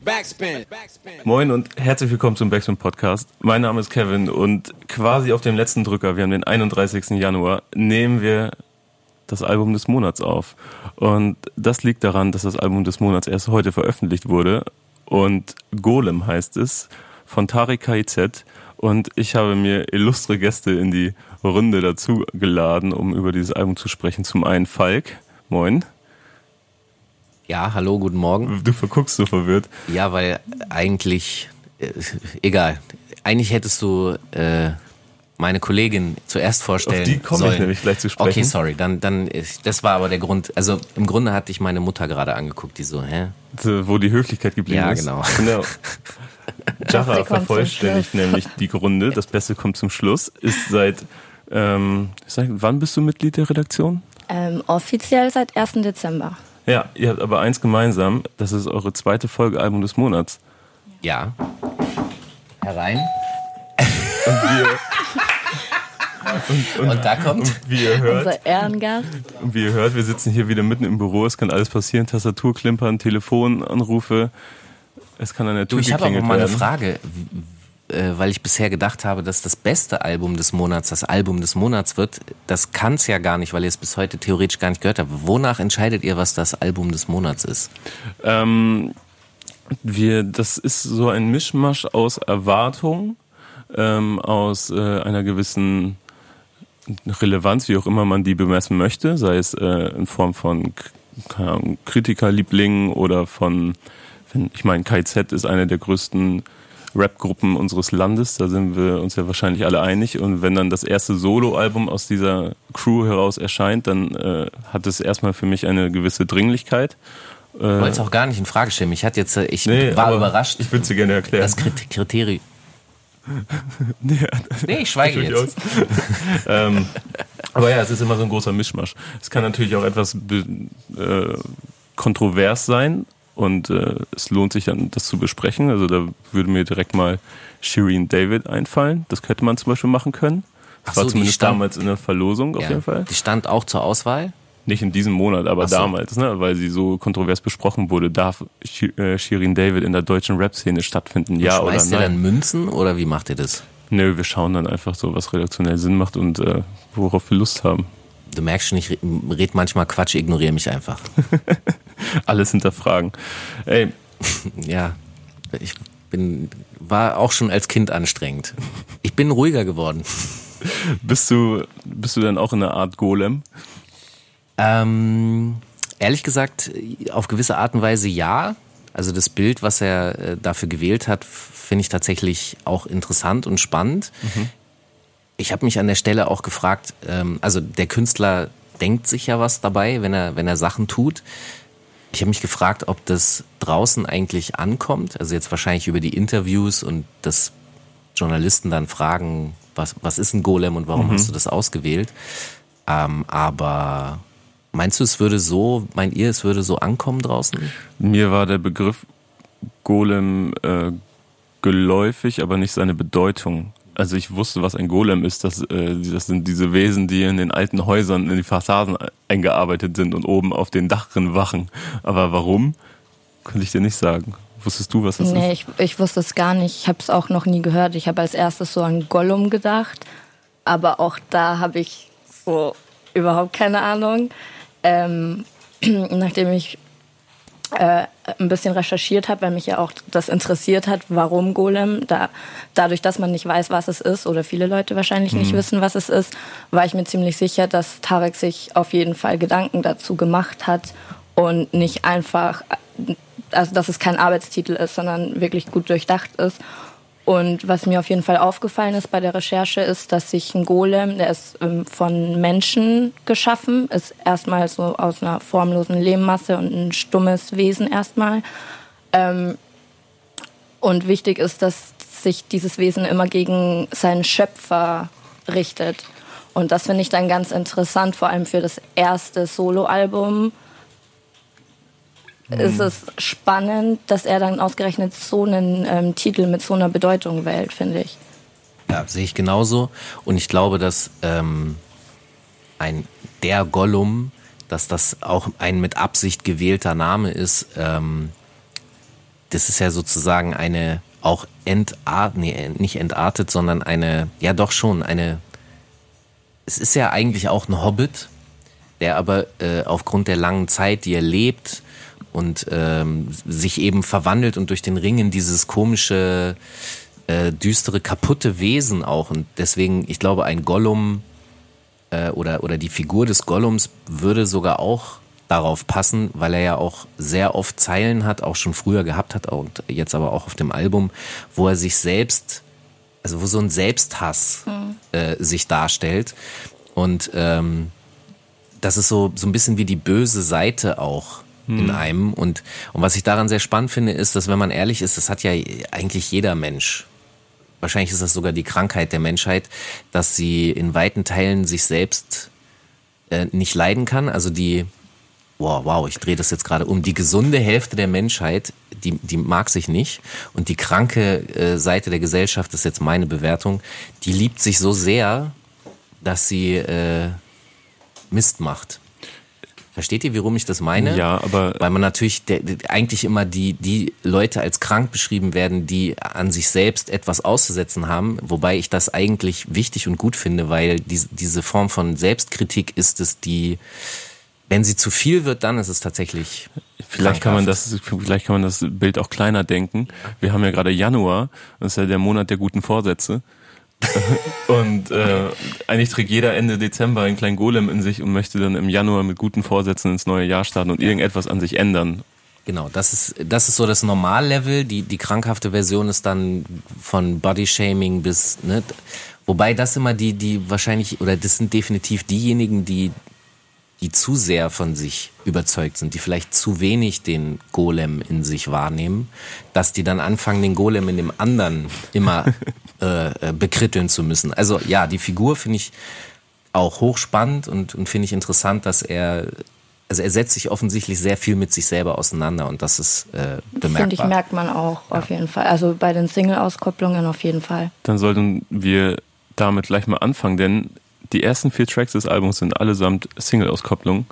Backspin. Moin und herzlich willkommen zum Backspin Podcast. Mein Name ist Kevin und quasi auf dem letzten Drücker, wir haben den 31. Januar, nehmen wir das Album des Monats auf. Und das liegt daran, dass das Album des Monats erst heute veröffentlicht wurde. Und Golem heißt es von Tarek KIZ. Und ich habe mir illustre Gäste in die Runde dazu geladen, um über dieses Album zu sprechen. Zum einen Falk. Moin. Ja, hallo, guten Morgen. Du verguckst so verwirrt. Ja, weil eigentlich, äh, egal, eigentlich hättest du äh, meine Kollegin zuerst vorstellen Auf die komme ich nämlich gleich zu sprechen. Okay, sorry, dann, dann, das war aber der Grund. Also im Grunde hatte ich meine Mutter gerade angeguckt, die so, hä? Wo die Höflichkeit geblieben ja, ist. Ja, genau. genau. Jara vervollständigt nämlich die Runde. Das Beste kommt zum Schluss. Ist seit, ähm, sag, wann bist du Mitglied der Redaktion? Ähm, offiziell seit 1. Dezember. Ja, ihr habt aber eins gemeinsam, das ist eure zweite Folge Album des Monats. Ja. Herein. Und wir. Und, und, und, da kommt und wie ihr hört, unser Ehrengast. Und wie ihr hört, wir sitzen hier wieder mitten im Büro. Es kann alles passieren: Tastatur klimpern, Telefonanrufe. Es kann an der Tür Du, ich habe aber mal eine Frage, äh, weil ich bisher gedacht habe, dass das beste Album des Monats das Album des Monats wird. Das kann es ja gar nicht, weil ihr es bis heute theoretisch gar nicht gehört habt. Wonach entscheidet ihr, was das Album des Monats ist? Ähm, wir, das ist so ein Mischmasch aus Erwartung, ähm, aus äh, einer gewissen Relevanz, wie auch immer man die bemessen möchte, sei es äh, in Form von Kritikerlieblingen oder von, ich meine, KZ ist eine der größten Rap-Gruppen unseres Landes, da sind wir uns ja wahrscheinlich alle einig. Und wenn dann das erste Solo-Album aus dieser Crew heraus erscheint, dann äh, hat es erstmal für mich eine gewisse Dringlichkeit. Ich wollte es auch gar nicht in Frage stellen. Ich hatte jetzt, äh, ich nee, war überrascht. Ich würde sie gerne erklären. Das Kriterium. nee, nee, ich schweige jetzt. ähm, aber ja, es ist immer so ein großer Mischmasch. Es kann natürlich auch etwas äh, kontrovers sein, und äh, es lohnt sich dann, das zu besprechen. Also da würde mir direkt mal Shireen David einfallen. Das könnte man zum Beispiel machen können. Das so, war zumindest stand, damals in der Verlosung auf jeden Fall. Die stand auch zur Auswahl? Nicht in diesem Monat, aber so. damals, ne, weil sie so kontrovers besprochen wurde. Darf äh, Shirin David in der deutschen Rap-Szene stattfinden? Ja oder nein? Schmeißt ihr dann Münzen oder wie macht ihr das? Nö, wir schauen dann einfach so, was redaktionell Sinn macht und äh, worauf wir Lust haben. Du merkst schon, ich rede manchmal Quatsch, ignoriere mich einfach. Alles hinterfragen. Ey. ja, ich bin, war auch schon als Kind anstrengend. Ich bin ruhiger geworden. bist du, bist du dann auch in einer Art Golem? Ähm, ehrlich gesagt, auf gewisse Art und Weise ja. Also das Bild, was er äh, dafür gewählt hat, finde ich tatsächlich auch interessant und spannend. Mhm. Ich habe mich an der Stelle auch gefragt, ähm, also der Künstler denkt sich ja was dabei, wenn er, wenn er Sachen tut. Ich habe mich gefragt, ob das draußen eigentlich ankommt. Also jetzt wahrscheinlich über die Interviews und dass Journalisten dann fragen, was, was ist ein Golem und warum mhm. hast du das ausgewählt? Ähm, aber meinst du, es würde so, meint ihr, es würde so ankommen draußen? Mir war der Begriff Golem äh, geläufig, aber nicht seine Bedeutung. Also ich wusste, was ein Golem ist. Das, äh, das sind diese Wesen, die in den alten Häusern in die Fassaden eingearbeitet sind und oben auf den Dachrinnen wachen. Aber warum, könnte ich dir nicht sagen. Wusstest du, was das nee, ist? Nee, ich, ich wusste es gar nicht. Ich habe es auch noch nie gehört. Ich habe als erstes so an Gollum gedacht. Aber auch da habe ich so überhaupt keine Ahnung. Ähm, nachdem ich äh, ein bisschen recherchiert habe, weil mich ja auch das interessiert hat, warum Golem. Da, dadurch, dass man nicht weiß, was es ist, oder viele Leute wahrscheinlich mhm. nicht wissen, was es ist, war ich mir ziemlich sicher, dass Tarek sich auf jeden Fall Gedanken dazu gemacht hat und nicht einfach, also dass es kein Arbeitstitel ist, sondern wirklich gut durchdacht ist. Und was mir auf jeden Fall aufgefallen ist bei der Recherche, ist, dass sich ein Golem, der ist ähm, von Menschen geschaffen, ist erstmal so aus einer formlosen Lehmmasse und ein stummes Wesen erstmal. Ähm, und wichtig ist, dass sich dieses Wesen immer gegen seinen Schöpfer richtet. Und das finde ich dann ganz interessant, vor allem für das erste Soloalbum mhm. ist es spannend, dass er dann ausgerechnet so einen ähm, Titel mit so einer Bedeutung wählt, finde ich. Ja, sehe ich genauso. Und ich glaube, dass ähm, ein der Gollum, dass das auch ein mit Absicht gewählter Name ist, ähm, das ist ja sozusagen eine auch entart, nee, nicht entartet, sondern eine, ja doch schon, eine, es ist ja eigentlich auch ein Hobbit, der aber äh, aufgrund der langen Zeit, die er lebt und ähm, sich eben verwandelt und durch den Ringen dieses komische, äh, düstere, kaputte Wesen auch. Und deswegen, ich glaube, ein Gollum äh, oder, oder die Figur des Gollums würde sogar auch darauf passen, weil er ja auch sehr oft Zeilen hat, auch schon früher gehabt hat und jetzt aber auch auf dem Album, wo er sich selbst, also wo so ein Selbsthass mhm. äh, sich darstellt. Und ähm, das ist so, so ein bisschen wie die böse Seite auch mhm. in einem. Und, und was ich daran sehr spannend finde, ist, dass wenn man ehrlich ist, das hat ja eigentlich jeder Mensch. Wahrscheinlich ist das sogar die Krankheit der Menschheit, dass sie in weiten Teilen sich selbst äh, nicht leiden kann. Also die, wow, wow, ich drehe das jetzt gerade um. Die gesunde Hälfte der Menschheit, die, die mag sich nicht. Und die kranke äh, Seite der Gesellschaft, das ist jetzt meine Bewertung, die liebt sich so sehr, dass sie äh, Mist macht. Versteht ihr, warum ich das meine? Ja, aber. Weil man natürlich der, eigentlich immer die, die Leute als krank beschrieben werden, die an sich selbst etwas auszusetzen haben. Wobei ich das eigentlich wichtig und gut finde, weil diese, diese Form von Selbstkritik ist es, die wenn sie zu viel wird, dann ist es tatsächlich. Vielleicht kann man das, vielleicht kann man das Bild auch kleiner denken. Wir haben ja gerade Januar, das ist ja der Monat der guten Vorsätze. und äh, eigentlich trägt jeder Ende Dezember einen kleinen Golem in sich und möchte dann im Januar mit guten Vorsätzen ins neue Jahr starten und irgendetwas an sich ändern. Genau, das ist, das ist so das Normallevel. Die, die krankhafte Version ist dann von Bodyshaming bis, ne, wobei das immer die, die wahrscheinlich, oder das sind definitiv diejenigen, die die zu sehr von sich überzeugt sind, die vielleicht zu wenig den Golem in sich wahrnehmen, dass die dann anfangen, den Golem in dem anderen immer äh, äh, bekritteln zu müssen. Also ja, die Figur finde ich auch hochspannend und, und finde ich interessant, dass er also er setzt sich offensichtlich sehr viel mit sich selber auseinander und das ist äh, bemerkbar. Finde ich, merkt man auch ja. auf jeden Fall. Also bei den Single-Auskopplungen auf jeden Fall. Dann sollten wir damit gleich mal anfangen, denn die ersten vier Tracks des Albums sind allesamt Single-Auskopplungen.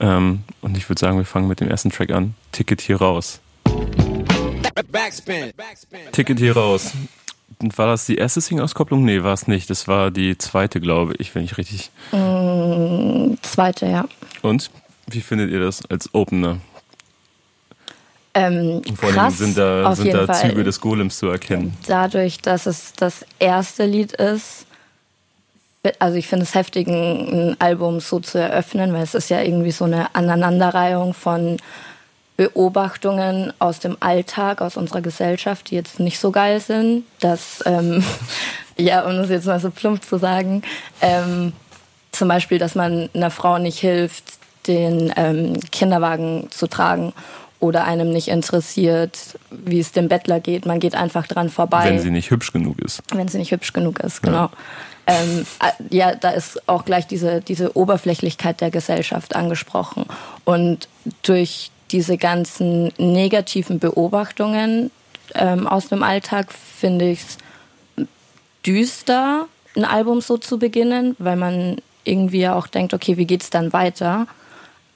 Ähm, und ich würde sagen, wir fangen mit dem ersten Track an. Ticket hier raus. Backspin. Ticket hier raus. War das die erste Single-Auskopplung? Nee, war es nicht. Das war die zweite, glaube ich, wenn ich richtig. Mm, zweite, ja. Und? Wie findet ihr das als Opener? Ähm, Vor allem sind da, sind da Züge des Golems zu erkennen. Dadurch, dass es das erste Lied ist, also ich finde es heftig, ein, Album so zu eröffnen, weil es ist ja irgendwie so eine Aneinanderreihung von Beobachtungen aus dem Alltag, aus unserer Gesellschaft, die jetzt nicht so geil sind. Dass, ähm, ja, um das jetzt mal so plump zu sagen, ähm, zum Beispiel, dass man einer Frau nicht hilft, den ähm, Kinderwagen zu tragen oder einem nicht interessiert, wie es dem Bettler geht. Man geht einfach dran vorbei. Wenn sie nicht hübsch genug ist. Wenn sie nicht hübsch genug ist, genau. Ja ähm, äh, ja, da ist auch gleich diese, diese Oberflächlichkeit der Gesellschaft angesprochen. Und durch diese ganzen negativen Beobachtungen ähm, aus dem Alltag finde ich es düster, ein Album so zu beginnen, weil man irgendwie auch denkt, okay, wie geht's dann weiter?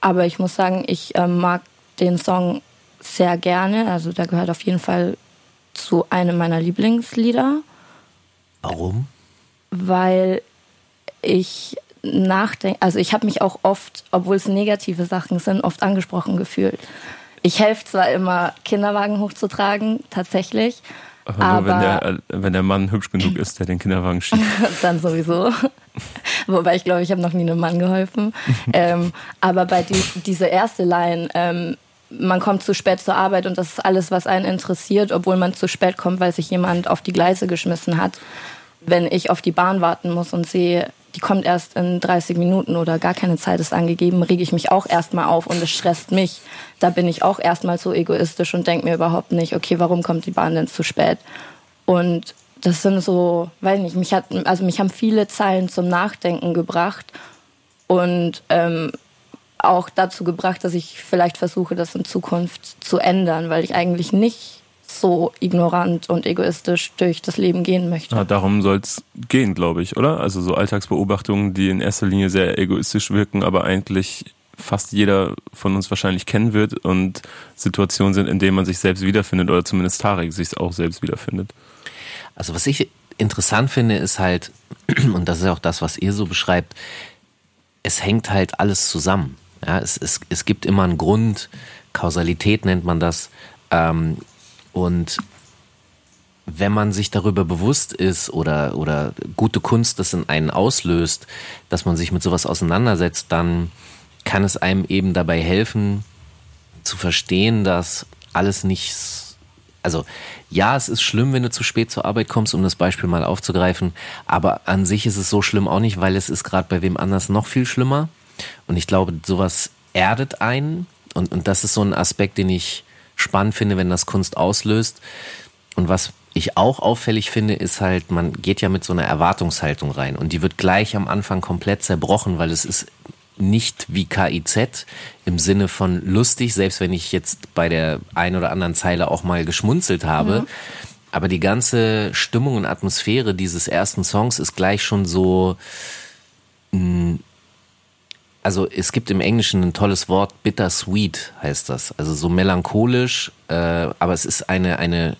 Aber ich muss sagen, ich äh, mag den Song sehr gerne. Also der gehört auf jeden Fall zu einem meiner Lieblingslieder. Warum? Weil ich nachdenke, also ich habe mich auch oft, obwohl es negative Sachen sind, oft angesprochen gefühlt. Ich helfe zwar immer, Kinderwagen hochzutragen, tatsächlich. Aber, aber nur wenn der, wenn der Mann hübsch genug ist, der den Kinderwagen schiebt. dann sowieso. Wobei ich glaube, ich habe noch nie einem Mann geholfen. ähm, aber bei die, dieser erste Line, ähm, man kommt zu spät zur Arbeit und das ist alles, was einen interessiert, obwohl man zu spät kommt, weil sich jemand auf die Gleise geschmissen hat wenn ich auf die Bahn warten muss und sehe, die kommt erst in 30 Minuten oder gar keine Zeit ist angegeben, rege ich mich auch erstmal auf und es stresst mich. Da bin ich auch erstmal so egoistisch und denke mir überhaupt nicht, okay, warum kommt die Bahn denn zu spät? Und das sind so, weiß nicht, mich hat, also mich haben viele Zeilen zum Nachdenken gebracht und ähm, auch dazu gebracht, dass ich vielleicht versuche, das in Zukunft zu ändern, weil ich eigentlich nicht so ignorant und egoistisch durch das Leben gehen möchte. Ja, darum soll es gehen, glaube ich, oder? Also so Alltagsbeobachtungen, die in erster Linie sehr egoistisch wirken, aber eigentlich fast jeder von uns wahrscheinlich kennen wird und Situationen sind, in denen man sich selbst wiederfindet oder zumindest Tarek sich auch selbst wiederfindet. Also was ich interessant finde, ist halt, und das ist auch das, was ihr so beschreibt, es hängt halt alles zusammen. Ja, es, es, es gibt immer einen Grund, Kausalität nennt man das. Ähm, und wenn man sich darüber bewusst ist oder, oder gute Kunst das in einen auslöst, dass man sich mit sowas auseinandersetzt, dann kann es einem eben dabei helfen, zu verstehen, dass alles nicht, also ja, es ist schlimm, wenn du zu spät zur Arbeit kommst, um das Beispiel mal aufzugreifen, aber an sich ist es so schlimm auch nicht, weil es ist gerade bei wem anders noch viel schlimmer. Und ich glaube, sowas erdet einen und, und das ist so ein Aspekt, den ich spannend finde, wenn das Kunst auslöst. Und was ich auch auffällig finde, ist halt, man geht ja mit so einer Erwartungshaltung rein und die wird gleich am Anfang komplett zerbrochen, weil es ist nicht wie KIZ im Sinne von lustig, selbst wenn ich jetzt bei der ein oder anderen Zeile auch mal geschmunzelt habe. Mhm. Aber die ganze Stimmung und Atmosphäre dieses ersten Songs ist gleich schon so, mm, also es gibt im Englischen ein tolles Wort, bittersweet heißt das. Also so melancholisch, äh, aber es ist eine, eine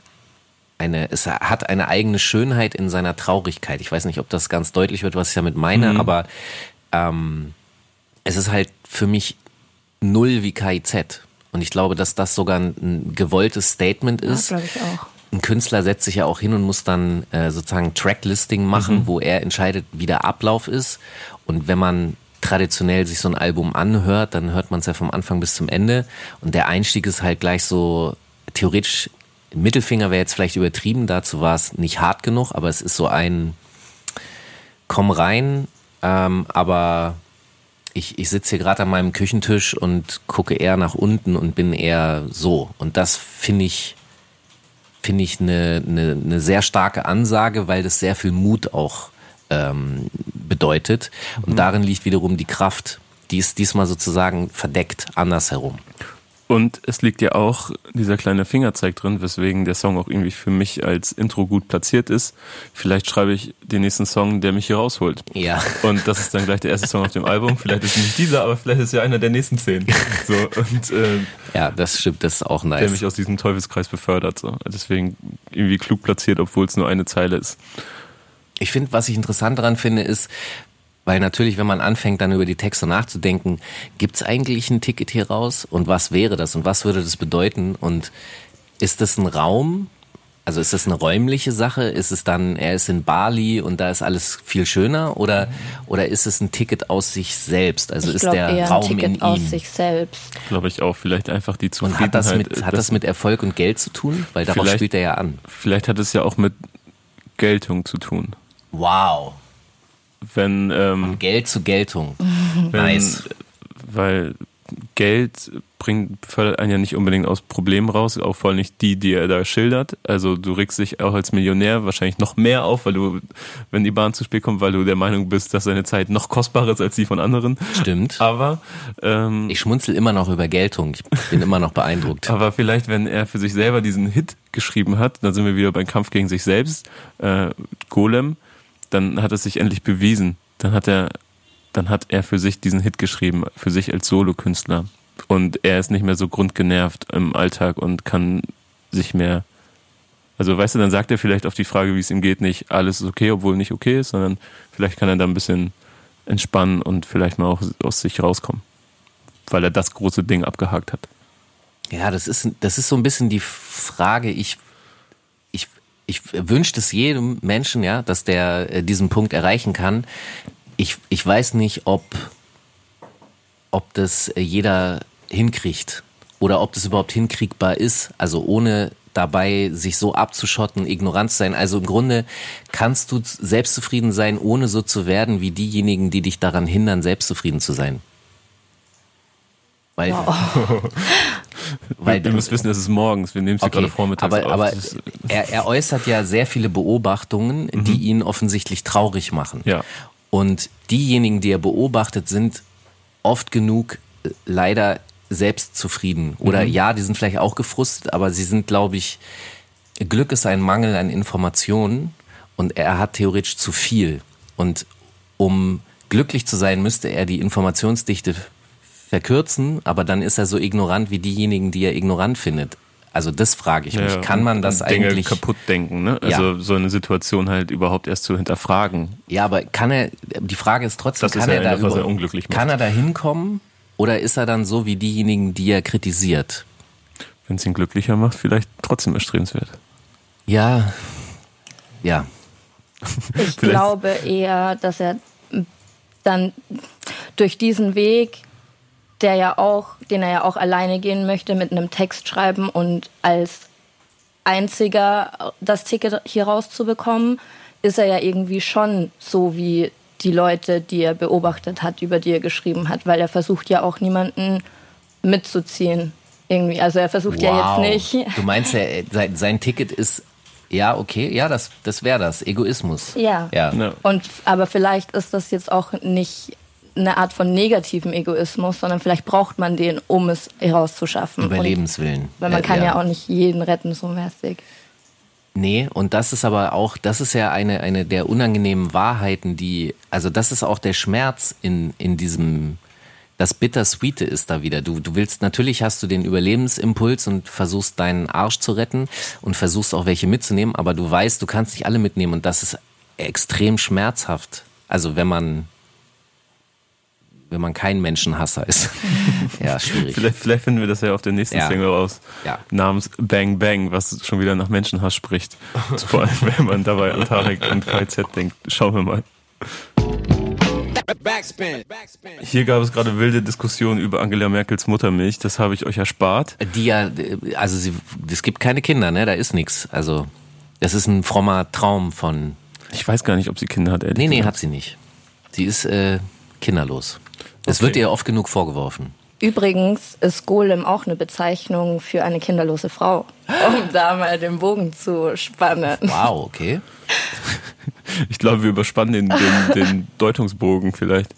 eine, es hat eine eigene Schönheit in seiner Traurigkeit. Ich weiß nicht, ob das ganz deutlich wird, was ich damit meine, mhm. aber ähm, es ist halt für mich null wie KIZ. Und ich glaube, dass das sogar ein, ein gewolltes Statement ist. Ja, ich auch. Ein Künstler setzt sich ja auch hin und muss dann äh, sozusagen Tracklisting machen, mhm. wo er entscheidet, wie der Ablauf ist. Und wenn man traditionell sich so ein Album anhört, dann hört man es ja vom Anfang bis zum Ende. Und der Einstieg ist halt gleich so theoretisch Mittelfinger wäre jetzt vielleicht übertrieben, dazu war es nicht hart genug, aber es ist so ein Komm rein, ähm, aber ich, ich sitze hier gerade an meinem Küchentisch und gucke eher nach unten und bin eher so. Und das finde ich, finde ich eine, eine, eine sehr starke Ansage, weil das sehr viel Mut auch ähm, bedeutet. Und mhm. darin liegt wiederum die Kraft. Die ist diesmal sozusagen verdeckt andersherum. Und es liegt ja auch dieser kleine Fingerzeig drin, weswegen der Song auch irgendwie für mich als Intro gut platziert ist. Vielleicht schreibe ich den nächsten Song, der mich hier rausholt. Ja. Und das ist dann gleich der erste Song auf dem Album. Vielleicht ist nicht dieser, aber vielleicht ist ja einer der nächsten zehn. So, und, äh, ja, das stimmt, das ist auch nice. Der mich aus diesem Teufelskreis befördert. So. Deswegen irgendwie klug platziert, obwohl es nur eine Zeile ist. Ich finde, was ich interessant daran finde, ist, weil natürlich, wenn man anfängt, dann über die Texte nachzudenken, gibt's eigentlich ein Ticket hier raus? Und was wäre das? Und was würde das bedeuten? Und ist das ein Raum? Also ist das eine räumliche Sache? Ist es dann, er ist in Bali und da ist alles viel schöner? Oder, oder ist es ein Ticket aus sich selbst? Also ich ist der eher Raum ein Ticket in ihm? aus sich selbst. Glaube ich auch. Vielleicht einfach die Zufriedenheit. Und hat das, mit, hat das mit Erfolg und Geld zu tun? Weil darauf spielt er ja an. Vielleicht hat es ja auch mit Geltung zu tun. Wow wenn ähm, Geld zu Geltung. Wenn, nice. Weil Geld bringt fördert einen ja nicht unbedingt aus Problemen raus, auch vor allem nicht die, die er da schildert. Also du regst dich auch als Millionär wahrscheinlich noch mehr auf, weil du, wenn die Bahn zu spät kommt, weil du der Meinung bist, dass deine Zeit noch kostbarer ist als die von anderen. Stimmt. Aber ähm, ich schmunzel immer noch über Geltung. Ich bin immer noch beeindruckt. Aber vielleicht, wenn er für sich selber diesen Hit geschrieben hat, dann sind wir wieder beim Kampf gegen sich selbst, äh, Golem dann hat es sich endlich bewiesen. Dann hat er, dann hat er für sich diesen Hit geschrieben, für sich als Solokünstler. Und er ist nicht mehr so grundgenervt im Alltag und kann sich mehr, also weißt du, dann sagt er vielleicht auf die Frage, wie es ihm geht, nicht alles ist okay, obwohl nicht okay ist, sondern vielleicht kann er da ein bisschen entspannen und vielleicht mal auch aus sich rauskommen. Weil er das große Ding abgehakt hat. Ja, das ist, das ist so ein bisschen die Frage. Ich ich wünsche es jedem Menschen, ja, dass der äh, diesen Punkt erreichen kann. Ich, ich weiß nicht, ob, ob das äh, jeder hinkriegt oder ob das überhaupt hinkriegbar ist. Also ohne dabei sich so abzuschotten, ignorant sein. Also im Grunde kannst du selbstzufrieden sein, ohne so zu werden wie diejenigen, die dich daran hindern, selbstzufrieden zu sein. Weil, wow. weil ihr müsst wissen, es ist morgens. Wir nehmen es okay, gerade vormittags aber, auf. Aber er, er äußert ja sehr viele Beobachtungen, mhm. die ihn offensichtlich traurig machen. Ja. Und diejenigen, die er beobachtet, sind oft genug äh, leider selbstzufrieden. Oder mhm. ja, die sind vielleicht auch gefrustet, aber sie sind, glaube ich, Glück ist ein Mangel an Informationen und er hat theoretisch zu viel. Und um glücklich zu sein, müsste er die Informationsdichte verkürzen, aber dann ist er so ignorant wie diejenigen, die er ignorant findet. Also das frage ich mich. Kann man das Dinge eigentlich kaputt denken, ne? Also ja. so eine Situation halt überhaupt erst zu hinterfragen. Ja, aber kann er? Die Frage ist trotzdem, das kann ist ja er da was er unglücklich macht. kann er da hinkommen oder ist er dann so wie diejenigen, die er kritisiert? Wenn es ihn glücklicher macht, vielleicht trotzdem erstrebenswert. Ja, ja. Ich glaube eher, dass er dann durch diesen Weg der ja auch, den er ja auch alleine gehen möchte, mit einem Text schreiben und als einziger das Ticket hier rauszubekommen, ist er ja irgendwie schon so wie die Leute, die er beobachtet hat, über die er geschrieben hat, weil er versucht ja auch niemanden mitzuziehen. Irgendwie. Also er versucht wow. ja jetzt nicht. Du meinst, er, sein, sein Ticket ist ja, okay, ja, das, das wäre das. Egoismus. Ja. ja. Und, aber vielleicht ist das jetzt auch nicht eine Art von negativem Egoismus, sondern vielleicht braucht man den, um es herauszuschaffen. Überlebenswillen. weil man kann ja. ja auch nicht jeden retten, so mäßig. Nee, und das ist aber auch, das ist ja eine, eine der unangenehmen Wahrheiten, die, also das ist auch der Schmerz in, in diesem, das Bittersweete ist da wieder. Du, du willst, natürlich hast du den Überlebensimpuls und versuchst deinen Arsch zu retten und versuchst auch welche mitzunehmen, aber du weißt, du kannst nicht alle mitnehmen und das ist extrem schmerzhaft. Also wenn man wenn man kein Menschenhasser ist. ja, schwierig. Vielleicht, vielleicht, finden wir das ja auf der nächsten ja. Single raus. Ja. Namens Bang Bang, was schon wieder nach Menschenhass spricht. Vor allem, wenn man dabei an Tarek und KZ denkt. Schauen wir mal. Hier gab es gerade wilde Diskussionen über Angela Merkels Muttermilch. Das habe ich euch erspart. Die ja, also sie, es gibt keine Kinder, ne? Da ist nichts. Also das ist ein frommer Traum von. Ich weiß gar nicht, ob sie Kinder hat. Ehrlich nee, nee, gesagt. hat sie nicht. Sie ist äh, kinderlos. Es okay. wird ihr oft genug vorgeworfen. Übrigens ist Golem auch eine Bezeichnung für eine kinderlose Frau, um da mal den Bogen zu spannen. Wow, okay. Ich glaube, wir überspannen den, den, den Deutungsbogen vielleicht.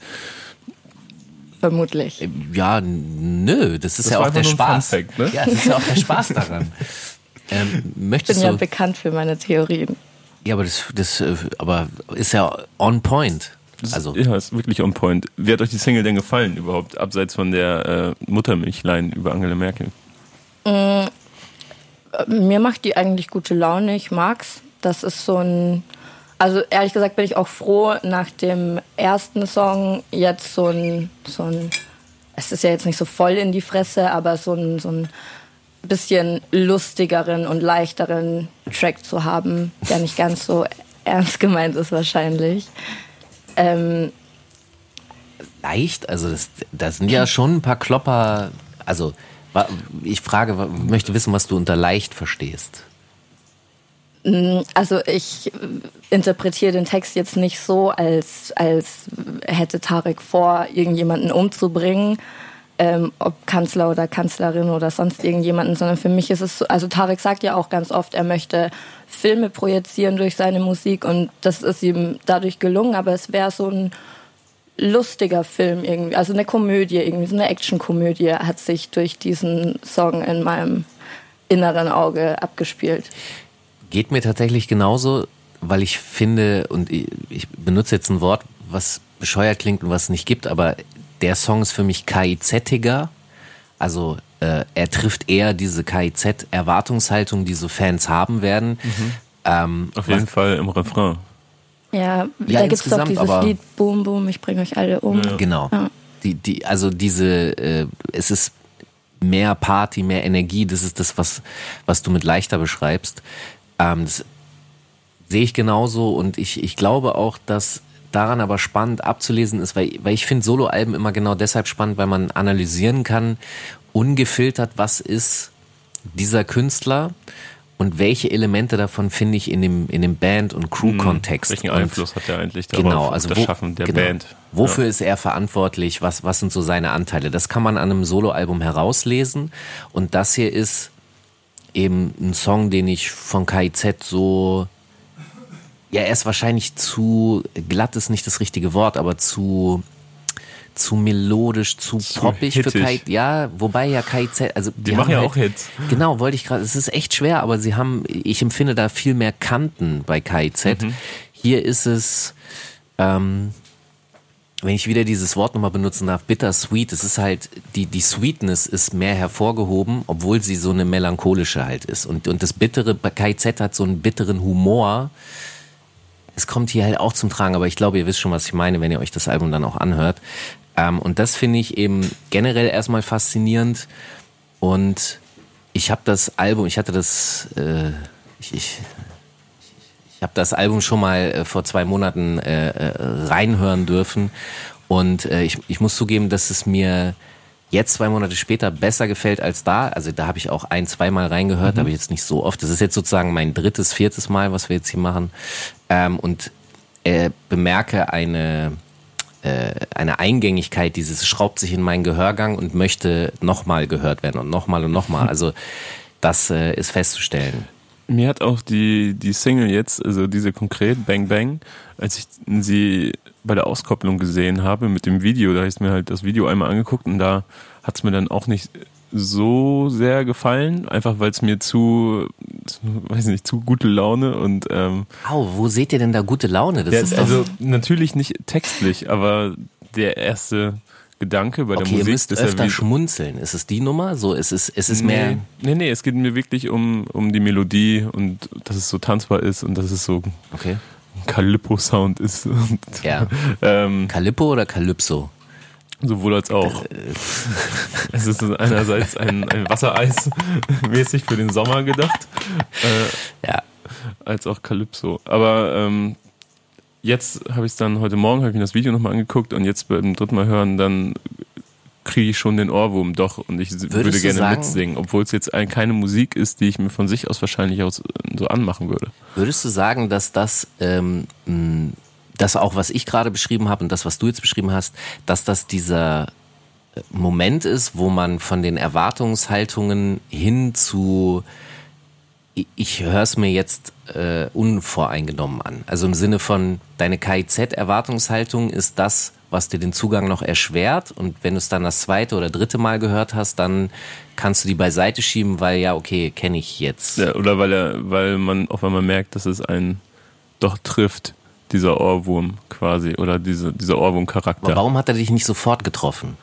Vermutlich. Äh, ja, nö, das ist das ja auch der Spaß. Fact, ne? Ja, das ist ja auch der Spaß daran. Ähm, möchtest ich bin ja bekannt für meine Theorien. Ja, aber das, das äh, aber ist ja on point. Also. Ja, ist wirklich on point. Wie hat euch die Single denn gefallen überhaupt, abseits von der äh, Muttermilchlein über Angela Merkel? Mm, mir macht die eigentlich gute Laune, ich mag's. Das ist so ein, also ehrlich gesagt bin ich auch froh, nach dem ersten Song jetzt so ein, so ein, es ist ja jetzt nicht so voll in die Fresse, aber so ein, so ein bisschen lustigeren und leichteren Track zu haben, der nicht ganz so ernst gemeint ist wahrscheinlich. Ähm, Leicht? Also das, das sind ja schon ein paar Klopper. Also ich frage, möchte wissen, was du unter leicht verstehst. Mm, also ich interpretiere den Text jetzt nicht so, als, als hätte Tarek vor, irgendjemanden umzubringen, ähm, ob Kanzler oder Kanzlerin oder sonst irgendjemanden, sondern für mich ist es so, also Tarek sagt ja auch ganz oft, er möchte Filme projizieren durch seine Musik und das ist ihm dadurch gelungen, aber es wäre so ein lustiger Film irgendwie, also eine Komödie irgendwie, so eine Actionkomödie hat sich durch diesen Song in meinem inneren Auge abgespielt. Geht mir tatsächlich genauso, weil ich finde, und ich benutze jetzt ein Wort, was bescheuert klingt und was es nicht gibt, aber der Song ist für mich KIZ-iger. Also äh, er trifft eher diese KIZ-Erwartungshaltung, die so Fans haben werden. Mhm. Ähm, Auf jeden Fall im Refrain. Ja, ja da gibt es doch dieses Lied Boom Boom, ich bringe euch alle um. Ja. Genau. Ja. Die, die, also diese, äh, es ist mehr Party, mehr Energie, das ist das, was, was du mit leichter beschreibst. Ähm, das sehe ich genauso und ich, ich glaube auch, dass daran aber spannend abzulesen ist, weil, weil ich finde Soloalben immer genau deshalb spannend, weil man analysieren kann, ungefiltert, was ist dieser Künstler und welche Elemente davon finde ich in dem, in dem Band- und Crew-Kontext. Welchen Einfluss hat er eigentlich darauf, genau, also das wo, Schaffen der genau, Band? Wofür ja. ist er verantwortlich? Was, was sind so seine Anteile? Das kann man an einem Soloalbum herauslesen. Und das hier ist eben ein Song, den ich von KIZ so ja, er ist wahrscheinlich zu glatt ist nicht das richtige Wort, aber zu zu melodisch, zu, zu poppig hittig. für Kai. Ja, wobei ja Kai Z, also die, die machen ja halt, auch Hits. Genau, wollte ich gerade. Es ist echt schwer, aber sie haben, ich empfinde da viel mehr Kanten bei Kai Z. Mhm. Hier ist es, ähm, wenn ich wieder dieses Wort nochmal benutzen darf, bittersweet, es ist halt, die, die Sweetness ist mehr hervorgehoben, obwohl sie so eine melancholische halt ist. Und, und das Bittere, bei KZ hat so einen bitteren Humor. Es kommt hier halt auch zum Tragen, aber ich glaube, ihr wisst schon, was ich meine, wenn ihr euch das Album dann auch anhört. Ähm, und das finde ich eben generell erstmal faszinierend. Und ich habe das Album, ich hatte das, äh, ich, ich ich habe das Album schon mal äh, vor zwei Monaten äh, äh, reinhören dürfen und äh, ich, ich muss zugeben, dass es mir jetzt zwei Monate später besser gefällt als da. Also da habe ich auch ein, zweimal reingehört, mhm. aber jetzt nicht so oft. Das ist jetzt sozusagen mein drittes, viertes Mal, was wir jetzt hier machen. Ähm, und äh, bemerke eine äh, eine Eingängigkeit, dieses schraubt sich in meinen Gehörgang und möchte nochmal gehört werden und nochmal und nochmal. Also das äh, ist festzustellen. Mir hat auch die, die Single jetzt, also diese konkret, Bang Bang, als ich sie bei der Auskopplung gesehen habe mit dem Video, da habe ich mir halt das Video einmal angeguckt und da hat es mir dann auch nicht so sehr gefallen, einfach weil es mir zu, weiß nicht, zu gute Laune und ähm, Au, wo seht ihr denn da gute Laune? Das ja, ist also natürlich nicht textlich, aber der erste Gedanke bei okay, der Musik. Ihr müsst öfter ja schmunzeln. Ist es die Nummer? So, ist es, ist es nee, mehr. Nee, nee, es geht mir wirklich um, um die Melodie und dass es so tanzbar ist und dass es so okay. Calippo-Sound ist. Und, ja. ähm, Calippo oder Calypso? Sowohl als auch. es ist einerseits ein, ein Wassereis mäßig für den Sommer gedacht. Äh, ja. Als auch Calypso. Aber ähm, jetzt habe ich es dann heute Morgen, habe ich mir das Video nochmal angeguckt und jetzt beim dritten Mal hören, dann kriege ich schon den Ohrwurm doch und ich Würdest würde gerne sagen, mitsingen, obwohl es jetzt keine Musik ist, die ich mir von sich aus wahrscheinlich aus so anmachen würde. Würdest du sagen, dass das ähm, das auch, was ich gerade beschrieben habe und das, was du jetzt beschrieben hast, dass das dieser äh, Moment ist, wo man von den Erwartungshaltungen hin zu ich höre es mir jetzt äh, unvoreingenommen an. Also im Sinne von, deine KIZ-Erwartungshaltung ist das, was dir den Zugang noch erschwert. Und wenn du es dann das zweite oder dritte Mal gehört hast, dann kannst du die beiseite schieben, weil ja, okay, kenne ich jetzt. Ja, oder weil, er, weil man auf einmal merkt, dass es einen doch trifft, dieser Ohrwurm quasi, oder diese, dieser Ohrwurm-Charakter. Warum hat er dich nicht sofort getroffen?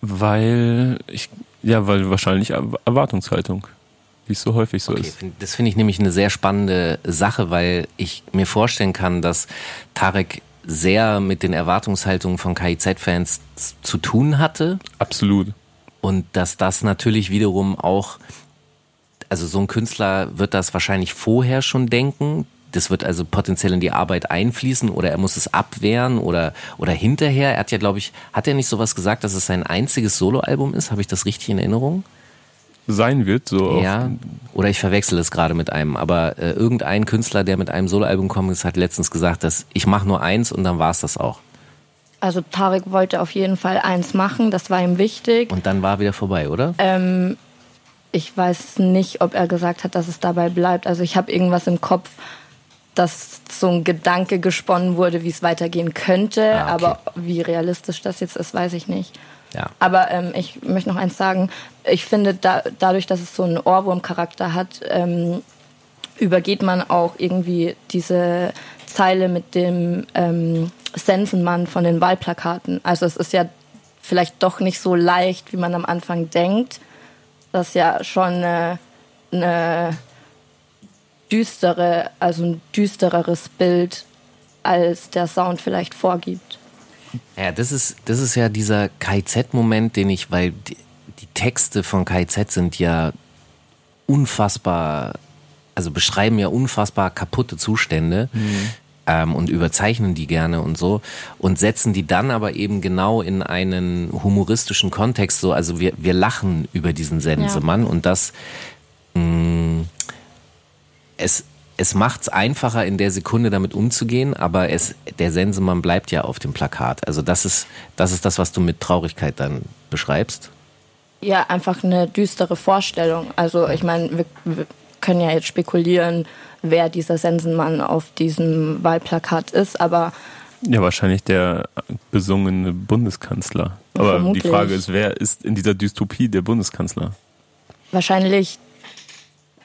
Weil ich, ja, weil wahrscheinlich Erwartungshaltung wie es so häufig so okay, ist. Das finde ich nämlich eine sehr spannende Sache, weil ich mir vorstellen kann, dass Tarek sehr mit den Erwartungshaltungen von KIZ-Fans zu tun hatte. Absolut. Und dass das natürlich wiederum auch, also so ein Künstler wird das wahrscheinlich vorher schon denken. Das wird also potenziell in die Arbeit einfließen oder er muss es abwehren oder, oder hinterher. Er hat ja, glaube ich, hat er nicht sowas gesagt, dass es sein einziges Soloalbum ist? Habe ich das richtig in Erinnerung? sein wird. So ja, oder ich verwechsel es gerade mit einem, aber äh, irgendein Künstler, der mit einem Soloalbum kommt, ist, hat letztens gesagt, dass ich mache nur eins und dann war es das auch. Also Tarek wollte auf jeden Fall eins machen, das war ihm wichtig. Und dann war wieder vorbei, oder? Ähm, ich weiß nicht, ob er gesagt hat, dass es dabei bleibt. Also ich habe irgendwas im Kopf, dass so ein Gedanke gesponnen wurde, wie es weitergehen könnte. Ah, okay. Aber wie realistisch das jetzt ist, weiß ich nicht. Ja. Aber ähm, ich möchte noch eins sagen. Ich finde, da, dadurch, dass es so einen Ohrwurmcharakter hat, ähm, übergeht man auch irgendwie diese Zeile mit dem ähm, Sensenmann von den Wahlplakaten. Also es ist ja vielleicht doch nicht so leicht, wie man am Anfang denkt. Das ist ja schon eine, eine düstere, also ein düstereres Bild, als der Sound vielleicht vorgibt. Ja, das ist, das ist ja dieser KZ-Moment, den ich, weil die, die Texte von KZ sind ja unfassbar, also beschreiben ja unfassbar kaputte Zustände. Mhm. Ähm, und überzeichnen die gerne und so und setzen die dann aber eben genau in einen humoristischen Kontext so also wir wir lachen über diesen Sensemann ja. und das mh, mm, es es macht es einfacher, in der Sekunde damit umzugehen, aber es, der Sensemann bleibt ja auf dem Plakat. Also das ist, das ist das, was du mit Traurigkeit dann beschreibst. Ja, einfach eine düstere Vorstellung. Also ich meine, wir, wir können ja jetzt spekulieren, wer dieser Sensenmann auf diesem Wahlplakat ist, aber ja, wahrscheinlich der besungene Bundeskanzler. Aber Vermutlich. die Frage ist, wer ist in dieser Dystopie der Bundeskanzler? Wahrscheinlich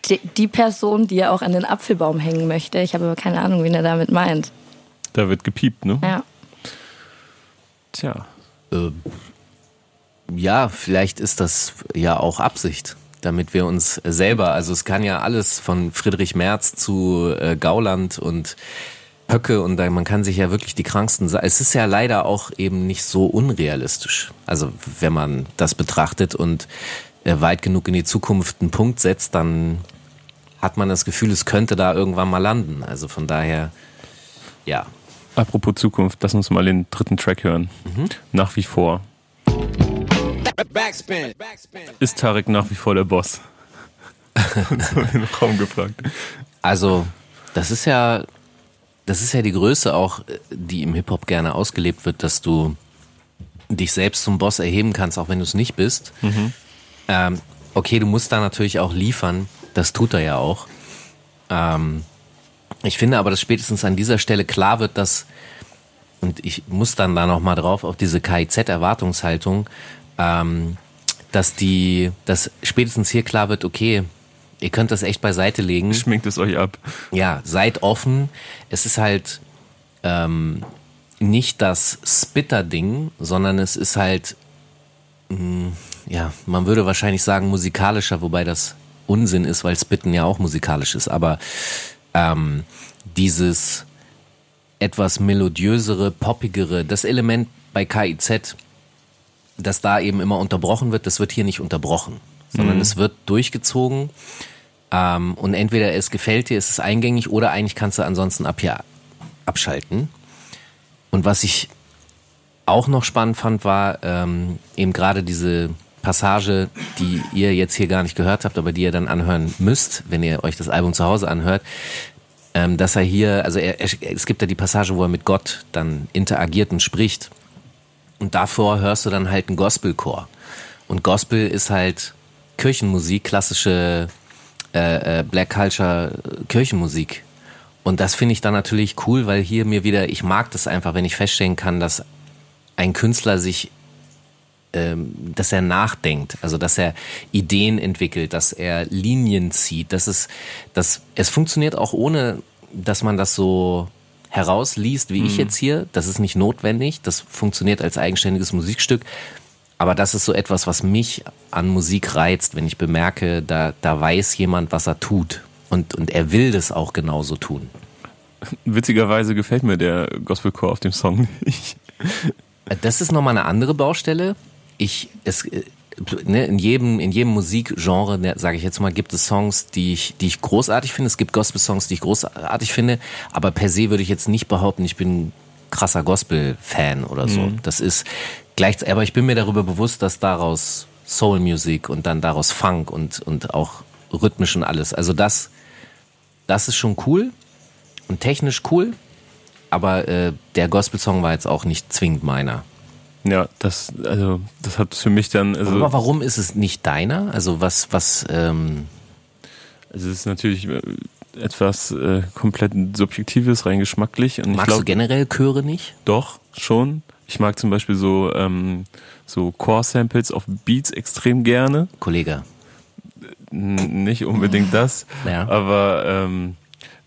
die, die Person, die er auch an den Apfelbaum hängen möchte. Ich habe aber keine Ahnung, wen er damit meint. Da wird gepiept, ne? Ja. Tja. Äh, ja, vielleicht ist das ja auch Absicht, damit wir uns selber, also es kann ja alles von Friedrich Merz zu äh, Gauland und Höcke und da, man kann sich ja wirklich die kranksten, es ist ja leider auch eben nicht so unrealistisch. Also wenn man das betrachtet und äh, weit genug in die Zukunft einen Punkt setzt, dann hat man das Gefühl, es könnte da irgendwann mal landen. Also von daher, ja. Apropos Zukunft, lass uns mal den dritten Track hören. Mhm. Nach wie vor. Backspin. Ist Tarek nach wie vor der Boss? so in den Raum gefragt. Also, das ist ja, das ist ja die Größe auch, die im Hip-Hop gerne ausgelebt wird, dass du dich selbst zum Boss erheben kannst, auch wenn du es nicht bist. Mhm. Ähm, okay, du musst da natürlich auch liefern. Das tut er ja auch. Ähm, ich finde aber, dass spätestens an dieser Stelle klar wird, dass, und ich muss dann da nochmal drauf, auf diese KIZ-Erwartungshaltung, ähm, dass die, dass spätestens hier klar wird, okay, ihr könnt das echt beiseite legen. Schminkt es euch ab. Ja, seid offen. Es ist halt ähm, nicht das Spitter-Ding, sondern es ist halt, mh, mm, ja, man würde wahrscheinlich sagen musikalischer, wobei das Unsinn ist, weil Spitten ja auch musikalisch ist. Aber ähm, dieses etwas melodiösere, poppigere, das Element bei KIZ, dass da eben immer unterbrochen wird, das wird hier nicht unterbrochen, sondern mhm. es wird durchgezogen. Ähm, und entweder es gefällt dir, es ist eingängig, oder eigentlich kannst du ansonsten ab hier abschalten. Und was ich auch noch spannend fand, war ähm, eben gerade diese Passage, die ihr jetzt hier gar nicht gehört habt, aber die ihr dann anhören müsst, wenn ihr euch das Album zu Hause anhört, ähm, dass er hier, also er, er, es gibt ja die Passage, wo er mit Gott dann interagiert und spricht. Und davor hörst du dann halt einen Gospelchor. Und Gospel ist halt Kirchenmusik, klassische äh, äh, Black Culture Kirchenmusik. Und das finde ich dann natürlich cool, weil hier mir wieder, ich mag das einfach, wenn ich feststellen kann, dass ein Künstler sich, dass er nachdenkt, also dass er Ideen entwickelt, dass er Linien zieht, dass es, dass es funktioniert auch ohne, dass man das so herausliest, wie mhm. ich jetzt hier. Das ist nicht notwendig. Das funktioniert als eigenständiges Musikstück. Aber das ist so etwas, was mich an Musik reizt, wenn ich bemerke, da, da weiß jemand, was er tut. Und, und er will das auch genauso tun. Witzigerweise gefällt mir der Gospelchor auf dem Song nicht. Das ist nochmal eine andere Baustelle. Ich, es, ne, in jedem, in jedem Musikgenre, ne, sage ich jetzt mal, gibt es Songs, die ich, die ich großartig finde. Es gibt Gospel-Songs, die ich großartig finde. Aber per se würde ich jetzt nicht behaupten, ich bin krasser Gospel-Fan oder so. Mhm. Das ist gleich, aber ich bin mir darüber bewusst, dass daraus Soul Music und dann daraus Funk und, und auch rhythmisch und alles. Also das, das ist schon cool und technisch cool. Aber äh, der Gospel-Song war jetzt auch nicht zwingend meiner. Ja, das, also, das hat für mich dann. Also, Aber warum ist es nicht deiner? Also was, was, ähm Also es ist natürlich äh, etwas äh, komplett Subjektives, rein geschmacklich. Und Magst glaub, du generell Chöre nicht? Doch, schon. Ich mag zum Beispiel so, ähm, so Core-Samples auf Beats extrem gerne. Kollege. Nicht unbedingt das, ja. aber ähm,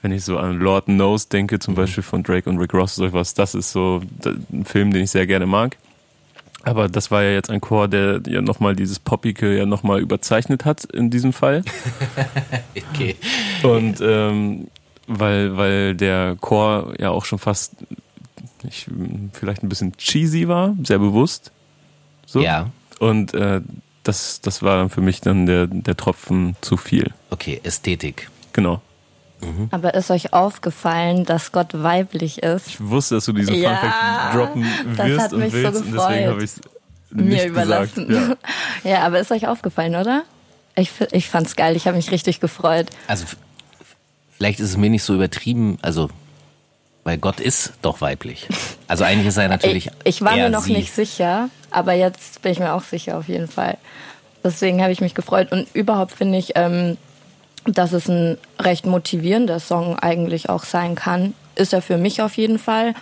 wenn ich so an Lord Knows denke, zum mhm. Beispiel von Drake und Rick Ross, sowas, das ist so ein Film, den ich sehr gerne mag. Aber das war ja jetzt ein Chor, der ja nochmal dieses Poppige ja nochmal überzeichnet hat in diesem Fall. okay. Und ähm, weil, weil der Chor ja auch schon fast ich, vielleicht ein bisschen cheesy war, sehr bewusst. So. Ja. Und äh, das, das war dann für mich dann der, der Tropfen zu viel. Okay, Ästhetik. Genau. Mhm. Aber ist euch aufgefallen, dass Gott weiblich ist? Ich wusste, dass du diesen ja, Funfact droppen wirst und willst so und deswegen habe ich es mir überlassen. Gesagt, ja. ja. aber ist euch aufgefallen, oder? Ich, ich fand's geil, ich habe mich richtig gefreut. Also vielleicht ist es mir nicht so übertrieben, also weil Gott ist doch weiblich. Also eigentlich ist er natürlich. Ich, ich war mir noch sie. nicht sicher, aber jetzt bin ich mir auch sicher auf jeden Fall. Deswegen habe ich mich gefreut und überhaupt finde ich, ähm, dass es ein recht motivierender Song eigentlich auch sein kann. Ist er für mich auf jeden Fall,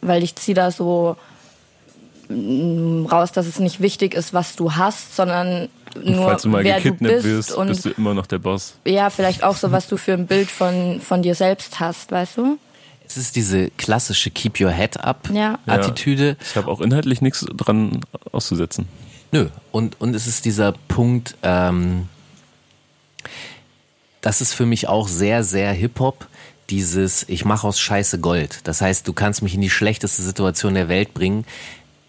weil ich ziehe da so mm, raus, dass es nicht wichtig ist, was du hast, sondern nur falls du mal wer gekidnappt du bist wirst, und bist du immer noch der Boss. Ja, vielleicht auch so, was du für ein Bild von, von dir selbst hast, weißt du? Es ist diese klassische Keep Your Head Up Ja. Attitüde. Ja, ich habe auch inhaltlich nichts dran auszusetzen. Nö. Und, und es ist dieser Punkt, ähm, das ist für mich auch sehr, sehr Hip-Hop. Dieses, ich mache aus Scheiße Gold. Das heißt, du kannst mich in die schlechteste Situation der Welt bringen.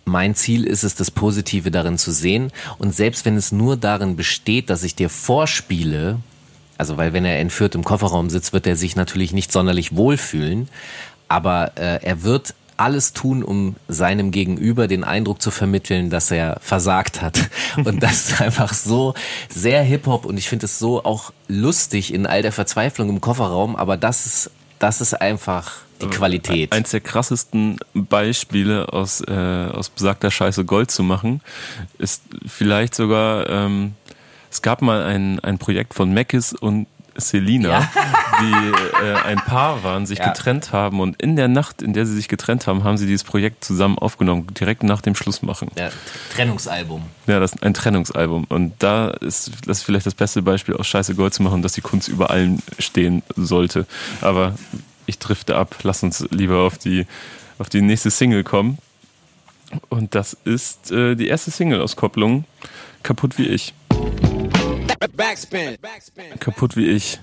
Mein Ziel ist es, das Positive darin zu sehen. Und selbst wenn es nur darin besteht, dass ich dir vorspiele, also weil wenn er entführt im Kofferraum sitzt, wird er sich natürlich nicht sonderlich wohlfühlen. Aber äh, er wird alles tun, um seinem Gegenüber den Eindruck zu vermitteln, dass er versagt hat. Und das ist einfach so sehr Hip-Hop und ich finde es so auch lustig in all der Verzweiflung im Kofferraum, aber das ist, das ist einfach die Qualität. Eins der krassesten Beispiele aus, äh, aus besagter Scheiße Gold zu machen, ist vielleicht sogar, ähm, es gab mal ein, ein Projekt von Mackis und Selina, Ja. die äh, ein Paar waren, sich Ja. getrennt haben und in der Nacht, in der sie sich getrennt haben, haben sie dieses Projekt zusammen aufgenommen, direkt nach dem Schlussmachen. Ja, Trennungsalbum. Ja, das ist ein Trennungsalbum. Und da ist das ist vielleicht das beste Beispiel, aus Scheiße Gold zu machen, dass die Kunst über allem stehen sollte. Aber ich drifte ab. Lass uns lieber auf die, auf die nächste Single kommen. Und das ist äh, die erste Single-Auskopplung. Kaputt wie ich. Backspin. Kaputt wie ich.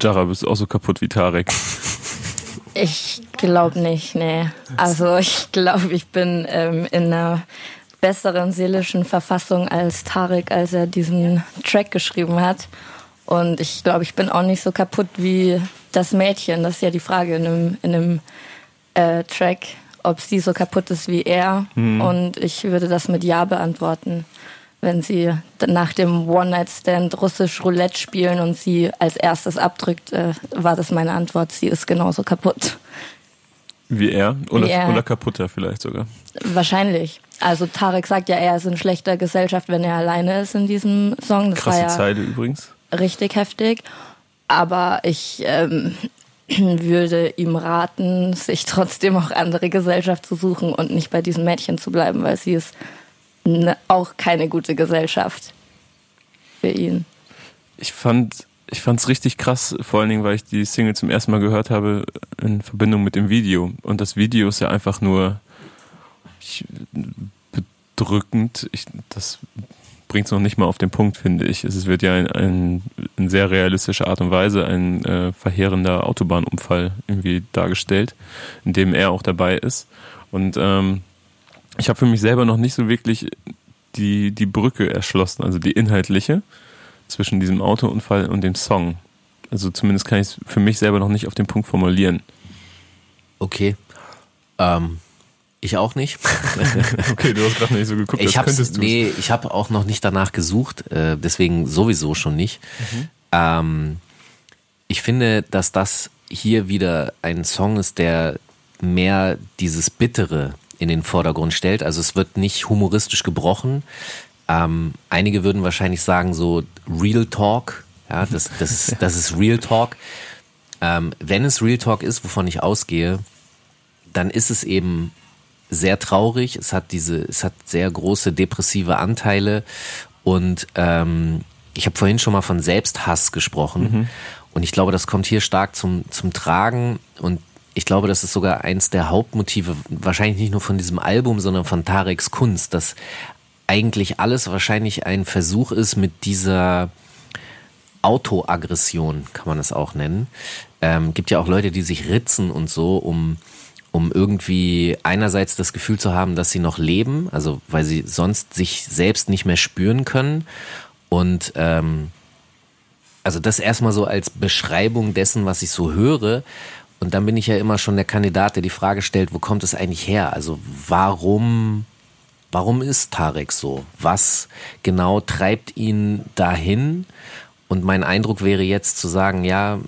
Jara, bist du auch so kaputt wie Tarek? Ich glaube nicht, nee. Also ich glaube, ich bin ähm, in einer besseren seelischen Verfassung als Tarek, als er diesen Track geschrieben hat. Und ich glaube, ich bin auch nicht so kaputt wie das Mädchen. Das ist ja die Frage in einem, in einem äh, Track, ob sie so kaputt ist wie er. Und ich würde das mit Ja beantworten. Wenn sie nach dem One-Night-Stand russisch Roulette spielen und sie als erstes abdrückt, äh, war das meine Antwort. Sie ist genauso kaputt. Wie er? Oder, Wie er. oder kaputter vielleicht sogar. Wahrscheinlich. Also Tarek sagt ja, er ist in schlechter Gesellschaft, wenn er alleine ist in diesem Song. Das Krasse ja Zeile übrigens. richtig heftig. Aber ich ähm, würde ihm raten, sich trotzdem auch andere Gesellschaft zu suchen und nicht bei diesem Mädchen zu bleiben, weil sie ist auch keine gute Gesellschaft für ihn. Ich fand ich fand's richtig krass, vor allen Dingen, weil ich die Single zum ersten Mal gehört habe in Verbindung mit dem Video. Und das Video ist ja einfach nur ich, bedrückend. Ich, das bringt's noch nicht mal auf den Punkt, finde ich. Es wird ja in, ein, in sehr realistischer Art und Weise ein äh, verheerender Autobahnunfall irgendwie dargestellt, in dem er auch dabei ist. Und ähm, ich habe für mich selber noch nicht so wirklich die, die Brücke erschlossen, also die inhaltliche zwischen diesem Autounfall und dem Song. Also zumindest kann ich es für mich selber noch nicht auf den Punkt formulieren. Okay. Ähm, ich auch nicht. Okay, du hast gerade nicht so geguckt, ich hab's, könntest du nee, ich habe auch noch nicht danach gesucht, äh, deswegen sowieso schon nicht. Ähm, ich finde, dass das hier wieder ein Song ist, der mehr dieses Bittere in den Vordergrund stellt. Also es wird nicht humoristisch gebrochen. Ähm, einige würden wahrscheinlich sagen so Real Talk. Ja, das, das, das ist Real Talk. Ähm, wenn es Real Talk ist, wovon ich ausgehe, dann ist es eben sehr traurig. Es hat diese, es hat sehr große depressive Anteile und ähm, ich habe vorhin schon mal von Selbsthass gesprochen und ich glaube, das kommt hier stark zum zum Tragen und ich glaube, das ist sogar eins der Hauptmotive, wahrscheinlich nicht nur von diesem Album, sondern von Tareks Kunst, dass eigentlich alles wahrscheinlich ein Versuch ist, mit dieser Autoaggression, kann man es auch nennen. Ähm, gibt ja auch Leute, die sich ritzen und so, um, um irgendwie einerseits das Gefühl zu haben, dass sie noch leben, also weil sie sonst sich selbst nicht mehr spüren können. Und ähm, also das erstmal so als Beschreibung dessen, was ich so höre. Und dann bin ich ja immer schon der Kandidat, der die Frage stellt, wo kommt es eigentlich her? Also warum, warum ist Tarek so? Was genau treibt ihn dahin? Und mein Eindruck wäre jetzt zu sagen, ja,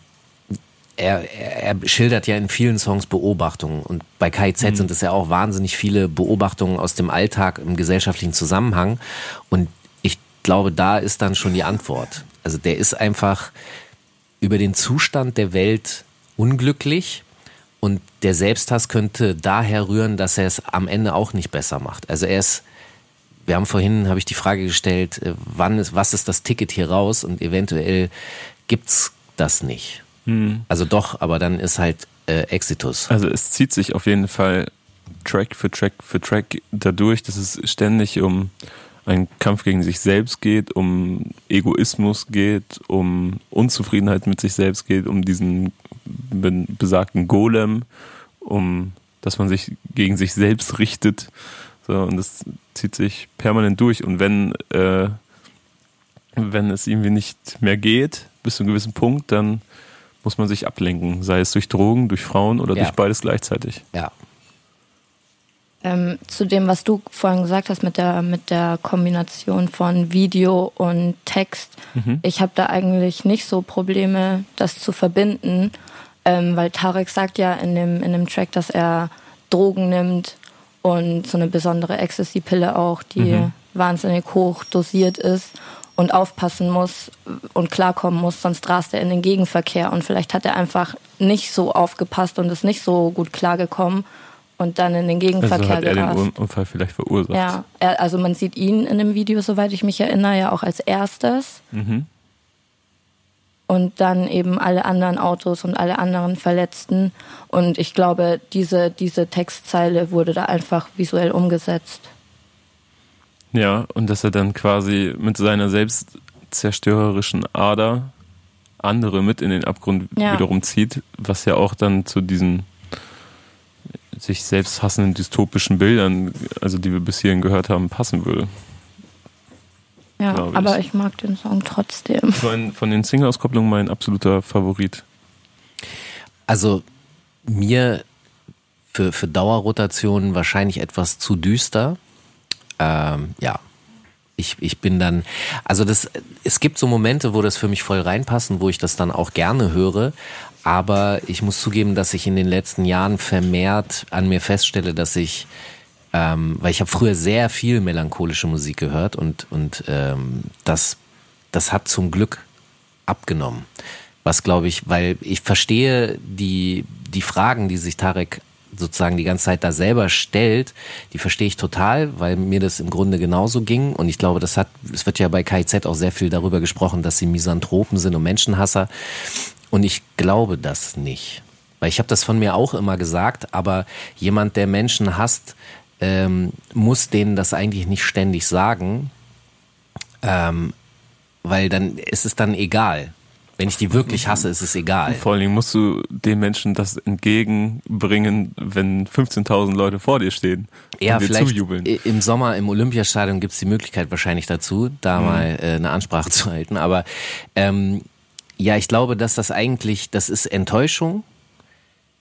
er, er, er schildert ja in vielen Songs Beobachtungen. Und bei KIZ sind es ja auch wahnsinnig viele Beobachtungen aus dem Alltag im gesellschaftlichen Zusammenhang. Und ich glaube, da ist dann schon die Antwort. Also der ist einfach über den Zustand der Welt unglücklich und der Selbsthass könnte daher rühren, dass er es am Ende auch nicht besser macht. Also er ist, wir haben vorhin, habe ich die Frage gestellt, äh, wann ist, was ist das Ticket hier raus und eventuell gibt's das nicht. Also doch, aber dann ist halt äh, Exitus. Also es zieht sich auf jeden Fall Track für Track für Track dadurch, dass es ständig um einen Kampf gegen sich selbst geht, um Egoismus geht, um Unzufriedenheit mit sich selbst geht, um diesen besagten Golem, um dass man sich gegen sich selbst richtet. So, und das zieht sich permanent durch. Und wenn, äh, wenn es irgendwie nicht mehr geht, bis zu einem gewissen Punkt, dann muss man sich ablenken, sei es durch Drogen, durch Frauen oder Ja. durch beides gleichzeitig. Ja. Ähm, zu dem, was du vorhin gesagt hast mit der, mit der Kombination von Video und Text. Ich habe da eigentlich nicht so Probleme, das zu verbinden, ähm, weil Tarek sagt ja in dem, in dem Track, dass er Drogen nimmt und so eine besondere Ecstasy-Pille auch, die wahnsinnig hoch dosiert ist und aufpassen muss und klarkommen muss, sonst rast er in den Gegenverkehr und vielleicht hat er einfach nicht so aufgepasst und ist nicht so gut klargekommen und dann in den Also Gegenverkehr hat er den gerast. Un- Unfall vielleicht verursacht. Ja, er, also man sieht ihn in dem Video, soweit ich mich erinnere, ja auch als erstes. Mhm. Und dann eben alle anderen Autos und alle anderen Verletzten. Und ich glaube, diese, diese Textzeile wurde da einfach visuell umgesetzt. Ja, und dass er dann quasi mit seiner selbstzerstörerischen Ader andere mit in den Abgrund Ja. wiederum zieht, was ja auch dann zu diesen sich selbst hassenden dystopischen Bildern, also die wir bis hierhin gehört haben, passen würde. Ja, ich. aber ich mag den Song trotzdem. Von, von den Single-Auskopplungen mein absoluter Favorit. Also mir für, für Dauerrotationen wahrscheinlich etwas zu düster. Ähm, ja. Ich, ich bin dann, also das, es gibt so Momente, wo das für mich voll reinpassen, wo ich das dann auch gerne höre. Aber ich muss zugeben, dass ich in den letzten Jahren vermehrt an mir feststelle, dass ich, ähm, weil ich habe früher sehr viel melancholische Musik gehört und, und ähm, das, das hat zum Glück abgenommen. Was glaube ich, weil ich verstehe die, die Fragen, die sich Tarek sozusagen die ganze Zeit da selber stellt, die verstehe ich total, weil mir das im Grunde genauso ging. Und ich glaube, das hat, es wird ja bei KIZ auch sehr viel darüber gesprochen, dass sie Misanthropen sind und Menschenhasser. Und ich glaube das nicht. Weil ich habe das von mir auch immer gesagt, aber jemand, der Menschen hasst, ähm, muss denen das eigentlich nicht ständig sagen, ähm, weil dann ist es dann egal. Wenn ich die wirklich hasse, ist es egal. Vor allen Dingen musst du den Menschen das entgegenbringen, wenn 15.000 Leute vor dir stehen Ja, und dir vielleicht zujubeln. im Sommer im Olympiastadion gibt's die Möglichkeit wahrscheinlich dazu, da Mhm. mal äh, eine Ansprache zu halten. Aber ähm, ja, ich glaube, dass das eigentlich, das ist Enttäuschung.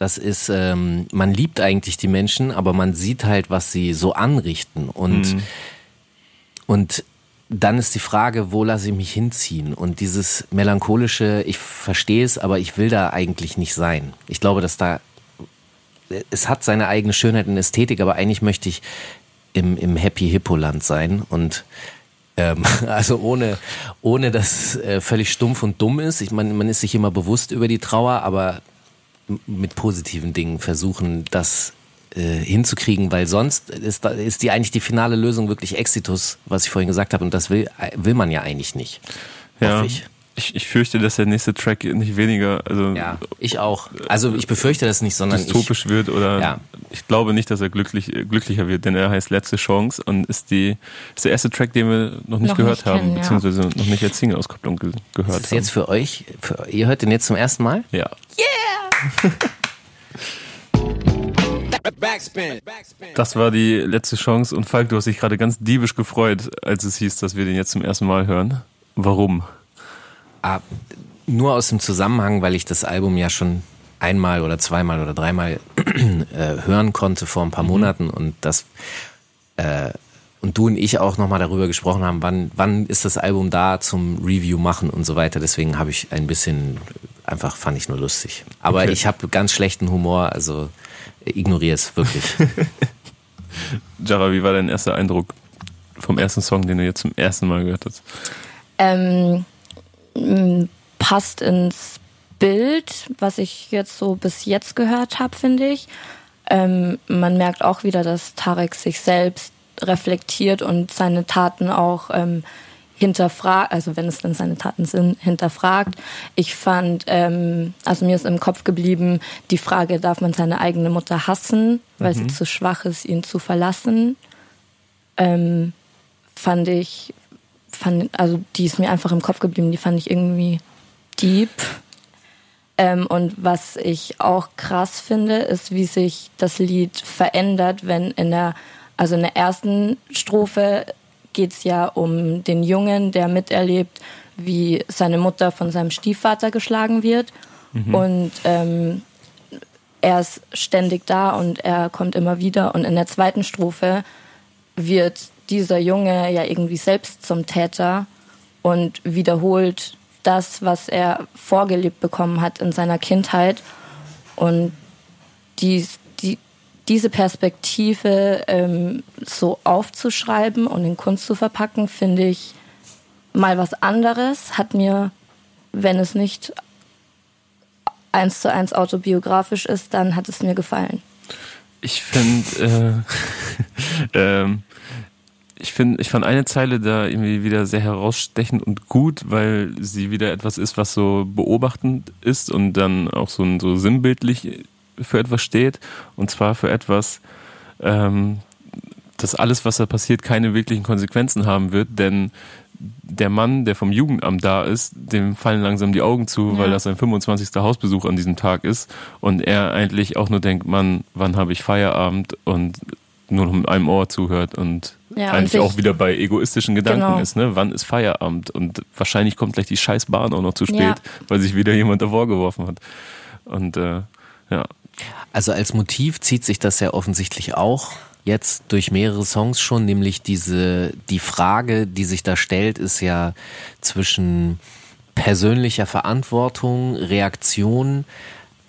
Das ist, ähm, man liebt eigentlich die Menschen, aber man sieht halt, was sie so anrichten. Und, Mhm. und dann ist die Frage, wo lasse ich mich hinziehen? Und dieses melancholische, ich verstehe es, aber ich will da eigentlich nicht sein. Ich glaube, dass da es hat seine eigene Schönheit und Ästhetik, aber eigentlich möchte ich im, im Happy Hippo Land sein und ähm, also ohne, ohne dass es äh, völlig stumpf und dumm ist. Ich meine, man ist sich immer bewusst über die Trauer, aber mit positiven Dingen versuchen, das äh, hinzukriegen, weil sonst ist, ist die eigentlich die finale Lösung wirklich Exitus, was ich vorhin gesagt habe, und das will, äh, will man ja eigentlich nicht. Ja, Hoffe ich. Ich, ich fürchte, dass der nächste Track nicht weniger, also Ja, ich auch. Also ich befürchte das nicht, sondern ich, dystopisch wird oder Ja. ich glaube nicht, dass er glücklich, glücklicher wird, denn er heißt Letzte Chance und ist die ist der erste Track, den wir noch nicht Noch gehört nicht haben, kennen, ja. beziehungsweise noch nicht als Single-Auskopplung ge gehört das ist haben. jetzt für euch, für, ihr hört den jetzt zum ersten Mal? ja. Backspin. Backspin. Das war die letzte Chance und Falk, du hast dich gerade ganz diebisch gefreut, als es hieß, dass wir den jetzt zum ersten Mal hören. Warum? Ah, nur aus dem Zusammenhang, weil ich das Album ja schon einmal oder zweimal oder dreimal äh, hören konnte vor ein paar Monaten und das äh, und du und ich auch nochmal darüber gesprochen haben, wann, wann ist das Album da zum Review machen und so weiter. Deswegen habe ich ein bisschen, einfach fand ich nur lustig. Aber Okay. ich habe ganz schlechten Humor, also ignoriere es wirklich. Jara, wie war dein erster Eindruck vom ersten Song, den du jetzt zum ersten Mal gehört hast? Ähm, passt ins Bild, was ich jetzt so bis jetzt gehört habe, finde ich. Ähm, man merkt auch wieder, dass Tarek sich selbst reflektiert und seine Taten auch ähm, hinterfragt, also wenn es dann seine Taten sind, hinterfragt. Ich fand, ähm, also mir ist im Kopf geblieben, die Frage, darf man seine eigene Mutter hassen, weil mhm. sie zu schwach ist, ihn zu verlassen. Ähm, fand ich, fand, also die ist mir einfach im Kopf geblieben, die fand ich irgendwie deep. Ähm, und was ich auch krass finde, ist, wie sich das Lied verändert, wenn in der, also in der ersten Strophe geht es ja um den Jungen, der miterlebt, wie seine Mutter von seinem Stiefvater geschlagen wird. Mhm. Und ähm, er ist ständig da und er kommt immer wieder. Und in der zweiten Strophe wird dieser Junge ja irgendwie selbst zum Täter und wiederholt das, was er vorgelebt bekommen hat in seiner Kindheit. Und dies, diese Perspektive ähm, so aufzuschreiben und in Kunst zu verpacken, finde ich mal was anderes. Hat mir, wenn es nicht eins zu eins autobiografisch ist, dann hat es mir gefallen. Ich finde, äh, ähm, ich finde, ich fand eine Zeile da irgendwie wieder sehr herausstechend und gut, weil sie wieder etwas ist, was so beobachtend ist und dann auch so, so sinnbildlich für etwas steht. Und zwar für etwas, ähm, dass alles, was da passiert, keine wirklichen Konsequenzen haben wird, denn der Mann, der vom Jugendamt da ist, dem fallen langsam die Augen zu, ja. weil das sein 25. Hausbesuch an diesem Tag ist und er eigentlich auch nur denkt, Mann, wann habe ich Feierabend und nur noch mit einem Ohr zuhört und ja, eigentlich und auch wieder bei egoistischen Gedanken genau. ist, ne? Wann ist Feierabend? Und wahrscheinlich kommt gleich die scheiß Bahn auch noch zu spät, ja. weil sich wieder jemand davor geworfen hat. Und äh, ja, also als Motiv zieht sich das ja offensichtlich auch jetzt durch mehrere Songs schon, nämlich diese, die Frage, die sich da stellt, ist ja zwischen persönlicher Verantwortung, Reaktion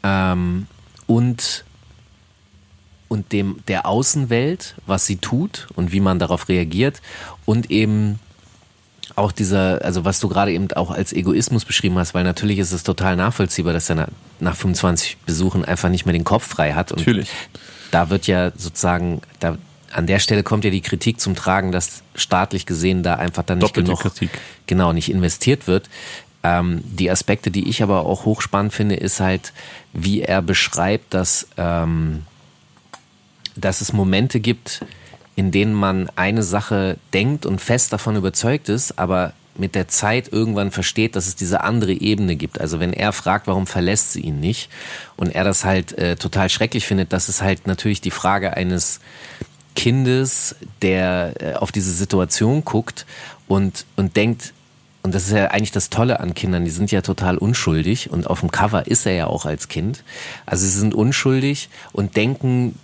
ähm, und und dem der Außenwelt, was sie tut und wie man darauf reagiert und eben auch dieser, also was du gerade eben auch als Egoismus beschrieben hast, weil natürlich ist es total nachvollziehbar, dass er nach 25 Besuchen einfach nicht mehr den Kopf frei hat. Und natürlich. Da wird ja sozusagen, da, an der Stelle kommt ja die Kritik zum Tragen, dass staatlich gesehen da einfach dann nicht Doppelte genug, Kritik. genau, nicht investiert wird. Ähm, die Aspekte, die ich aber auch hochspannend finde, ist halt, wie er beschreibt, dass, ähm, dass es Momente gibt, in denen man eine Sache denkt und fest davon überzeugt ist, aber mit der Zeit irgendwann versteht, dass es diese andere Ebene gibt. Also wenn er fragt, warum verlässt sie ihn nicht und er das halt äh, total schrecklich findet, das ist halt natürlich die Frage eines Kindes, der äh, auf diese Situation guckt und, und denkt, und das ist ja eigentlich das Tolle an Kindern, die sind ja total unschuldig und auf dem Cover ist er ja auch als Kind. Also sie sind unschuldig und denken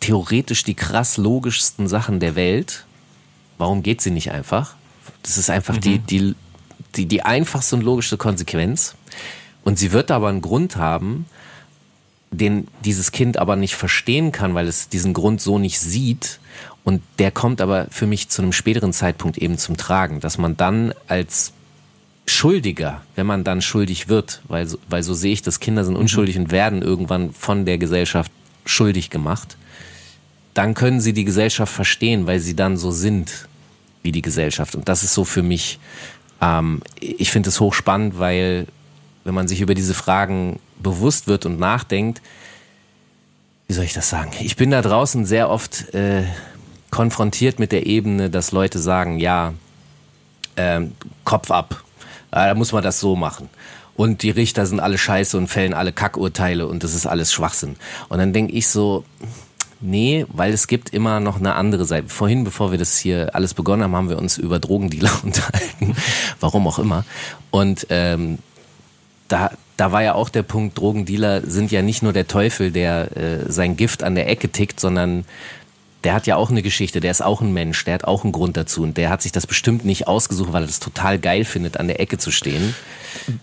theoretisch die krass logischsten Sachen der Welt. Warum geht sie nicht einfach? Das ist einfach mhm. die, die, die, die einfachste und logischste Konsequenz. Und sie wird aber einen Grund haben, den dieses Kind aber nicht verstehen kann, weil es diesen Grund so nicht sieht. Und der kommt aber für mich zu einem späteren Zeitpunkt eben zum Tragen, dass man dann als Schuldiger, wenn man dann schuldig wird, weil, weil so sehe ich, dass Kinder sind mhm. unschuldig und werden irgendwann von der Gesellschaft schuldig gemacht dann können sie die Gesellschaft verstehen, weil sie dann so sind wie die Gesellschaft. Und das ist so für mich, ähm, ich finde es hochspannend, weil wenn man sich über diese Fragen bewusst wird und nachdenkt, wie soll ich das sagen? Ich bin da draußen sehr oft äh, konfrontiert mit der Ebene, dass Leute sagen, ja, äh, Kopf ab, da muss man das so machen. Und die Richter sind alle scheiße und fällen alle Kackurteile und das ist alles Schwachsinn. Und dann denke ich so, Nee, weil es gibt immer noch eine andere Seite. Vorhin, bevor wir das hier alles begonnen haben, haben wir uns über Drogendealer unterhalten. Warum auch immer. Und ähm, da, da war ja auch der Punkt, Drogendealer sind ja nicht nur der Teufel, der äh, sein Gift an der Ecke tickt, sondern der hat ja auch eine Geschichte, der ist auch ein Mensch, der hat auch einen Grund dazu und der hat sich das bestimmt nicht ausgesucht, weil er das total geil findet, an der Ecke zu stehen.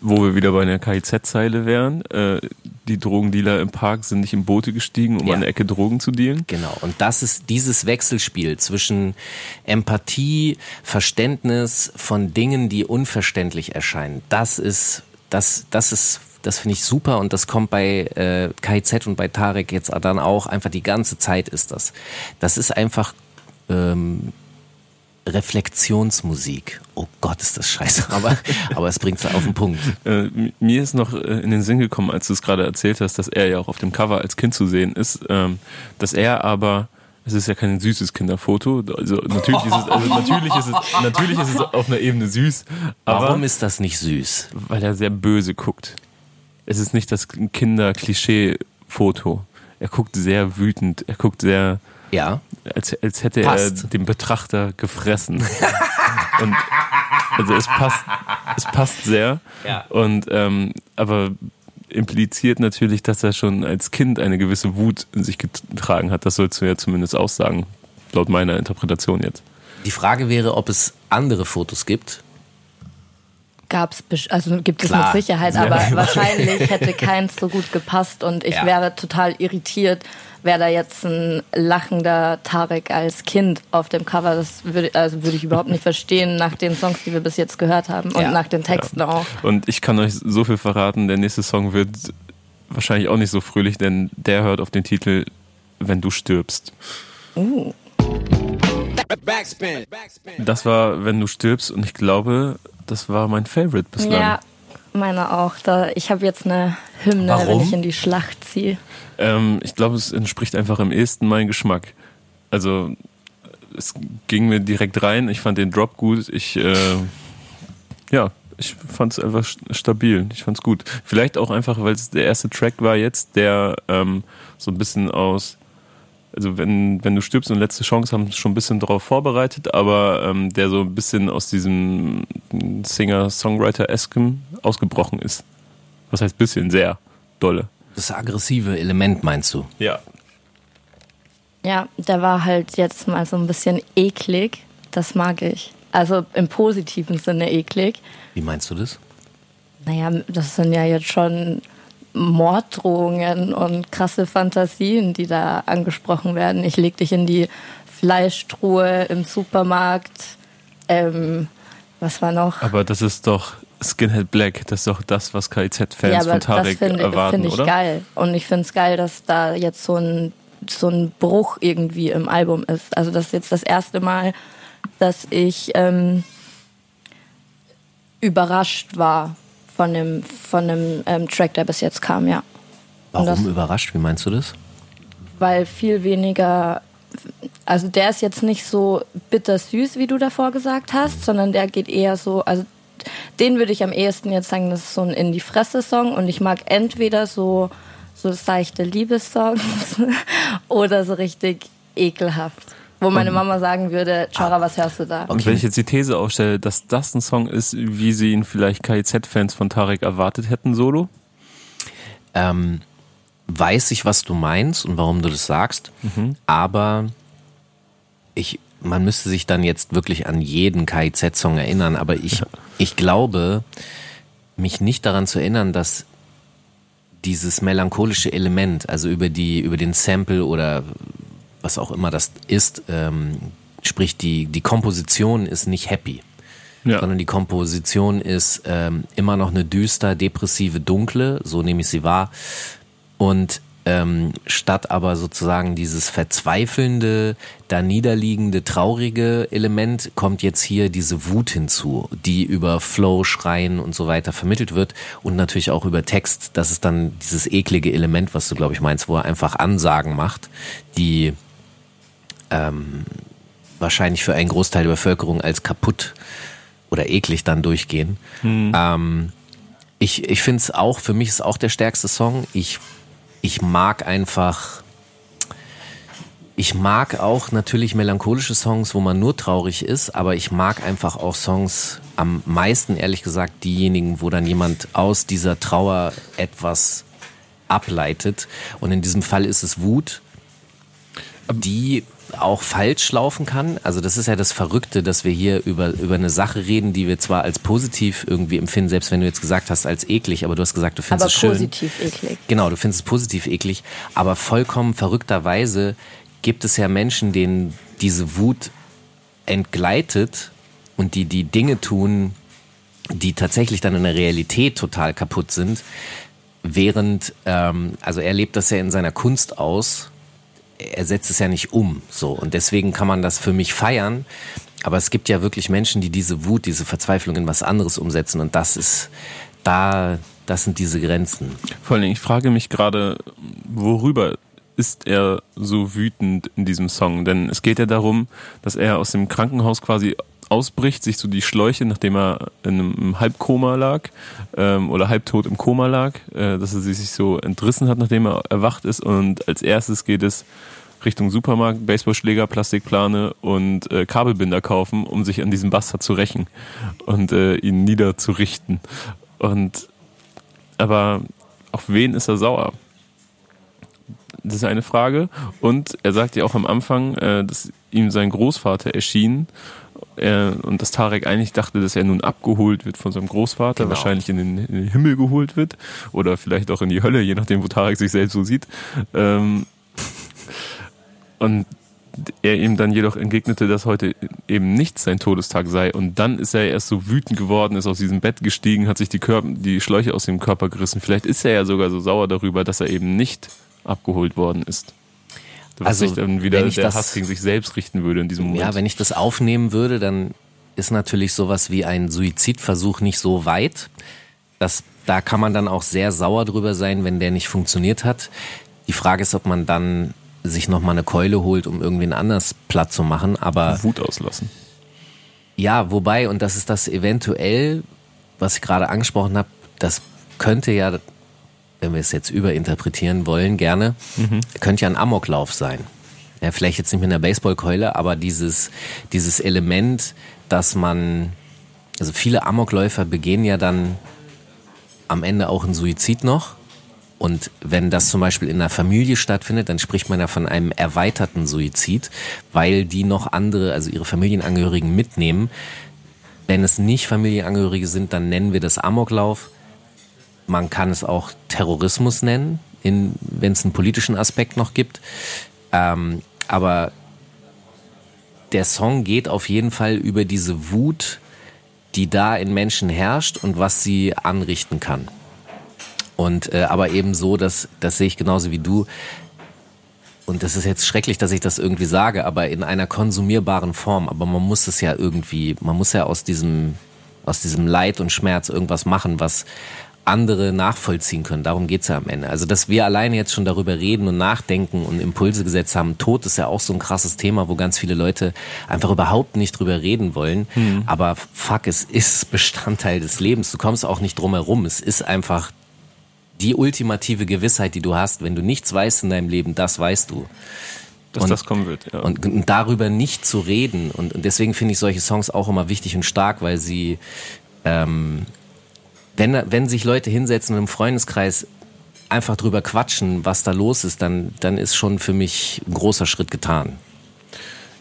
Wo wir wieder bei einer KIZ-Zeile wären, äh, die Drogendealer im Park sind nicht in Boote gestiegen, um ja. an der Ecke Drogen zu dealen. Genau, und das ist dieses Wechselspiel zwischen Empathie, Verständnis von Dingen, die unverständlich erscheinen. Das ist, das, das ist das finde ich super und das kommt bei äh, KZ und bei Tarek jetzt dann auch einfach die ganze Zeit ist das. Das ist einfach ähm, Reflexionsmusik. Oh Gott, ist das scheiße, aber, aber es bringt es auf den Punkt. Äh, mir ist noch äh, in den Sinn gekommen, als du es gerade erzählt hast, dass er ja auch auf dem Cover als Kind zu sehen ist, ähm, dass er aber es ist ja kein süßes Kinderfoto. Also natürlich ist es, also natürlich ist es, natürlich ist es auf einer Ebene süß. Aber Warum ist das nicht süß? Weil er sehr böse guckt. Es ist nicht das Kinder-Klischee-Foto. Er guckt sehr wütend. Er guckt sehr, Ja. als, als hätte Passt. er den Betrachter gefressen. Und also es passt, es passt sehr. Ja. Und ähm, aber impliziert natürlich, dass er schon als Kind eine gewisse Wut in sich getragen hat. Das sollst du ja zumindest aussagen, laut meiner Interpretation jetzt. Die Frage wäre, ob es andere Fotos gibt. Gab's, also gibt es Klar. mit Sicherheit, Ja. aber wahrscheinlich hätte keins so gut gepasst und ich Ja. wäre total irritiert, wäre da jetzt ein lachender Tarek als Kind auf dem Cover. Das würde, also würde ich überhaupt nicht verstehen nach den Songs, die wir bis jetzt gehört haben und Ja. nach den Texten auch. Und ich kann euch so viel verraten, der nächste Song wird wahrscheinlich auch nicht so fröhlich, denn der hört auf den Titel Wenn du stirbst. Backspin. Backspin. Das war Wenn du stirbst und ich glaube, das war mein Favorite bislang. Ja, meine auch. Da, ich habe jetzt eine Hymne, Warum? wenn ich in die Schlacht ziehe. Ähm, ich glaube, es entspricht einfach am ehesten meinem Geschmack. Also es ging mir direkt rein. Ich fand den Drop gut. Ich äh, ja, ich fand es einfach st- stabil. Ich fand es gut. Vielleicht auch einfach, weil es der erste Track war jetzt, der ähm, so ein bisschen aus also wenn, wenn du stirbst und letzte Chance haben schon ein bisschen darauf vorbereitet, aber ähm, der so ein bisschen aus diesem Singer-Songwriter-esken ausgebrochen ist. Was heißt bisschen? Sehr dolle. Das aggressive Element meinst du? Ja. Ja, der war halt jetzt mal so ein bisschen eklig. Das mag ich. Also im positiven Sinne eklig. Wie meinst du das? Naja, das sind ja jetzt schon Morddrohungen und krasse Fantasien, die da angesprochen werden. Ich leg dich in die Fleischtruhe im Supermarkt. Ähm, was war noch? Aber das ist doch Skinhead Black. Das ist doch das, was KIZ-Fans ja, von aber das Tarek finde erwarten, find ich oder? geil. Und ich finde es geil, dass da jetzt so ein, so ein Bruch irgendwie im Album ist. Also das ist jetzt das erste Mal, dass ich ähm, überrascht war von dem, von dem ähm, Track, der bis jetzt kam, ja. Warum das- überrascht? Wie meinst du das? Weil viel weniger, also der ist jetzt nicht so bittersüß, wie du davor gesagt hast, sondern der geht eher so, also den würde ich am ehesten jetzt sagen, das ist so ein in die Fresse Song und ich mag entweder so so seichte Liebessongs oder so richtig ekelhaft, wo meine Mama sagen würde, Chara, was hörst du da? Und wenn ich jetzt die These aufstelle, dass das ein Song ist, wie sie ihn vielleicht KIZ-Fans von Tarek erwartet hätten, solo? Ähm, weiß ich, was du meinst und warum du das sagst, aber ich, man müsste sich dann jetzt wirklich an jeden KIZ-Song erinnern, aber ich, ich glaube, mich nicht daran zu erinnern, dass dieses melancholische Element, also über die, über den Sample oder was auch immer das ist, ähm, sprich die, die Komposition ist nicht happy Ja. sondern die Komposition ist ähm, immer noch eine düster, depressive, dunkle, so nehme ich sie wahr. Und ähm, statt aber sozusagen dieses verzweifelnde, da niederliegende, traurige Element, kommt jetzt hier diese Wut hinzu, die über Flow, Schreien und so weiter vermittelt wird und natürlich auch über Text. Das ist dann dieses eklige Element, was du, glaube ich, meinst, wo er einfach Ansagen macht, die ähm, wahrscheinlich für einen Großteil der Bevölkerung als kaputt oder eklig dann durchgehen. Ähm, ich ich finde es auch, für mich ist auch der stärkste Song. Ich, ich mag einfach, ich mag auch natürlich melancholische Songs, wo man nur traurig ist, aber ich mag einfach auch Songs am meisten, ehrlich gesagt, diejenigen, wo dann jemand aus dieser Trauer etwas ableitet. Und in diesem Fall ist es Wut, die auch falsch laufen kann. Also das ist ja das Verrückte, dass wir hier über, über eine Sache reden, die wir zwar als positiv irgendwie empfinden, selbst wenn du jetzt gesagt hast als eklig, aber du hast gesagt, du findest Aber es schön. positiv eklig. Genau, du findest es positiv eklig, aber vollkommen verrückterweise gibt es ja Menschen, denen diese Wut entgleitet und die die Dinge tun, die tatsächlich dann in der Realität total kaputt sind, während, ähm, also er lebt das ja in seiner Kunst aus, er setzt es ja nicht um, so und deswegen kann man das für mich feiern, aber es gibt ja wirklich Menschen, die diese Wut, diese Verzweiflung in was anderes umsetzen und das ist da, das sind diese Grenzen. Vor allem, ich frage mich gerade, worüber ist er so wütend in diesem Song? Denn es geht ja darum, dass er aus dem Krankenhaus quasi ausbricht, sich so die Schläuche, nachdem er in einem Halbkoma lag ähm, oder halbtot im Koma lag, äh, dass er sich so entrissen hat, nachdem er erwacht ist. Und als erstes geht es Richtung Supermarkt, Baseballschläger, Plastikplane und äh, Kabelbinder kaufen, um sich an diesem Bastard zu rächen und äh, ihn niederzurichten. Und aber auf wen ist er sauer? Das ist eine Frage. Und er sagt ja auch am Anfang, äh, dass ihm sein Großvater erschien äh, und dass Tarek eigentlich dachte, dass er nun abgeholt wird von seinem Großvater, genau. wahrscheinlich in den, in den, Himmel geholt wird oder vielleicht auch in die Hölle, je nachdem, wo Tarek sich selbst so sieht. Ähm, und er ihm dann jedoch entgegnete, dass heute eben nicht sein Todestag sei. Und dann ist er erst so wütend geworden, ist aus diesem Bett gestiegen, hat sich die, Körper, die Schläuche aus dem Körper gerissen. Vielleicht ist er ja sogar so sauer darüber, dass er eben nicht abgeholt worden ist. Was also, sich dann wieder der das, Hass gegen sich selbst richten würde in diesem Moment. Ja, wenn ich das aufnehmen würde, dann ist natürlich sowas wie ein Suizidversuch nicht so weit. Das, da kann man dann auch sehr sauer drüber sein, wenn der nicht funktioniert hat. Die Frage ist, ob man dann sich nochmal eine Keule holt, um irgendwen anders platt zu machen. Aber Wut auslassen. Ja, wobei, und das ist das eventuell, was ich gerade angesprochen habe, das könnte ja wenn wir es jetzt überinterpretieren wollen, gerne, mhm. könnte ja ein Amoklauf sein. Ja, vielleicht jetzt nicht mit einer Baseballkeule, aber dieses, dieses Element, dass man, also viele Amokläufer begehen ja dann am Ende auch einen Suizid noch. Und wenn das zum Beispiel in einer Familie stattfindet, dann spricht man ja von einem erweiterten Suizid, weil die noch andere, also ihre Familienangehörigen mitnehmen. Wenn es nicht Familienangehörige sind, dann nennen wir das Amoklauf. Man kann es auch Terrorismus nennen, wenn es einen politischen Aspekt noch gibt. Ähm, aber der Song geht auf jeden Fall über diese Wut, die da in Menschen herrscht und was sie anrichten kann. Und äh, aber eben so, dass das sehe ich genauso wie du. Und das ist jetzt schrecklich, dass ich das irgendwie sage, aber in einer konsumierbaren Form. Aber man muss es ja irgendwie, man muss ja aus diesem aus diesem Leid und Schmerz irgendwas machen, was andere nachvollziehen können. Darum geht's ja am Ende. Also, dass wir alleine jetzt schon darüber reden und nachdenken und Impulse gesetzt haben. Tod ist ja auch so ein krasses Thema, wo ganz viele Leute einfach überhaupt nicht drüber reden wollen. Hm. Aber fuck, es ist Bestandteil des Lebens. Du kommst auch nicht drum herum. Es ist einfach die ultimative Gewissheit, die du hast. Wenn du nichts weißt in deinem Leben, das weißt du. Dass und, das kommen wird, ja. Und, und darüber nicht zu reden. Und, und deswegen finde ich solche Songs auch immer wichtig und stark, weil sie ähm, wenn, wenn sich Leute hinsetzen und im Freundeskreis einfach drüber quatschen, was da los ist, dann, dann ist schon für mich ein großer Schritt getan.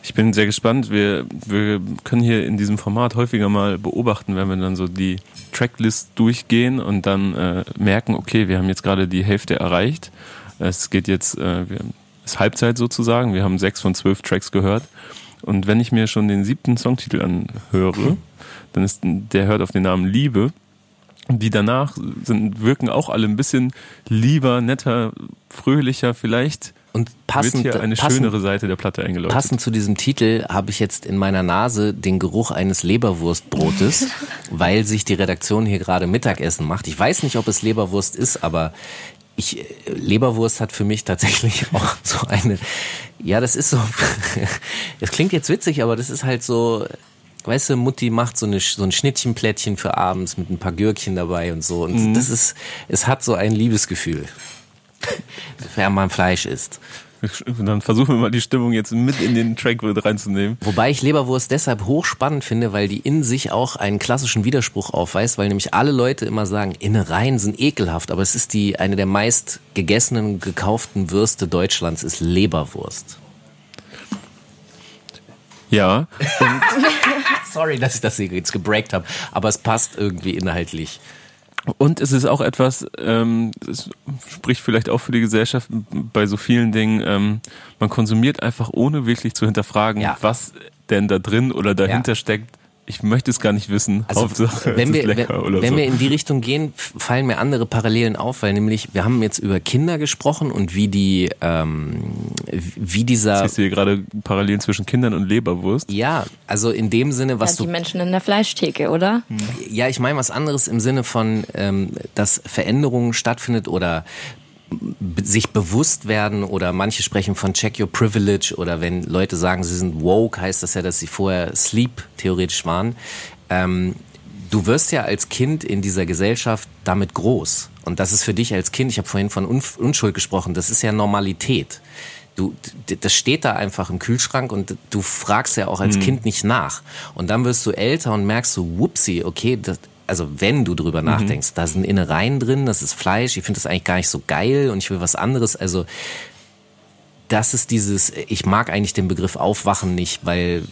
Ich bin sehr gespannt. Wir, wir können hier in diesem Format häufiger mal beobachten, wenn wir dann so die Tracklist durchgehen und dann äh, merken, okay, wir haben jetzt gerade die Hälfte erreicht. Es geht jetzt, äh, wir, ist Halbzeit sozusagen. Wir haben sechs von zwölf Tracks gehört. Und wenn ich mir schon den siebten Songtitel anhöre, dann ist der hört auf den Namen Liebe die danach sind, wirken auch alle ein bisschen lieber, netter, fröhlicher vielleicht. Und passend, wird hier eine passend, schönere Seite der Platte eingeläutet. Passend zu diesem Titel habe ich jetzt in meiner Nase den Geruch eines Leberwurstbrotes, weil sich die Redaktion hier gerade Mittagessen macht. Ich weiß nicht, ob es Leberwurst ist, aber ich, Leberwurst hat für mich tatsächlich auch so eine, ja, das ist so, das klingt jetzt witzig, aber das ist halt so, weißt du, Mutti macht so, eine, so ein Schnittchenplättchen für abends mit ein paar Gürkchen dabei und so. Und mhm. das ist, es hat so ein Liebesgefühl, sofern man Fleisch isst. Dann versuchen wir mal die Stimmung jetzt mit in den Track reinzunehmen. Wobei ich Leberwurst deshalb hochspannend finde, weil die in sich auch einen klassischen Widerspruch aufweist, weil nämlich alle Leute immer sagen, Innereien sind ekelhaft, aber es ist die eine der meist gegessenen, gekauften Würste Deutschlands ist Leberwurst. Ja. Sorry, dass ich das jetzt gebreakt habe, aber es passt irgendwie inhaltlich. Und es ist auch etwas, ähm, es spricht vielleicht auch für die Gesellschaft bei so vielen Dingen, ähm, man konsumiert einfach ohne wirklich zu hinterfragen, ja. was denn da drin oder dahinter ja. steckt, ich möchte es gar nicht wissen. Also, Hauptsache, wenn wir, wenn, wenn so. wir in die Richtung gehen, fallen mir andere Parallelen auf, weil nämlich wir haben jetzt über Kinder gesprochen und wie die, ähm, wie dieser. Siehst du hier gerade Parallelen zwischen Kindern und Leberwurst? Ja, also in dem Sinne, was ja, die du. Die Menschen in der Fleischtheke, oder? Ja, ich meine was anderes im Sinne von, ähm, dass Veränderungen stattfindet oder sich bewusst werden oder manche sprechen von check your privilege oder wenn Leute sagen, sie sind woke, heißt das ja, dass sie vorher sleep theoretisch waren. Ähm, du wirst ja als Kind in dieser Gesellschaft damit groß. Und das ist für dich als Kind, ich habe vorhin von Unschuld gesprochen, das ist ja Normalität. Du, das steht da einfach im Kühlschrank und du fragst ja auch als mhm. Kind nicht nach. Und dann wirst du älter und merkst so, whoopsie, okay, das, also wenn du drüber mhm. nachdenkst, da sind Innereien drin, das ist Fleisch, ich finde das eigentlich gar nicht so geil und ich will was anderes. Also das ist dieses, ich mag eigentlich den Begriff Aufwachen nicht, weil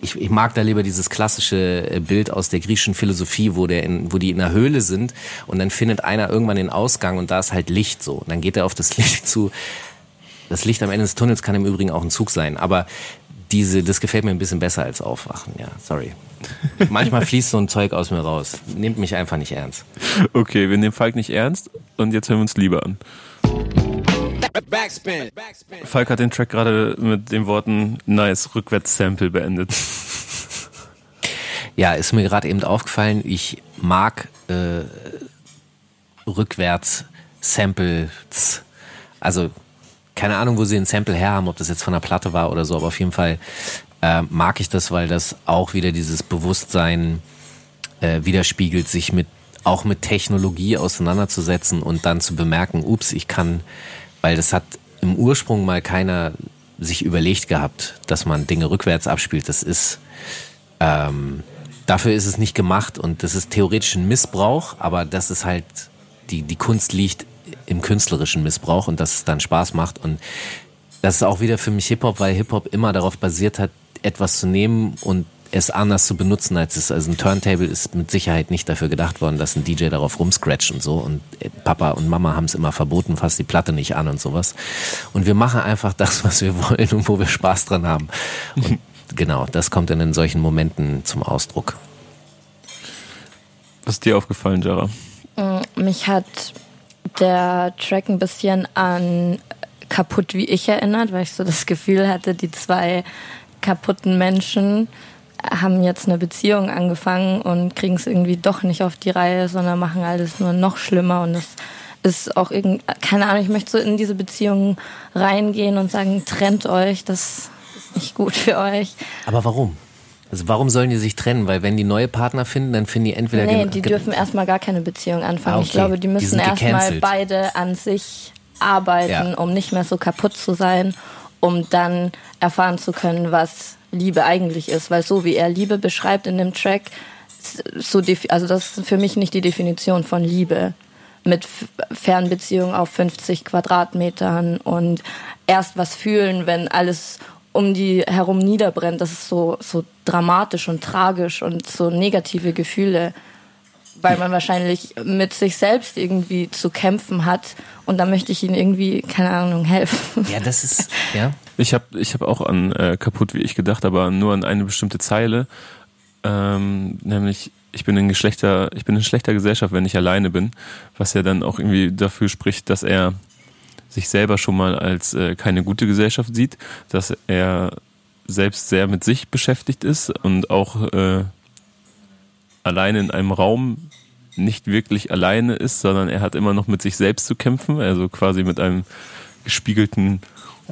ich, ich mag da lieber dieses klassische äh, Bild aus der griechischen Philosophie, wo, der in, wo die in einer Höhle sind und dann findet einer irgendwann den Ausgang und da ist halt Licht so. Und dann geht er auf das Licht zu. Das Licht am Ende des Tunnels kann im Übrigen auch ein Zug sein. Aber diese, das gefällt mir ein bisschen besser als Aufwachen, ja, sorry. Manchmal fließt so ein Zeug aus mir raus. Nehmt mich einfach nicht ernst. Okay, wir nehmen Falk nicht ernst und jetzt hören wir uns lieber an. Backspin. Falk hat den Track gerade mit den Worten Nice Rückwärts-Sample beendet. Ja, ist mir gerade eben aufgefallen, ich mag äh, Rückwärts-Samples. Also keine Ahnung, wo sie ein Sample her haben, ob das jetzt von der Platte war oder so, aber auf jeden Fall äh, mag ich das, weil das auch wieder dieses Bewusstsein äh, widerspiegelt, sich mit auch mit Technologie auseinanderzusetzen und dann zu bemerken, ups, ich kann, weil das hat im Ursprung mal keiner sich überlegt gehabt, dass man Dinge rückwärts abspielt. Das ist ähm, dafür ist es nicht gemacht und das ist theoretisch ein Missbrauch, aber das ist halt die die Kunst liegt im künstlerischen Missbrauch und dass es dann Spaß macht. Und das ist auch wieder für mich Hip-Hop, weil Hip-Hop immer darauf basiert hat, etwas zu nehmen und es anders zu benutzen, als es, also ein Turntable ist mit Sicherheit nicht dafür gedacht worden, dass ein DJ darauf rumscratcht und so. Und äh, Papa und Mama haben es immer verboten, fasst die Platte nicht an und sowas. Und wir machen einfach das, was wir wollen und wo wir Spaß dran haben. Und genau, das kommt dann in solchen Momenten zum Ausdruck. Was ist dir aufgefallen, Jara? Mm, mich hat der Track ein bisschen an kaputt wie ich erinnert, weil ich so das Gefühl hatte, die zwei kaputten Menschen haben jetzt eine Beziehung angefangen und kriegen es irgendwie doch nicht auf die Reihe, sondern machen alles nur noch schlimmer und das ist auch irgendwie, keine Ahnung, ich möchte so in diese Beziehung reingehen und sagen, trennt euch, das ist nicht gut für euch. Aber warum? Also warum sollen die sich trennen? Weil wenn die neue Partner finden, dann finden die entweder... Nee, die dürfen erstmal gar keine Beziehung anfangen. Ah, okay. Ich glaube, die müssen erstmal beide an sich arbeiten, ja. um nicht mehr so kaputt zu sein, um dann erfahren zu können, was Liebe eigentlich ist. Weil so wie er Liebe beschreibt in dem Track, so also das ist für mich nicht die Definition von Liebe mit Fernbeziehung auf 50 Quadratmetern und erst was fühlen, wenn alles um die herum niederbrennt. Das ist so, so dramatisch und tragisch und so negative Gefühle, weil man wahrscheinlich mit sich selbst irgendwie zu kämpfen hat. Und da möchte ich ihnen irgendwie, keine Ahnung, helfen. Ja, das ist, ja. Ich habe ich hab auch an äh, kaputt wie ich gedacht, aber nur an eine bestimmte Zeile. Ähm, nämlich, ich bin in Geschlechter, ich bin in schlechter Gesellschaft, wenn ich alleine bin, was ja dann auch irgendwie dafür spricht, dass er sich selber schon mal als äh, keine gute Gesellschaft sieht, dass er selbst sehr mit sich beschäftigt ist und auch äh, alleine in einem Raum nicht wirklich alleine ist, sondern er hat immer noch mit sich selbst zu kämpfen, also quasi mit einem gespiegelten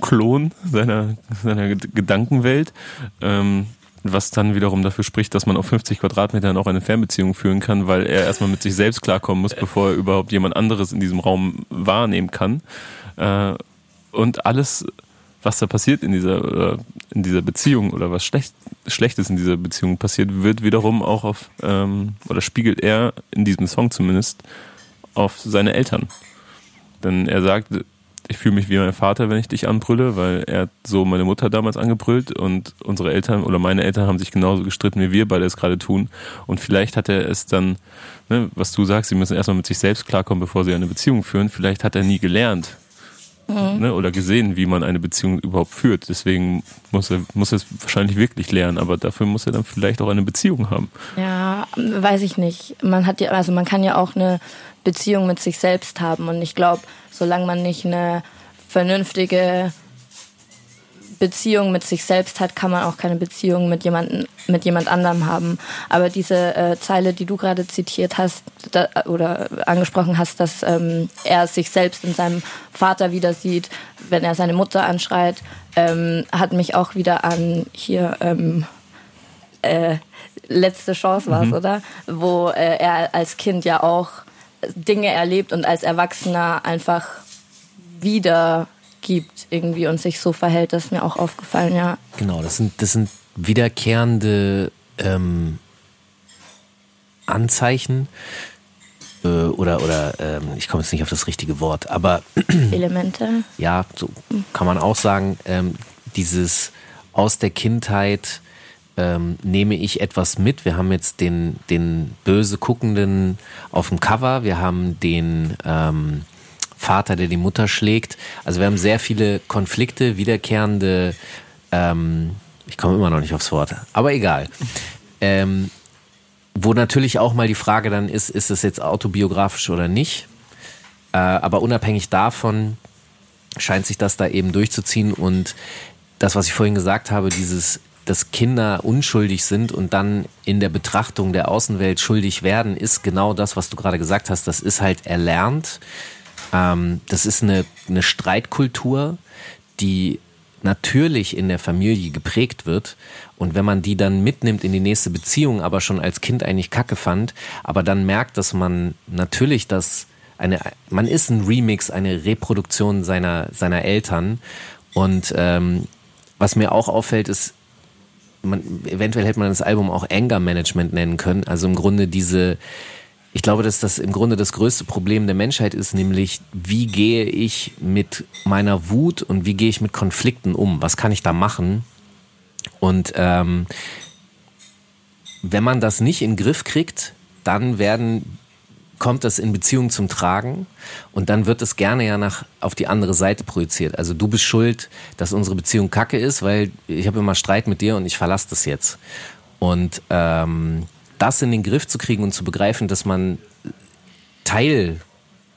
Klon seiner, seiner Gedankenwelt. Ähm, was dann wiederum dafür spricht, dass man auf 50 Quadratmetern auch eine Fernbeziehung führen kann, weil er erstmal mit sich selbst klarkommen muss, bevor er überhaupt jemand anderes in diesem Raum wahrnehmen kann. Äh, und alles, was da passiert in dieser, in dieser Beziehung oder was schlecht, Schlechtes in dieser Beziehung passiert, wird wiederum auch auf, ähm, oder spiegelt er in diesem Song zumindest auf seine Eltern. Denn er sagt, ich fühle mich wie mein Vater, wenn ich dich anbrülle, weil er so meine Mutter damals angebrüllt und unsere Eltern oder meine Eltern haben sich genauso gestritten, wie wir beide es gerade tun. Und vielleicht hat er es dann, ne, was du sagst, sie müssen erstmal mit sich selbst klarkommen, bevor sie eine Beziehung führen. Vielleicht hat er nie gelernt, mhm. ne, oder gesehen, wie man eine Beziehung überhaupt führt. Deswegen muss er, muss er es wahrscheinlich wirklich lernen, aber dafür muss er dann vielleicht auch eine Beziehung haben. Ja, weiß ich nicht. Man hat ja, also man kann ja auch eine Beziehung mit sich selbst haben und ich glaube, solange man nicht eine vernünftige Beziehung mit sich selbst hat, kann man auch keine Beziehung mit jemandem, mit jemand anderem haben. Aber diese äh, Zeile, die du gerade zitiert hast da, oder angesprochen hast, dass ähm, er sich selbst in seinem Vater wieder sieht, wenn er seine Mutter anschreit, ähm, hat mich auch wieder an hier ähm, äh, letzte Chance war es, mhm. oder? Wo äh, er als Kind ja auch Dinge erlebt und als Erwachsener einfach wieder gibt irgendwie und sich so verhält, das ist mir auch aufgefallen, ja. Genau, das sind, das sind wiederkehrende ähm, Anzeichen äh, oder, oder ähm, ich komme jetzt nicht auf das richtige Wort, aber Elemente. Ja, so kann man auch sagen, ähm, dieses aus der Kindheit ähm, nehme ich etwas mit. Wir haben jetzt den, den böse guckenden auf dem Cover, wir haben den ähm, Vater, der die Mutter schlägt. Also wir haben sehr viele Konflikte, wiederkehrende, ähm, ich komme immer noch nicht aufs Wort, aber egal. Ähm, wo natürlich auch mal die Frage dann ist, ist es jetzt autobiografisch oder nicht? Äh, aber unabhängig davon scheint sich das da eben durchzuziehen und das, was ich vorhin gesagt habe, dieses, dass Kinder unschuldig sind und dann in der Betrachtung der Außenwelt schuldig werden, ist genau das, was du gerade gesagt hast. Das ist halt erlernt. Ähm, das ist eine, eine Streitkultur, die natürlich in der Familie geprägt wird. Und wenn man die dann mitnimmt in die nächste Beziehung, aber schon als Kind eigentlich Kacke fand, aber dann merkt, dass man natürlich das eine, man ist ein Remix, eine Reproduktion seiner seiner Eltern. Und ähm, was mir auch auffällt ist, man, eventuell hätte man das Album auch Anger Management nennen können, also im Grunde diese ich glaube, dass das im Grunde das größte Problem der Menschheit ist, nämlich wie gehe ich mit meiner Wut und wie gehe ich mit Konflikten um? Was kann ich da machen? Und ähm, wenn man das nicht in den Griff kriegt, dann werden kommt das in Beziehung zum Tragen und dann wird es gerne ja nach auf die andere Seite projiziert. Also du bist schuld, dass unsere Beziehung kacke ist, weil ich habe immer Streit mit dir und ich verlasse das jetzt. Und ähm, das in den Griff zu kriegen und zu begreifen, dass man Teil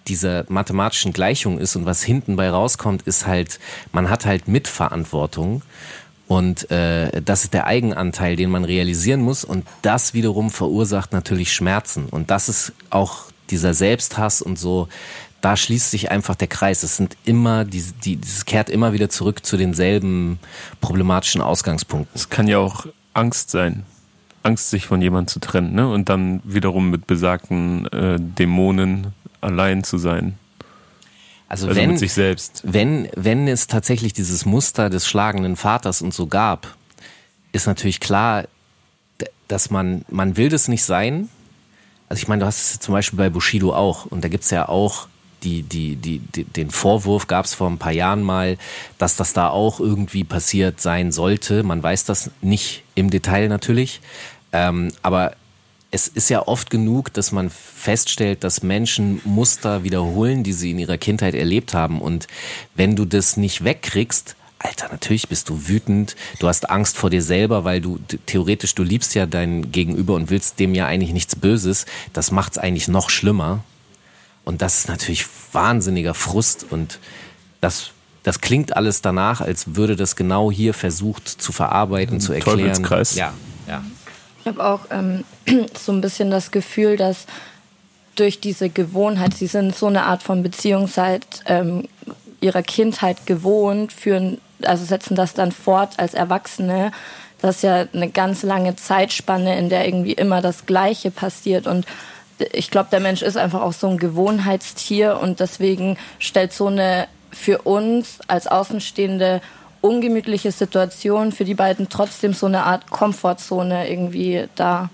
dieser mathematischen Gleichung ist und was hinten bei rauskommt, ist halt, man hat halt Mitverantwortung und äh, das ist der Eigenanteil, den man realisieren muss und das wiederum verursacht natürlich Schmerzen und das ist auch dieser Selbsthass und so, da schließt sich einfach der Kreis. Es sind immer, die, die, es kehrt immer wieder zurück zu denselben problematischen Ausgangspunkten. Es kann ja auch Angst sein. Angst, sich von jemandem zu trennen, ne? Und dann wiederum mit besagten äh, Dämonen allein zu sein. Also, also wenn, mit sich selbst. Wenn, wenn es tatsächlich dieses Muster des schlagenden Vaters und so gab, ist natürlich klar, dass man, man will das nicht sein. Also ich meine, du hast es zum Beispiel bei Bushido auch und da gibt's ja auch die, die, die, die, den Vorwurf gab es vor ein paar Jahren mal, dass das da auch irgendwie passiert sein sollte. Man weiß das nicht im Detail natürlich. Ähm, aber es ist ja oft genug, dass man feststellt, dass Menschen Muster wiederholen, die sie in ihrer Kindheit erlebt haben. Und wenn du das nicht wegkriegst, Alter, natürlich bist du wütend, du hast Angst vor dir selber, weil du theoretisch, du liebst ja dein Gegenüber und willst dem ja eigentlich nichts Böses. Das macht's eigentlich noch schlimmer. Und das ist natürlich wahnsinniger Frust und das das klingt alles danach, als würde das genau hier versucht zu verarbeiten, zu erklären. Teufelskreis. Ja, ja. Ich habe auch ähm, so ein bisschen das Gefühl, dass durch diese Gewohnheit, sie sind so eine Art von Beziehung seit ähm, ihrer Kindheit gewohnt, führen, also setzen das dann fort als Erwachsene. Das ist ja eine ganz lange Zeitspanne, in der irgendwie immer das Gleiche passiert. Und ich glaube, der Mensch ist einfach auch so ein Gewohnheitstier und deswegen stellt so eine für uns als Außenstehende ungemütliche Situation für die beiden trotzdem so eine Art Komfortzone irgendwie da,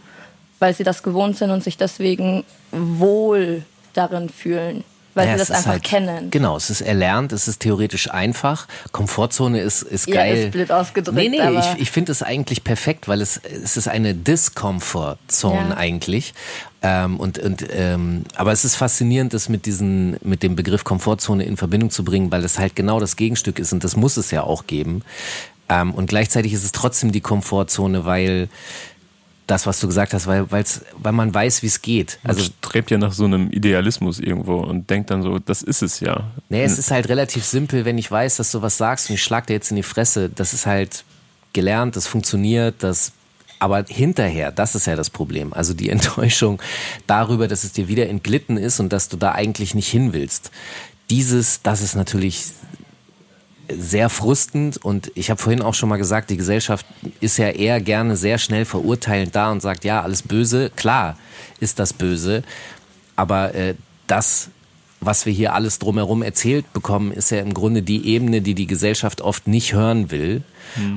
weil sie das gewohnt sind und sich deswegen wohl darin fühlen. weil Ja, sie das einfach halt- kennen. Genau, es ist erlernt, es ist theoretisch einfach. Komfortzone ist, ist Ja, geil. ist blöd ausgedrückt, Nee, nee, ich, ich finde es eigentlich perfekt, weil es, es ist eine Discomfort-Zone Ja. eigentlich. Ähm, und, und, ähm, aber es ist faszinierend, das mit, diesen, mit dem Begriff Komfortzone in Verbindung zu bringen, weil es halt genau das Gegenstück ist und das muss es ja auch geben. Ähm, und gleichzeitig ist es trotzdem die Komfortzone, weil das, was du gesagt hast, weil, weil's, weil man weiß, wie es geht. Also Also strebt ja nach so einem Idealismus irgendwo und denkt dann so, das ist es ja. Nee, es ist halt relativ simpel, wenn ich weiß, dass du was sagst und ich schlag dir jetzt in die Fresse. Das ist halt gelernt, das funktioniert, das. Aber hinterher, das ist ja das Problem. Also die Enttäuschung darüber, dass es dir wieder entglitten ist und dass du da eigentlich nicht hin willst. Dieses, das ist natürlich sehr frustend und ich habe vorhin auch schon mal gesagt, die Gesellschaft ist ja eher gerne sehr schnell verurteilend da und sagt, ja, alles böse. Klar ist das böse, aber äh, das, was wir hier alles drumherum erzählt bekommen, ist ja im Grunde die Ebene, die die Gesellschaft oft nicht hören will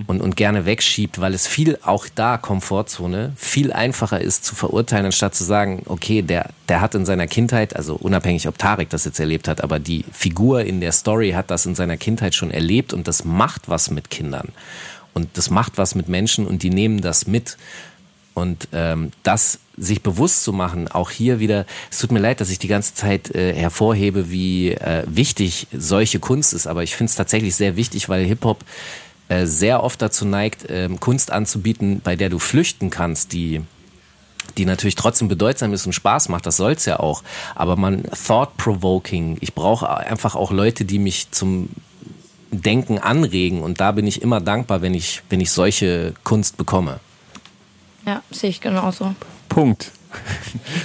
und, und gerne wegschiebt, weil es viel, auch da Komfortzone, viel einfacher ist zu verurteilen, anstatt zu sagen, okay, der, der hat in seiner Kindheit, also unabhängig ob Tarek das jetzt erlebt hat, aber die Figur in der Story hat das in seiner Kindheit schon erlebt und das macht was mit Kindern. Und das macht was mit Menschen und die nehmen das mit. Und ähm, das sich bewusst zu machen, auch hier wieder, es tut mir leid, dass ich die ganze Zeit äh, hervorhebe, wie äh, wichtig solche Kunst ist, aber ich finde es tatsächlich sehr wichtig, weil Hip-Hop äh, sehr oft dazu neigt, ähm, Kunst anzubieten, bei der du flüchten kannst, die die natürlich trotzdem bedeutsam ist und Spaß macht, das soll's ja auch. Aber man thought-provoking. Ich brauche einfach auch Leute, die mich zum Denken anregen und da bin ich immer dankbar, wenn ich, wenn ich solche Kunst bekomme. Ja, sehe ich genauso. Punkt.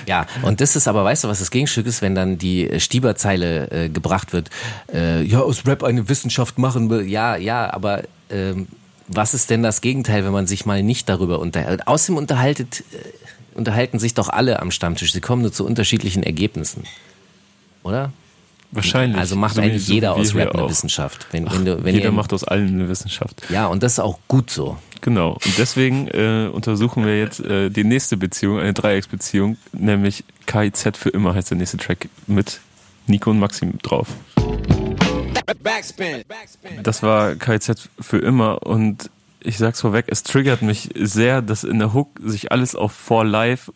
Ja, und das ist aber, weißt du, was das Gegenstück ist, wenn dann die äh, Stieberzeile äh, gebracht wird, äh, ja, aus Rap eine Wissenschaft machen will. Ja, ja, aber ähm, was ist denn das Gegenteil, wenn man sich mal nicht darüber unterhält? Außerdem unterhaltet, äh, unterhalten sich doch alle am Stammtisch. Sie kommen nur zu unterschiedlichen Ergebnissen. Oder? Wahrscheinlich. Also macht So eigentlich so jeder wie aus Rap eine auch. Wissenschaft. Wenn, Ach, wenn du, wenn jeder ihr, macht aus allen eine Wissenschaft. Ja, und das ist auch gut so. Genau. Und deswegen äh, untersuchen wir jetzt äh, die nächste Beziehung, eine Dreiecksbeziehung, nämlich KIZ für immer heißt der nächste Track mit Nico und Maxim drauf. Backspin. Backspin. Das war KIZ für immer und ich sag's vorweg, es triggert mich sehr, dass in der Hook sich alles auf For Life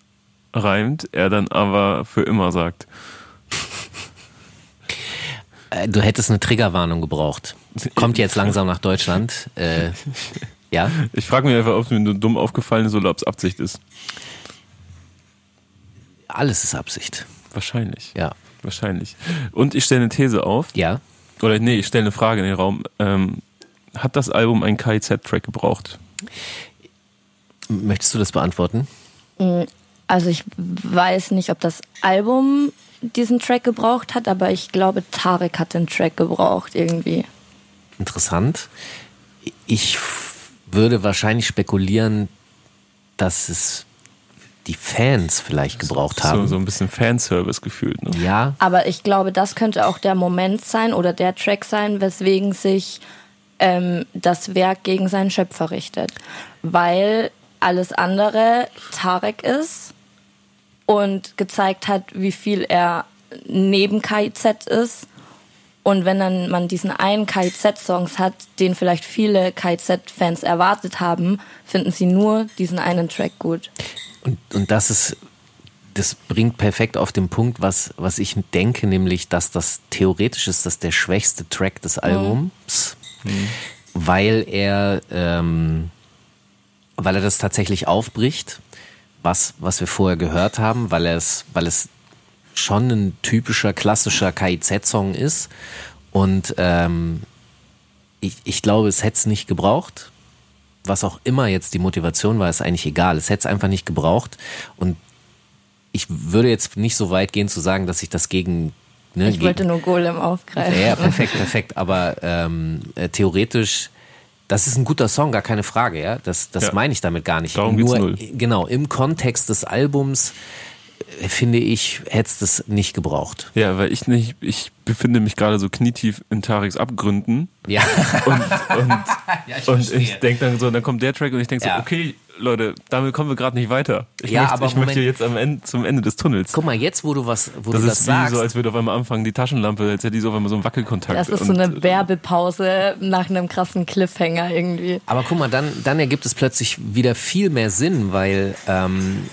reimt, er dann aber für immer sagt. Äh, Du hättest eine Triggerwarnung gebraucht. Kommt jetzt langsam nach Deutschland. Äh, ja? Ich frage mich einfach, ob es mir nur dumm aufgefallen ist oder ob es Absicht ist. Alles ist Absicht. Wahrscheinlich. Ja. Wahrscheinlich. Und ich stelle eine These auf. Ja? Oder nee, ich stelle eine Frage in den Raum. Ähm, hat das Album einen KIZ-Track gebraucht? Möchtest du das beantworten? Also ich weiß nicht, ob das Album diesen Track gebraucht hat, aber ich glaube, Tarek hat den Track gebraucht irgendwie. Interessant. Ich würde wahrscheinlich spekulieren, dass es die Fans vielleicht gebraucht So, haben. so ein bisschen Fanservice gefühlt. Ne? Ja, Aber ich glaube, das könnte auch der Moment sein oder der Track sein, weswegen sich ähm, das Werk gegen seinen Schöpfer richtet. Weil alles andere Tarek ist und gezeigt hat, wie viel er neben KIZ ist. Und wenn dann man diesen einen KIZ-Songs hat, den vielleicht viele KIZ-Fans erwartet haben, finden sie nur diesen einen Track gut. und, und das ist, das bringt perfekt auf den Punkt, was, was ich denke, nämlich, dass das theoretisch ist, das der schwächste Track des Albums, weil er, ähm, weil er das tatsächlich aufbricht, was, was wir vorher gehört haben, weil es, weil es schon ein typischer, klassischer KIZ-Song ist. Und ähm, ich, ich glaube, es hätte es nicht gebraucht. Was auch immer jetzt die Motivation war, ist eigentlich egal. Es hätte es einfach nicht gebraucht. Und ich würde jetzt nicht so weit gehen zu sagen, dass ich das gegen. Ne, Ich wollte gegen, nur Golem aufgreifen. ja, ja, perfekt, perfekt. Aber ähm, äh, theoretisch, das ist ein guter Song, gar keine Frage, ja. Das, das Ja. meine ich damit gar nicht. Darum geht's Nur, null. Genau, im Kontext des Albums finde ich, hättest es nicht gebraucht. Ja, weil ich nicht, ich befinde mich gerade so knietief in Tariks Abgründen. Ja. Und, und, ja, ich, und ich denke dann so, dann kommt der Track und ich denke ja. so, okay, Leute, damit kommen wir gerade nicht weiter. Ich, ja, möchte, aber ich Moment. möchte jetzt am Ende, zum Ende des Tunnels. Guck mal, jetzt, wo du was, wo das du das ist sagst. so, als würde auf einmal anfangen, die Taschenlampe, als hätte die so auf einmal so einen Wackelkontakt. Das ist so eine Werbepause nach einem krassen Cliffhanger irgendwie. Aber guck mal, dann, dann ergibt es plötzlich wieder viel mehr Sinn, weil ähm,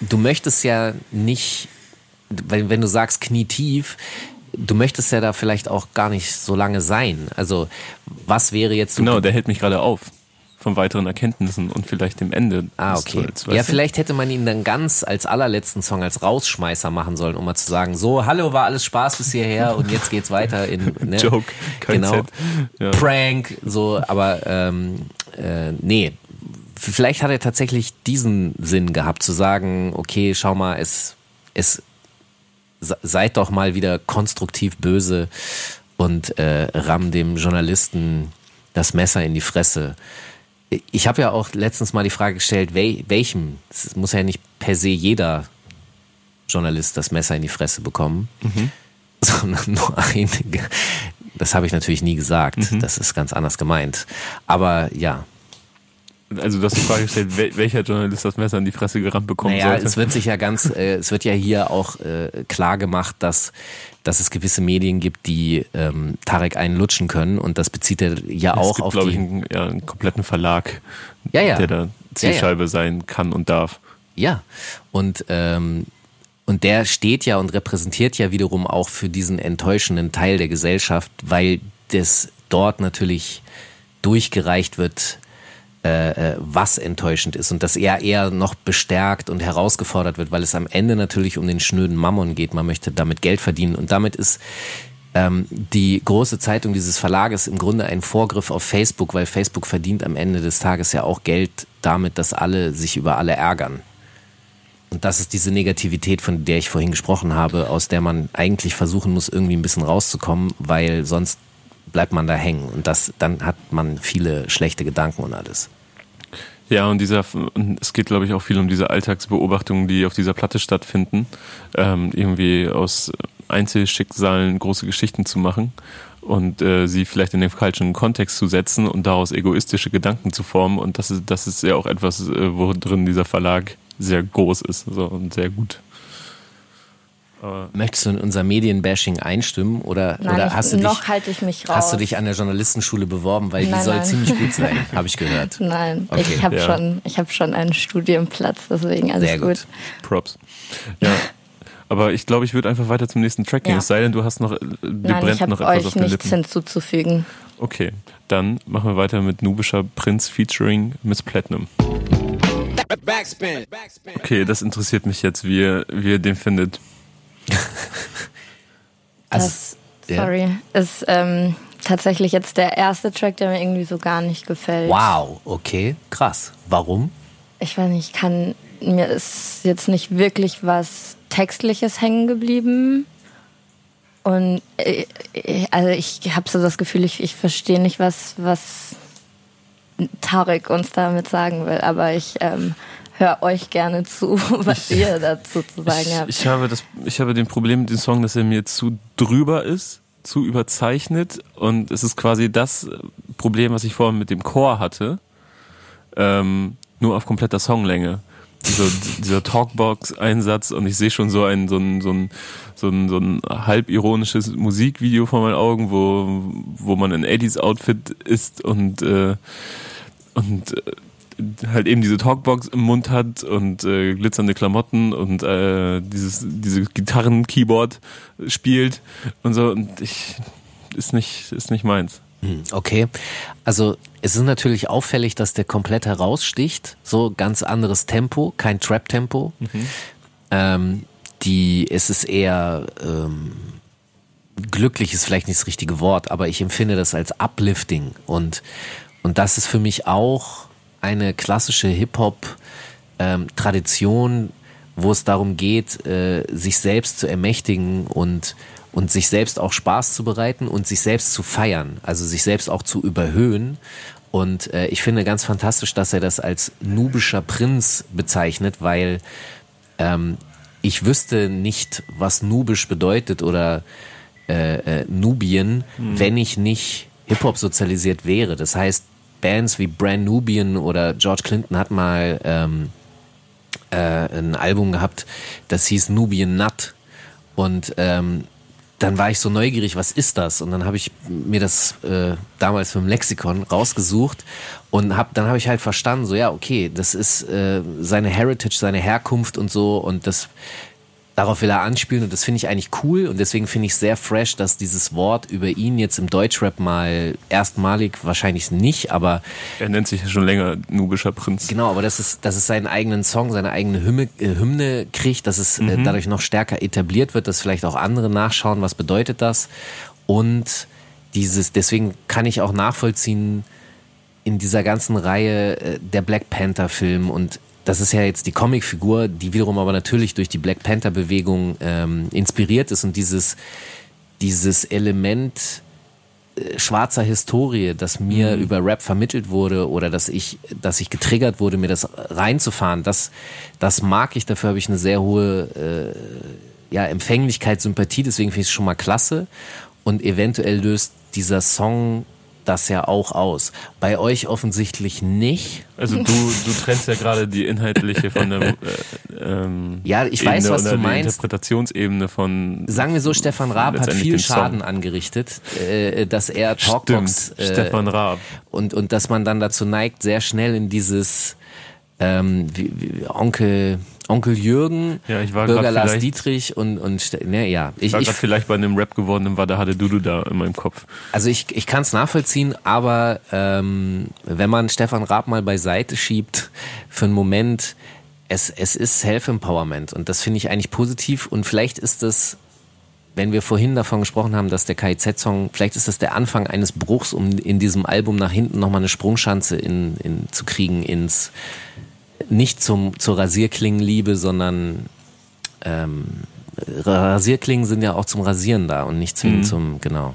du möchtest ja nicht, weil wenn du sagst knietief, du möchtest ja da vielleicht auch gar nicht so lange sein. Also was wäre jetzt... Genau, der hält mich gerade auf von weiteren Erkenntnissen und vielleicht dem Ende. Ah, okay. Tunnels, ja, vielleicht hätte man ihn dann ganz als allerletzten Song als Rausschmeißer machen sollen, um mal zu sagen, so, hallo, war alles Spaß bis hierher und jetzt geht's weiter in ne? Joke, kein genau. Ja. Prank, so, aber ähm, äh, nee. Vielleicht hat er tatsächlich diesen Sinn gehabt, zu sagen, okay, schau mal, es, es seid doch mal wieder konstruktiv böse und äh, ramm dem Journalisten das Messer in die Fresse. Ich habe ja auch letztens mal die Frage gestellt, wel, welchem? Es muss ja nicht per se jeder Journalist das Messer in die Fresse bekommen, mhm. sondern nur einige. Das habe ich natürlich nie gesagt. Mhm. Das ist ganz anders gemeint. Aber ja, also du hast die Frage gestellt, welcher Journalist das Messer in die Fresse gerammt bekommen naja, sollte. Es wird sich ja ganz, äh, es wird ja hier auch äh, klar gemacht, dass, dass es gewisse Medien gibt, die ähm, Tarek einen lutschen können und das bezieht er ja auch es gibt, auf glaube die... ich, einen, ja, einen kompletten Verlag, ja, ja. der da Zielscheibe ja. sein kann und darf. Ja, und ähm, und der steht ja und repräsentiert ja wiederum auch für diesen enttäuschenden Teil der Gesellschaft, weil das dort natürlich durchgereicht wird, äh, äh, was enttäuschend ist und dass er eher noch bestärkt und herausgefordert wird, weil es am Ende natürlich um den schnöden Mammon geht. Man möchte damit Geld verdienen und damit ist ähm, die große Zeitung dieses Verlages im Grunde ein Vorgriff auf Facebook, weil Facebook verdient am Ende des Tages ja auch Geld damit, dass alle sich über alle ärgern. Und das ist diese Negativität, von der ich vorhin gesprochen habe, aus der man eigentlich versuchen muss, irgendwie ein bisschen rauszukommen, weil sonst bleibt man da hängen und das, dann hat man viele schlechte Gedanken und alles. Ja, und dieser, es geht, glaube ich, auch viel um diese Alltagsbeobachtungen, die auf dieser Platte stattfinden, ähm, irgendwie aus Einzelschicksalen große Geschichten zu machen und äh, sie vielleicht in den falschen Kontext zu setzen und daraus egoistische Gedanken zu formen. Und das ist, das ist ja auch etwas, äh, wo drin dieser Verlag sehr groß ist so, und sehr gut. Möchtest du in unser Medienbashing einstimmen oder, nein, oder hast, ich, du dich, halte ich mich raus. hast du dich an der Journalistenschule beworben, weil nein, die soll nein. ziemlich gut sein, habe ich gehört. Nein, okay. ich habe ja. schon, hab schon einen Studienplatz, deswegen alles Sehr gut. gut. Props. Ja. Aber ich glaube, ich würde einfach weiter zum nächsten Track gehen. Ja. Es sei denn, du hast noch, dir Nein, brennt noch etwas euch auf den nichts Lippen. hinzuzufügen. Okay, dann machen wir weiter mit Nubischer Prinz featuring Miss Platinum. Backspin. Okay, das interessiert mich jetzt, wie ihr, wie ihr den findet. also, das, sorry, ja. ist ähm, tatsächlich jetzt der erste Track, der mir irgendwie so gar nicht gefällt. Wow, okay, krass. Warum? Ich weiß nicht, kann mir ist jetzt nicht wirklich was Textliches hängen geblieben. Und äh, also ich habe so das Gefühl, ich, ich verstehe nicht, was, was Tarek uns damit sagen will, aber ich ähm, höre euch gerne zu, was ihr dazu zu sagen ich, habt. Ich habe, das, ich habe den Problem mit dem Song, dass er mir zu drüber ist, zu überzeichnet und es ist quasi das Problem, was ich vorhin mit dem Chor hatte, ähm, nur auf kompletter Songlänge. Dieser, dieser Talkbox-Einsatz und ich sehe schon so ein, so ein, so ein, so ein, so ein halb ironisches Musikvideo vor meinen Augen, wo, wo man in 80s-Outfit ist und, äh, und äh, halt eben diese Talkbox im Mund hat und äh, glitzernde Klamotten und äh, dieses diese Gitarren-Keyboard spielt und so und ich ist nicht ist nicht meins. Hm, okay, also es ist natürlich auffällig, dass der komplett heraussticht. So ganz anderes Tempo, kein Trap-Tempo. Mhm. Ähm, die es ist eher ähm, glücklich ist vielleicht nicht das richtige Wort, aber ich empfinde das als uplifting und und das ist für mich auch eine klassische Hip-Hop-Tradition, ähm, wo es darum geht, äh, sich selbst zu ermächtigen und, und sich selbst auch Spaß zu bereiten und sich selbst zu feiern, also sich selbst auch zu überhöhen. Und äh, ich finde ganz fantastisch, dass er das als nubischer Prinz bezeichnet, weil ähm, ich wüsste nicht, was nubisch bedeutet oder äh, äh, Nubien, Mhm. wenn ich nicht Hip-Hop sozialisiert wäre. Das heißt, Bands wie Brand Nubian oder George Clinton hat mal ähm, äh, ein Album gehabt, das hieß Nubian Nut. Und ähm, dann war ich so neugierig, was ist das? Und dann habe ich mir das äh, damals mit dem Lexikon rausgesucht und hab, dann habe ich halt verstanden, so ja, okay, das ist äh, seine Heritage, seine Herkunft und so und das darauf will er anspielen und das finde ich eigentlich cool und deswegen finde ich sehr fresh, dass dieses Wort über ihn jetzt im Deutschrap mal erstmalig, wahrscheinlich nicht, aber Er nennt sich ja schon länger Nubischer Prinz. Genau, aber dass es, dass es seinen eigenen Song, seine eigene Hymne, äh, Hymne kriegt, dass es äh, dadurch noch stärker etabliert wird, dass vielleicht auch andere nachschauen, was bedeutet das. Und dieses, deswegen kann ich auch nachvollziehen, in dieser ganzen Reihe äh, der Black Panther Film und das ist ja jetzt die Comicfigur, die wiederum aber natürlich durch die Black Panther Bewegung ähm, inspiriert ist und dieses, dieses Element äh, schwarzer Historie, das mir über Rap vermittelt wurde oder dass ich, dass ich getriggert wurde, mir das reinzufahren, das, das mag ich, dafür habe ich eine sehr hohe äh, ja, Empfänglichkeit, Sympathie, deswegen finde ich es schon mal klasse. Und eventuell löst dieser Song das ja auch aus. Bei euch offensichtlich nicht. Also du, du trennst ja gerade die inhaltliche von der äh, ähm, Ja, ich weiß, Ebene was oder du meinst. Interpretationsebene von Sagen wir so, Stefan Raab hat viel. Schaden angerichtet, äh, dass er Talkbox Stimmt, äh, Stefan Raab. und und dass man dann dazu neigt, sehr schnell in dieses ähm, wie, wie, Onkel Onkel Jürgen, Ja, ich war Bürger Lars Dietrich und und ne, ja, ich, Ich war gerade vielleicht bei einem Rap gewordenen war, da hatte Dudu da in meinem Kopf. Also ich, ich kann es nachvollziehen, aber ähm, wenn man Stefan Raab mal beiseite schiebt für einen Moment, es, es ist Self-Empowerment und das finde ich eigentlich positiv und vielleicht ist es, wenn wir vorhin davon gesprochen haben, dass der KIZ-Song, vielleicht ist das der Anfang eines Bruchs, um in diesem Album nach hinten nochmal eine Sprungschanze in, in, zu kriegen ins, nicht zum, zur Rasierklingenliebe, sondern ähm, Rasierklingen sind ja auch zum Rasieren da und nicht zwingend zum, genau.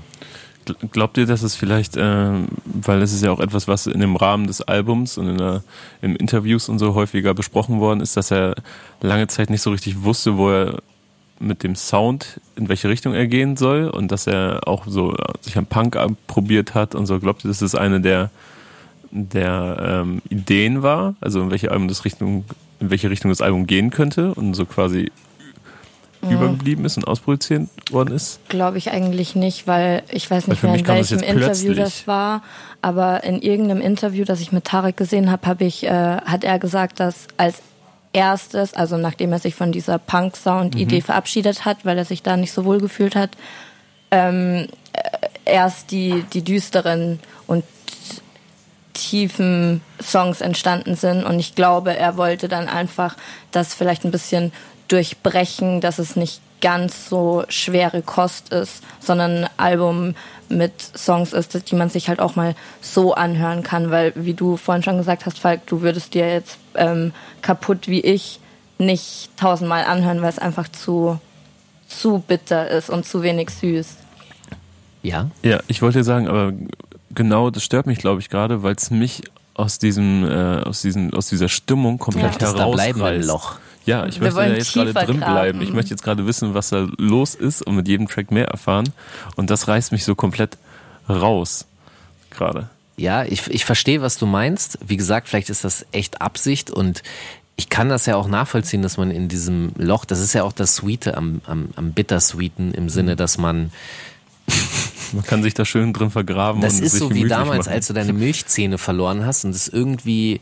Gl- Glaubt ihr, dass es vielleicht, ähm, weil es ist ja auch etwas, was in dem Rahmen des Albums und in der, in Interviews und so häufiger besprochen worden ist, dass er lange Zeit nicht so richtig wusste, wo er mit dem Sound, in welche Richtung er gehen soll und dass er auch so äh, sich am Punk probiert hat und so. Glaubt ihr, dass es eine der, der ähm, Ideen war, also in welche Album das Richtung, in welche Richtung das Album gehen könnte und so quasi übergeblieben ist und ausproduziert worden ist? Glaube ich eigentlich nicht, weil ich weiß nicht mehr, in welchem Interview plötzlich. das war, aber in irgendeinem Interview, das ich mit Tarek gesehen habe, hab ich, äh, hat er gesagt, dass als erstes, also nachdem er sich von dieser Punk-Sound-Idee verabschiedet hat, weil er sich da nicht so wohl gefühlt hat, ähm, äh, erst die, die düsteren und tiefen Songs entstanden sind. Und ich glaube, er wollte dann einfach das vielleicht ein bisschen durchbrechen, dass es nicht ganz so schwere Kost ist, sondern ein Album mit Songs ist, die man sich halt auch mal so anhören kann, weil wie du vorhin schon gesagt hast, Falk, du würdest dir jetzt ähm, kaputt wie ich nicht tausendmal anhören, weil es einfach zu zu bitter ist und zu wenig süß. Ja, Ja, ich wollte sagen, aber genau das stört mich, glaube ich, gerade, weil es mich aus diesem, äh, aus diesem, aus dieser Stimmung komplett Ja. herausreißt. Loch. Ja, ich Wir möchte ja jetzt gerade drin bleiben. Ich möchte jetzt gerade wissen, was da los ist und mit jedem Track mehr erfahren. Und das reißt mich so komplett raus. Gerade. Ja, ich, ich verstehe, was du meinst. Wie gesagt, vielleicht ist das echt Absicht und ich kann das ja auch nachvollziehen, dass man in diesem Loch, das ist ja auch das Sweete am, am, am Bittersweeten im Sinne, dass man, Man kann sich da schön drin vergraben das ist so wie damals, machen. als du deine Milchzähne verloren hast und es irgendwie,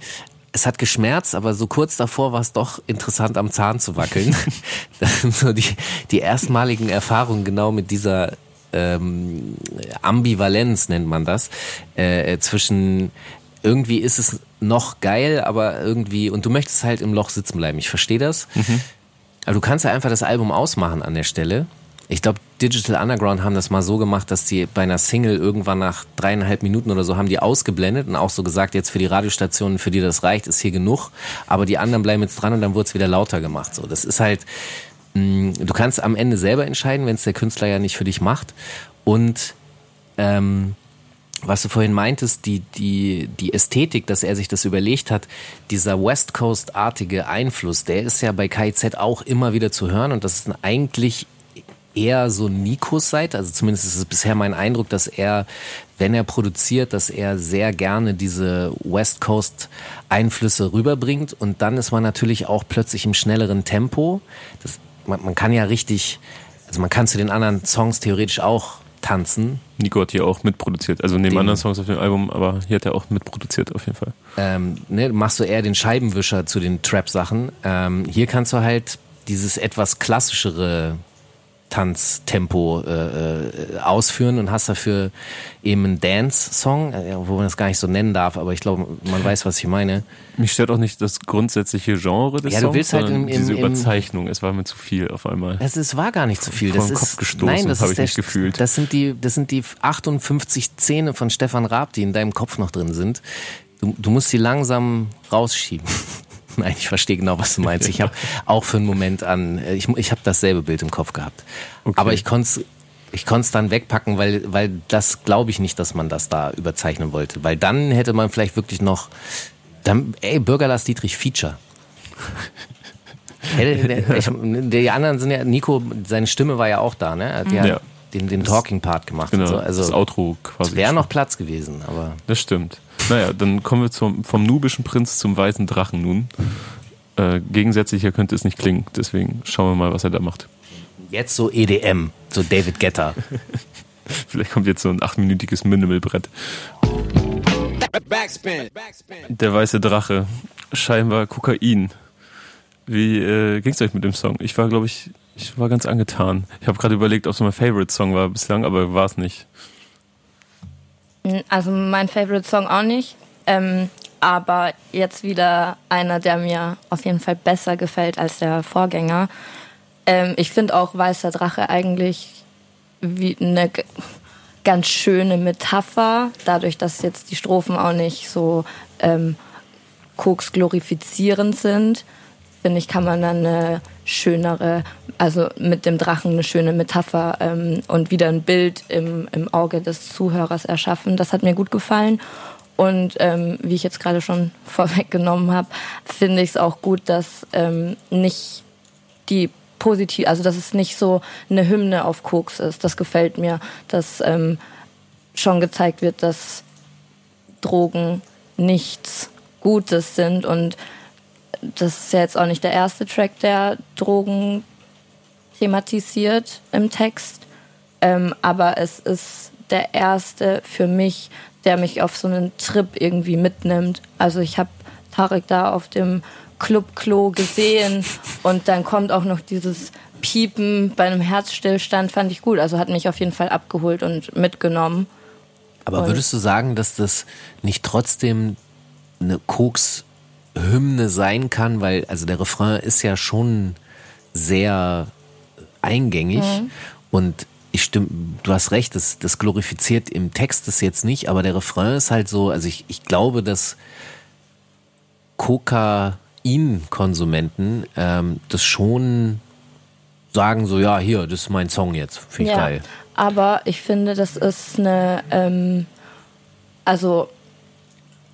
es hat geschmerzt, aber so kurz davor war es doch interessant am Zahn zu wackeln. Das sind so die, die erstmaligen Erfahrungen genau mit dieser ähm, Ambivalenz nennt man das, äh, zwischen irgendwie ist es noch geil, aber irgendwie, und du möchtest halt im Loch sitzen bleiben. Ich verstehe das. Aber du kannst ja einfach das Album ausmachen an der Stelle. Ich glaube, Digital Underground haben das mal so gemacht, dass die bei einer Single irgendwann nach dreieinhalb Minuten oder so haben die ausgeblendet und auch so gesagt, jetzt für die Radiostationen, für die das reicht, ist hier genug. Aber die anderen bleiben jetzt dran und dann wurde es wieder lauter gemacht. So, das ist halt, mh, du kannst am Ende selber entscheiden, wenn es der Künstler ja nicht für dich macht. Und ähm, was du vorhin meintest, die, die, die Ästhetik, dass er sich das überlegt hat, dieser West Coast-artige Einfluss, der ist ja bei KIZ auch immer wieder zu hören und das ist eigentlich eher so Nikos Seite, also zumindest ist es bisher mein Eindruck, dass er, wenn er produziert, dass er sehr gerne diese West Coast Einflüsse rüberbringt und dann ist man natürlich auch plötzlich im schnelleren Tempo. Das, man, man kann ja richtig, also man kann zu den anderen Songs theoretisch auch tanzen. Nico hat hier auch mitproduziert, also neben Den- anderen Songs auf dem Album, aber hier hat er auch mitproduziert auf jeden Fall. ähm, ne, machst du eher den Scheibenwischer zu den Trap-Sachen. Ähm, hier kannst du halt dieses etwas klassischere Tanztempo äh, äh, ausführen und hast dafür eben einen Dance-Song, äh, wo man das gar nicht so nennen darf, aber ich glaube, man weiß, was ich meine. Mich stört auch nicht das grundsätzliche Genre des Ja, du Songs, willst halt im- im- diese im- Überzeichnung. Es war mir zu viel auf einmal. Es ist, war gar nicht so viel. Das ist, Kopf gestoßen, nein, das hab ist ich der, nicht gefühlt. Das sind die, das sind die 58 Zähne von Stefan Raab, die in deinem Kopf noch drin sind. Du, du musst sie langsam rausschieben. Nein, ich verstehe genau, was du meinst. Ich habe auch für einen Moment an, äh, ich, ich habe dasselbe Bild im Kopf gehabt. Okay. Aber ich konnte es ich konnt's dann wegpacken, weil, weil das glaube ich nicht, dass man das da überzeichnen wollte. Weil dann hätte man vielleicht wirklich noch, dann, ey, Bürger Lars Dietrich Feature. Der- ich, die anderen sind ja, Nico, seine Stimme war ja auch da, ne? Er hat ja, den, den Talking-Part gemacht. Genau, so. Also das Outro quasi. wäre noch Platz gewesen, aber Das stimmt. Naja, dann kommen wir zum, vom nubischen Prinz zum weißen Drachen nun. Äh, gegensätzlicher könnte es nicht klingen, deswegen schauen wir mal, was er da macht. jetzt so EDM, so David Guetta. Vielleicht kommt jetzt so ein achtminütiges Minimalbrett. Backspin. Backspin. Der weiße Drache, scheinbar Kokain. Wie äh, ging's euch mit dem Song? Ich war, glaube ich, ich war ganz angetan. Ich habe gerade überlegt, ob es mein Favorite-Song war bislang, aber war es nicht. Also mein Favorite Song auch nicht. Ähm, aber jetzt wieder einer, der mir auf jeden Fall besser gefällt als der Vorgänger. Ähm, ich finde auch Weißer Drache eigentlich wie eine ganz schöne Metapher, dadurch, dass jetzt die Strophen auch nicht so ähm, Koks glorifizierend sind, finde ich, kann man dann eine schönere, also mit dem Drachen eine schöne Metapher ähm, und wieder ein Bild im, im Auge des Zuhörers erschaffen. Das hat mir gut gefallen. Und ähm, wie ich jetzt gerade schon vorweggenommen habe, finde ich es auch gut, dass ähm, nicht die positiv, also dass es nicht so eine Hymne auf Koks ist. Das gefällt mir, dass ähm, schon gezeigt wird, dass Drogen nichts Gutes sind und das ist ja jetzt auch nicht der erste Track, der Drogen thematisiert im Text, ähm, aber es ist der erste für mich, der mich auf so einen Trip irgendwie mitnimmt. Also ich habe Tarek da auf dem Clubklo gesehen und dann kommt auch noch dieses Piepen bei einem Herzstillstand, fand ich gut. Also hat mich auf jeden Fall abgeholt und mitgenommen. Aber Und- würdest du sagen, dass das nicht trotzdem eine Koks-Hymne sein kann? Weil, also der Refrain ist ja schon sehr eingängig und ich stimme, du hast recht, das, das glorifiziert im Text das jetzt nicht, aber der Refrain ist halt so, also ich, ich glaube, dass Kokain-Konsumenten ähm, das schon sagen so, ja, hier, das ist mein Song jetzt, finde ich ja, geil. aber ich finde, das ist eine, ähm, also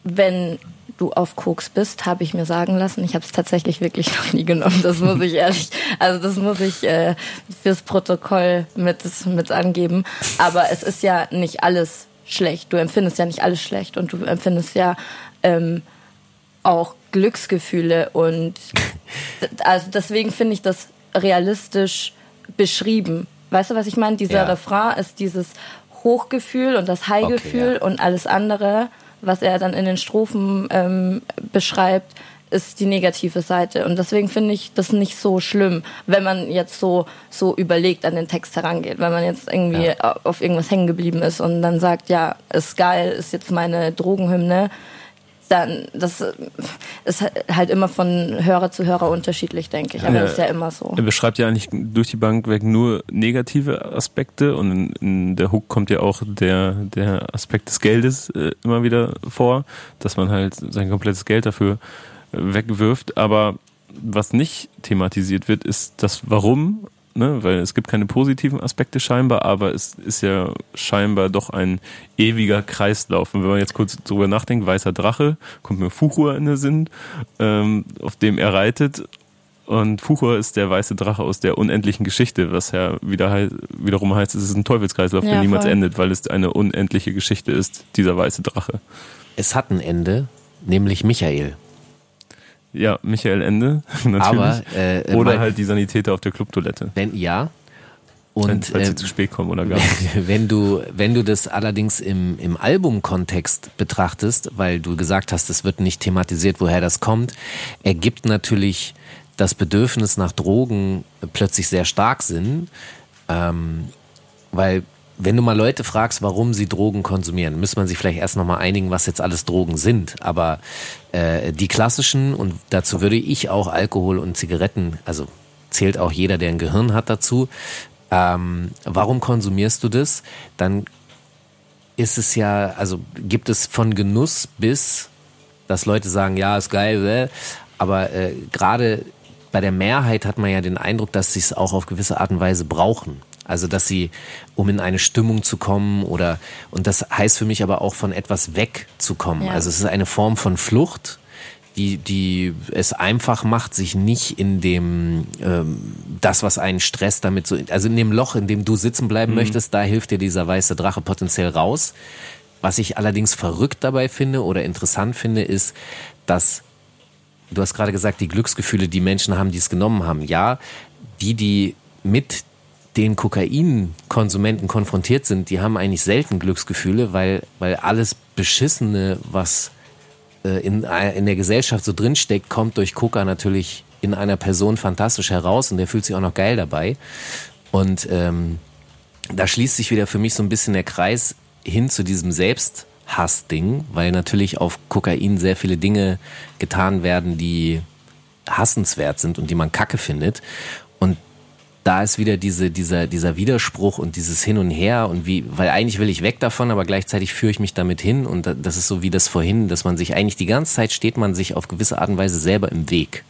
wenn du auf Koks bist, habe ich mir sagen lassen. Ich habe es tatsächlich wirklich noch nie genommen. Das muss ich ehrlich, also das muss ich äh, fürs Protokoll mit, mit angeben. Aber es ist ja nicht alles schlecht. Du empfindest ja nicht alles schlecht und du empfindest ja ähm, auch Glücksgefühle und also deswegen finde ich das realistisch beschrieben. Weißt du, was ich meine? Dieser Ja. Refrain ist dieses Hochgefühl und das Highgefühl Okay, ja. und alles andere, was er dann in den Strophen ähm, beschreibt, ist die negative Seite. Und deswegen finde ich das nicht so schlimm, wenn man jetzt so, so überlegt an den Text herangeht. Wenn man jetzt irgendwie auf irgendwas hängen geblieben ist und dann sagt, ja, ist geil, ist jetzt meine Drogenhymne, dann, das ist halt immer von Hörer zu Hörer unterschiedlich, denke ich. Aber Ja. das ist ja immer so. Er beschreibt ja eigentlich durch die Bank weg nur negative Aspekte und in, in der Hook kommt ja auch der, der Aspekt des Geldes äh, immer wieder vor, dass man halt sein komplettes Geld dafür äh, wegwirft. Aber was nicht thematisiert wird, ist das Warum ne, weil es gibt keine positiven Aspekte scheinbar, aber es ist ja scheinbar doch ein ewiger Kreislauf. Und wenn man jetzt kurz drüber nachdenkt, weißer Drache, kommt mir Fuchur in den Sinn, ähm, auf dem er reitet. Und Fuchur ist der weiße Drache aus der unendlichen Geschichte, was ja wieder wiederum heißt, es ist ein Teufelskreislauf, der Ja, niemals voll. endet, weil es eine unendliche Geschichte ist, dieser weiße Drache. Es hat ein Ende, nämlich Michael. Ja, Michael Ende, natürlich. Aber, äh, oder mein- halt die Sanitäter auf der Clubtoilette. Wenn ja. Wenn, Und falls äh, sie zu spät kommen oder gar nicht. wenn du, wenn du das allerdings im, im Albumkontext betrachtest, weil du gesagt hast, es wird nicht thematisiert, woher das kommt, ergibt natürlich das Bedürfnis nach Drogen plötzlich sehr stark Sinn. Ähm, weil wenn du mal Leute fragst, warum sie Drogen konsumieren, müsste man sich vielleicht erst nochmal einigen, was jetzt alles Drogen sind. Aber äh, die klassischen, und dazu würde ich auch Alkohol und Zigaretten, also zählt auch jeder, der ein Gehirn hat dazu, ähm, warum konsumierst du das? Dann ist es ja, also gibt es von Genuss bis, dass Leute sagen, ja, ist geil, aber äh, gerade bei der Mehrheit hat man ja den Eindruck, dass sie es auch auf gewisse Art und Weise brauchen. Also, dass sie, um in eine Stimmung zu kommen oder, und das heißt für mich aber auch von etwas wegzukommen. Ja. Also, es ist eine Form von Flucht, die, die es einfach macht, sich nicht in dem, ähm, das, was einen stresst, damit so, also in dem Loch, in dem du sitzen bleiben möchtest, da hilft dir dieser weiße Drache potenziell raus. Was ich allerdings verrückt dabei finde oder interessant finde, ist, dass du hast gerade gesagt, die Glücksgefühle, die Menschen haben, die es genommen haben. Ja, die, die mit den Kokainkonsumenten konfrontiert sind, die haben eigentlich selten Glücksgefühle, weil, weil alles Beschissene, was äh, in, in der Gesellschaft so drinsteckt, kommt durch Coca natürlich in einer Person fantastisch heraus und der fühlt sich auch noch geil dabei. Und ähm, da schließt sich wieder für mich so ein bisschen der Kreis hin zu diesem Selbsthass-Ding, weil natürlich auf Kokain sehr viele Dinge getan werden, die hassenswert sind und die man kacke findet. Und da ist wieder diese, dieser, dieser Widerspruch und dieses Hin und Her und wie, weil eigentlich will ich weg davon, aber gleichzeitig führe ich mich damit hin und da- das ist so wie das vorhin, dass man sich eigentlich die ganze Zeit steht man sich auf gewisse Art und Weise selber im Weg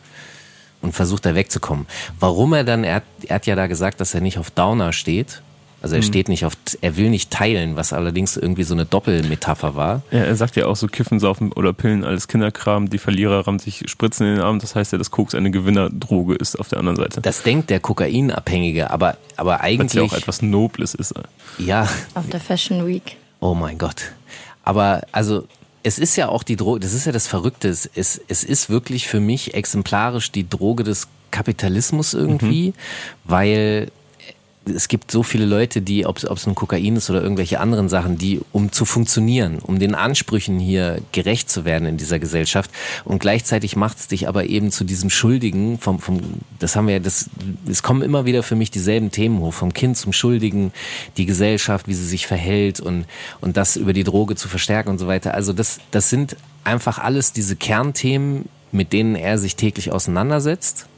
und versucht da wegzukommen. Warum er dann, er hat, er hat ja da gesagt, dass er nicht auf Downer steht. Also er steht nicht auf, er will nicht teilen, was allerdings irgendwie so eine Doppelmetapher war. Ja, er sagt ja auch so Kiffen, Saufen oder Pillen, alles Kinderkram. Die Verlierer rammen sich Spritzen in den Arm. Das heißt ja, dass Koks eine Gewinnerdroge ist auf der anderen Seite. Das denkt der Kokainabhängige, aber, aber Was ja eigentlich, auch etwas Nobles ist. ja, Auf der Fashion Week. Oh mein Gott. Aber also es ist ja auch die Droge, das ist ja das Verrückte. Es, es, es ist wirklich für mich exemplarisch die Droge des Kapitalismus irgendwie, weil es gibt so viele Leute, die, ob es nun Kokain ist oder irgendwelche anderen Sachen, die, um zu funktionieren, um den Ansprüchen hier gerecht zu werden in dieser Gesellschaft. Und gleichzeitig macht es dich aber eben zu diesem Schuldigen, vom, vom, das haben wir ja, das, es kommen immer wieder für mich dieselben Themen hoch, vom Kind zum Schuldigen, die Gesellschaft, wie sie sich verhält und, und das über die Droge zu verstärken und so weiter. Also das, das sind einfach alles diese Kernthemen, mit denen er sich täglich auseinandersetzt.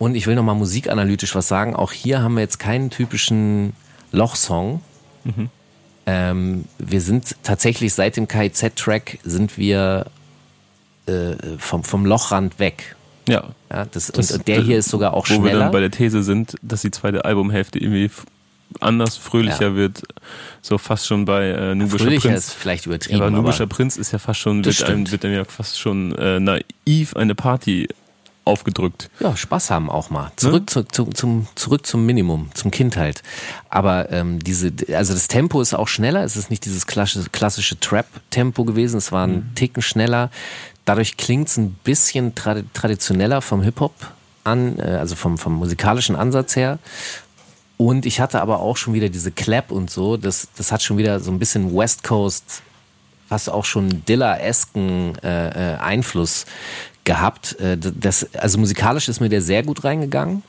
Und ich will nochmal musikanalytisch was sagen. Auch hier haben wir jetzt keinen typischen Lochsong. Ähm, wir sind tatsächlich seit dem KIZ-Track sind wir äh, vom, vom Lochrand weg. Ja. Ja, das, Das- und, der hier ist sogar auch Wo wir schneller. dann bei der These sind, dass die zweite Albumhälfte irgendwie anders, fröhlicher Ja. wird. So fast schon bei äh, Nubischer Fröhlicher Prinz. ist vielleicht Ja, übertrieben. aber aber Nubischer Prinz ist ja fast schon, Das wird einem, wird einem ja fast schon äh, naiv eine Party aufgedrückt. Ja, Spaß haben auch mal. Zurück, zu, zu, zum, zurück zum Minimum, zum Kind halt. Aber ähm, diese, also das Tempo ist auch schneller. Es ist nicht dieses klassische, klassische Trap-Tempo gewesen. Es war ein Ticken schneller. Dadurch klingt es ein bisschen tradi traditioneller vom Hip-Hop an, äh, also vom, vom musikalischen Ansatz her. Und ich hatte aber auch schon wieder diese Clap und so. Das, das hat schon wieder so ein bisschen West Coast fast auch schon Dilla-esken äh, äh, Einfluss gehabt. Äh, das, also musikalisch ist mir der sehr gut reingegangen.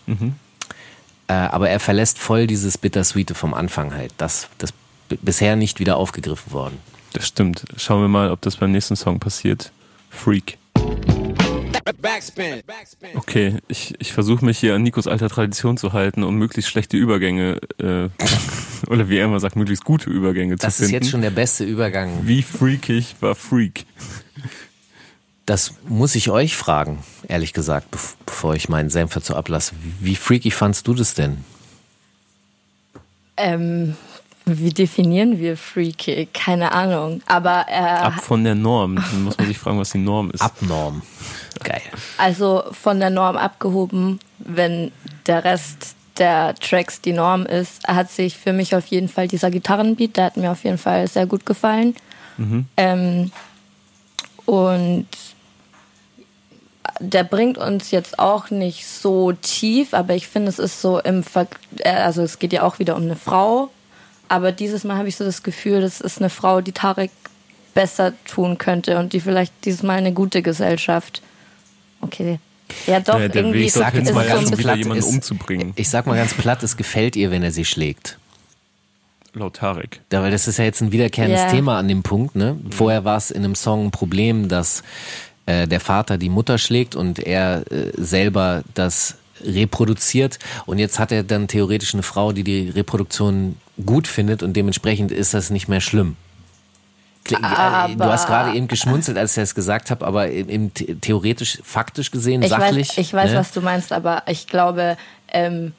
Äh, aber er verlässt voll dieses Bittersweete vom Anfang halt. Das, das bisher nicht wieder aufgegriffen worden. Das stimmt. Schauen wir mal, ob das beim nächsten Song passiert. Freak. Backspin. Backspin. Okay, ich, ich versuche mich hier an Nikos alter Tradition zu halten, um möglichst schlechte Übergänge, äh, oder wie er immer sagt, möglichst gute Übergänge Das zu ist finden. jetzt schon der beste Übergang. Wie freakig war Freak? Das muss ich euch fragen, ehrlich gesagt, bevor ich meinen Senf dazu ablasse. Wie freaky fandst du das denn? Ähm, wie definieren wir freaky? Keine Ahnung. Aber äh, ab von der Norm. Dann muss man sich fragen, was die Norm ist. Abnorm. Geil. Also von der Norm abgehoben, wenn der Rest der Tracks die Norm ist, hat sich für mich auf jeden Fall dieser Gitarrenbeat, der hat mir auf jeden Fall sehr gut gefallen. Mhm. Ähm, und der bringt uns jetzt auch nicht so tief, aber ich finde, es ist so im Ver äh, also es geht ja auch wieder um eine Frau, aber dieses Mal habe ich so das Gefühl, das ist eine Frau, die Tarek besser tun könnte und die vielleicht dieses Mal eine gute Gesellschaft. Okay. Ja, doch, ja, irgendwie ich sag jetzt mal ganz so platt, jemanden umzubringen. Ich sag mal ganz platt, es gefällt ihr, wenn er sie schlägt. Laut Tarek. Ja, weil das ist ja jetzt ein wiederkehrendes yeah. Thema an dem Punkt. Ne? Vorher war es in einem Song ein Problem, dass äh, der Vater die Mutter schlägt und er äh, selber das reproduziert. Und jetzt hat er dann theoretisch eine Frau, die die Reproduktion gut findet und dementsprechend ist das nicht mehr schlimm. Aber du hast gerade eben geschmunzelt, als ich das gesagt habe, aber eben theoretisch, faktisch gesehen, ich sachlich. Weiß, ich weiß, ne? was du meinst, aber ich glaube, ähm,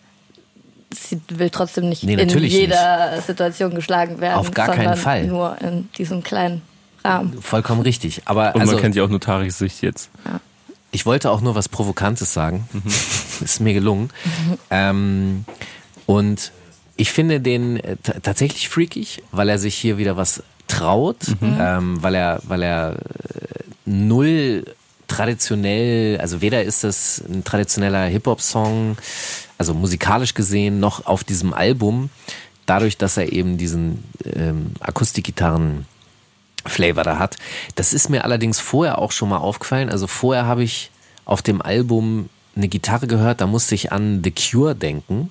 sie will trotzdem nicht nee, in jeder nicht. Situation geschlagen werden. Auf gar keinen Fall. Nur in diesem kleinen Rahmen. Vollkommen richtig. Aber Und also, man kennt ja auch nur Tareks Sicht jetzt. Ja. Ich wollte auch nur was Provokantes sagen. Mhm. Ist mir gelungen. Mhm. Ähm, und ich finde den äh, tatsächlich freakig, weil er sich hier wieder was traut, mhm. ähm, weil er, weil er äh, null traditionell, also weder ist das ein traditioneller Hip-Hop-Song, also musikalisch gesehen, noch auf diesem Album, dadurch, dass er eben diesen ähm, Akustikgitarren Flavor da hat. Das ist mir allerdings vorher auch schon mal aufgefallen. Also vorher habe ich auf dem Album eine Gitarre gehört, da musste ich an The Cure denken,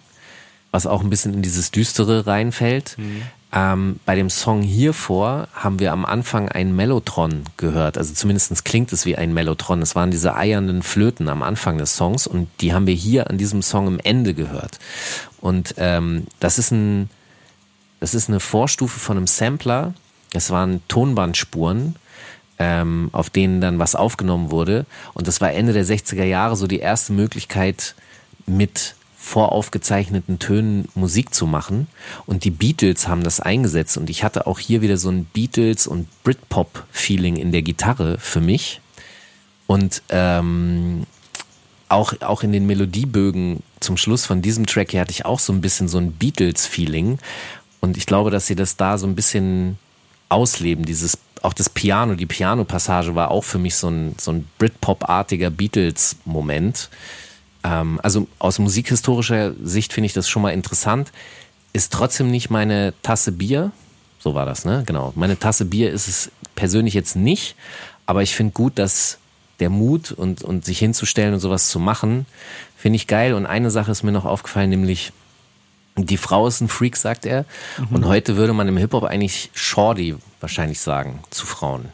was auch ein bisschen in dieses Düstere reinfällt. Mhm. Ähm, bei dem Song hiervor haben wir am Anfang ein Mellotron gehört. Also zumindest klingt es wie ein Mellotron. Es waren diese eiernden Flöten am Anfang des Songs und die haben wir hier an diesem Song im Ende gehört. Und ähm, das ist ein, das ist eine Vorstufe von einem Sampler. Es waren Tonbandspuren, ähm, auf denen dann was aufgenommen wurde. Und das war Ende der 60er Jahre so die erste Möglichkeit mit voraufgezeichneten Tönen Musik zu machen. Und die Beatles haben das eingesetzt. Und ich hatte auch hier wieder so ein Beatles- und Britpop-Feeling in der Gitarre für mich. Und ähm, auch, auch in den Melodiebögen zum Schluss von diesem Track hier hatte ich auch so ein bisschen so ein Beatles-Feeling. Und ich glaube, dass sie das da so ein bisschen ausleben. Dieses, auch das Piano, die Piano-Passage war auch für mich so ein, so ein Britpop-artiger Beatles-Moment. Ähm, also aus musikhistorischer Sicht finde ich das schon mal interessant. Ist trotzdem nicht meine Tasse Bier. So war das, ne? Genau. Meine Tasse Bier ist es persönlich jetzt nicht. Aber ich finde gut, dass der Mut und, und sich hinzustellen und sowas zu machen, finde ich geil. Und eine Sache ist mir noch aufgefallen, nämlich die Frau ist ein Freak, sagt er. Mhm. Und heute würde man im Hip-Hop eigentlich Shorty wahrscheinlich sagen zu Frauen.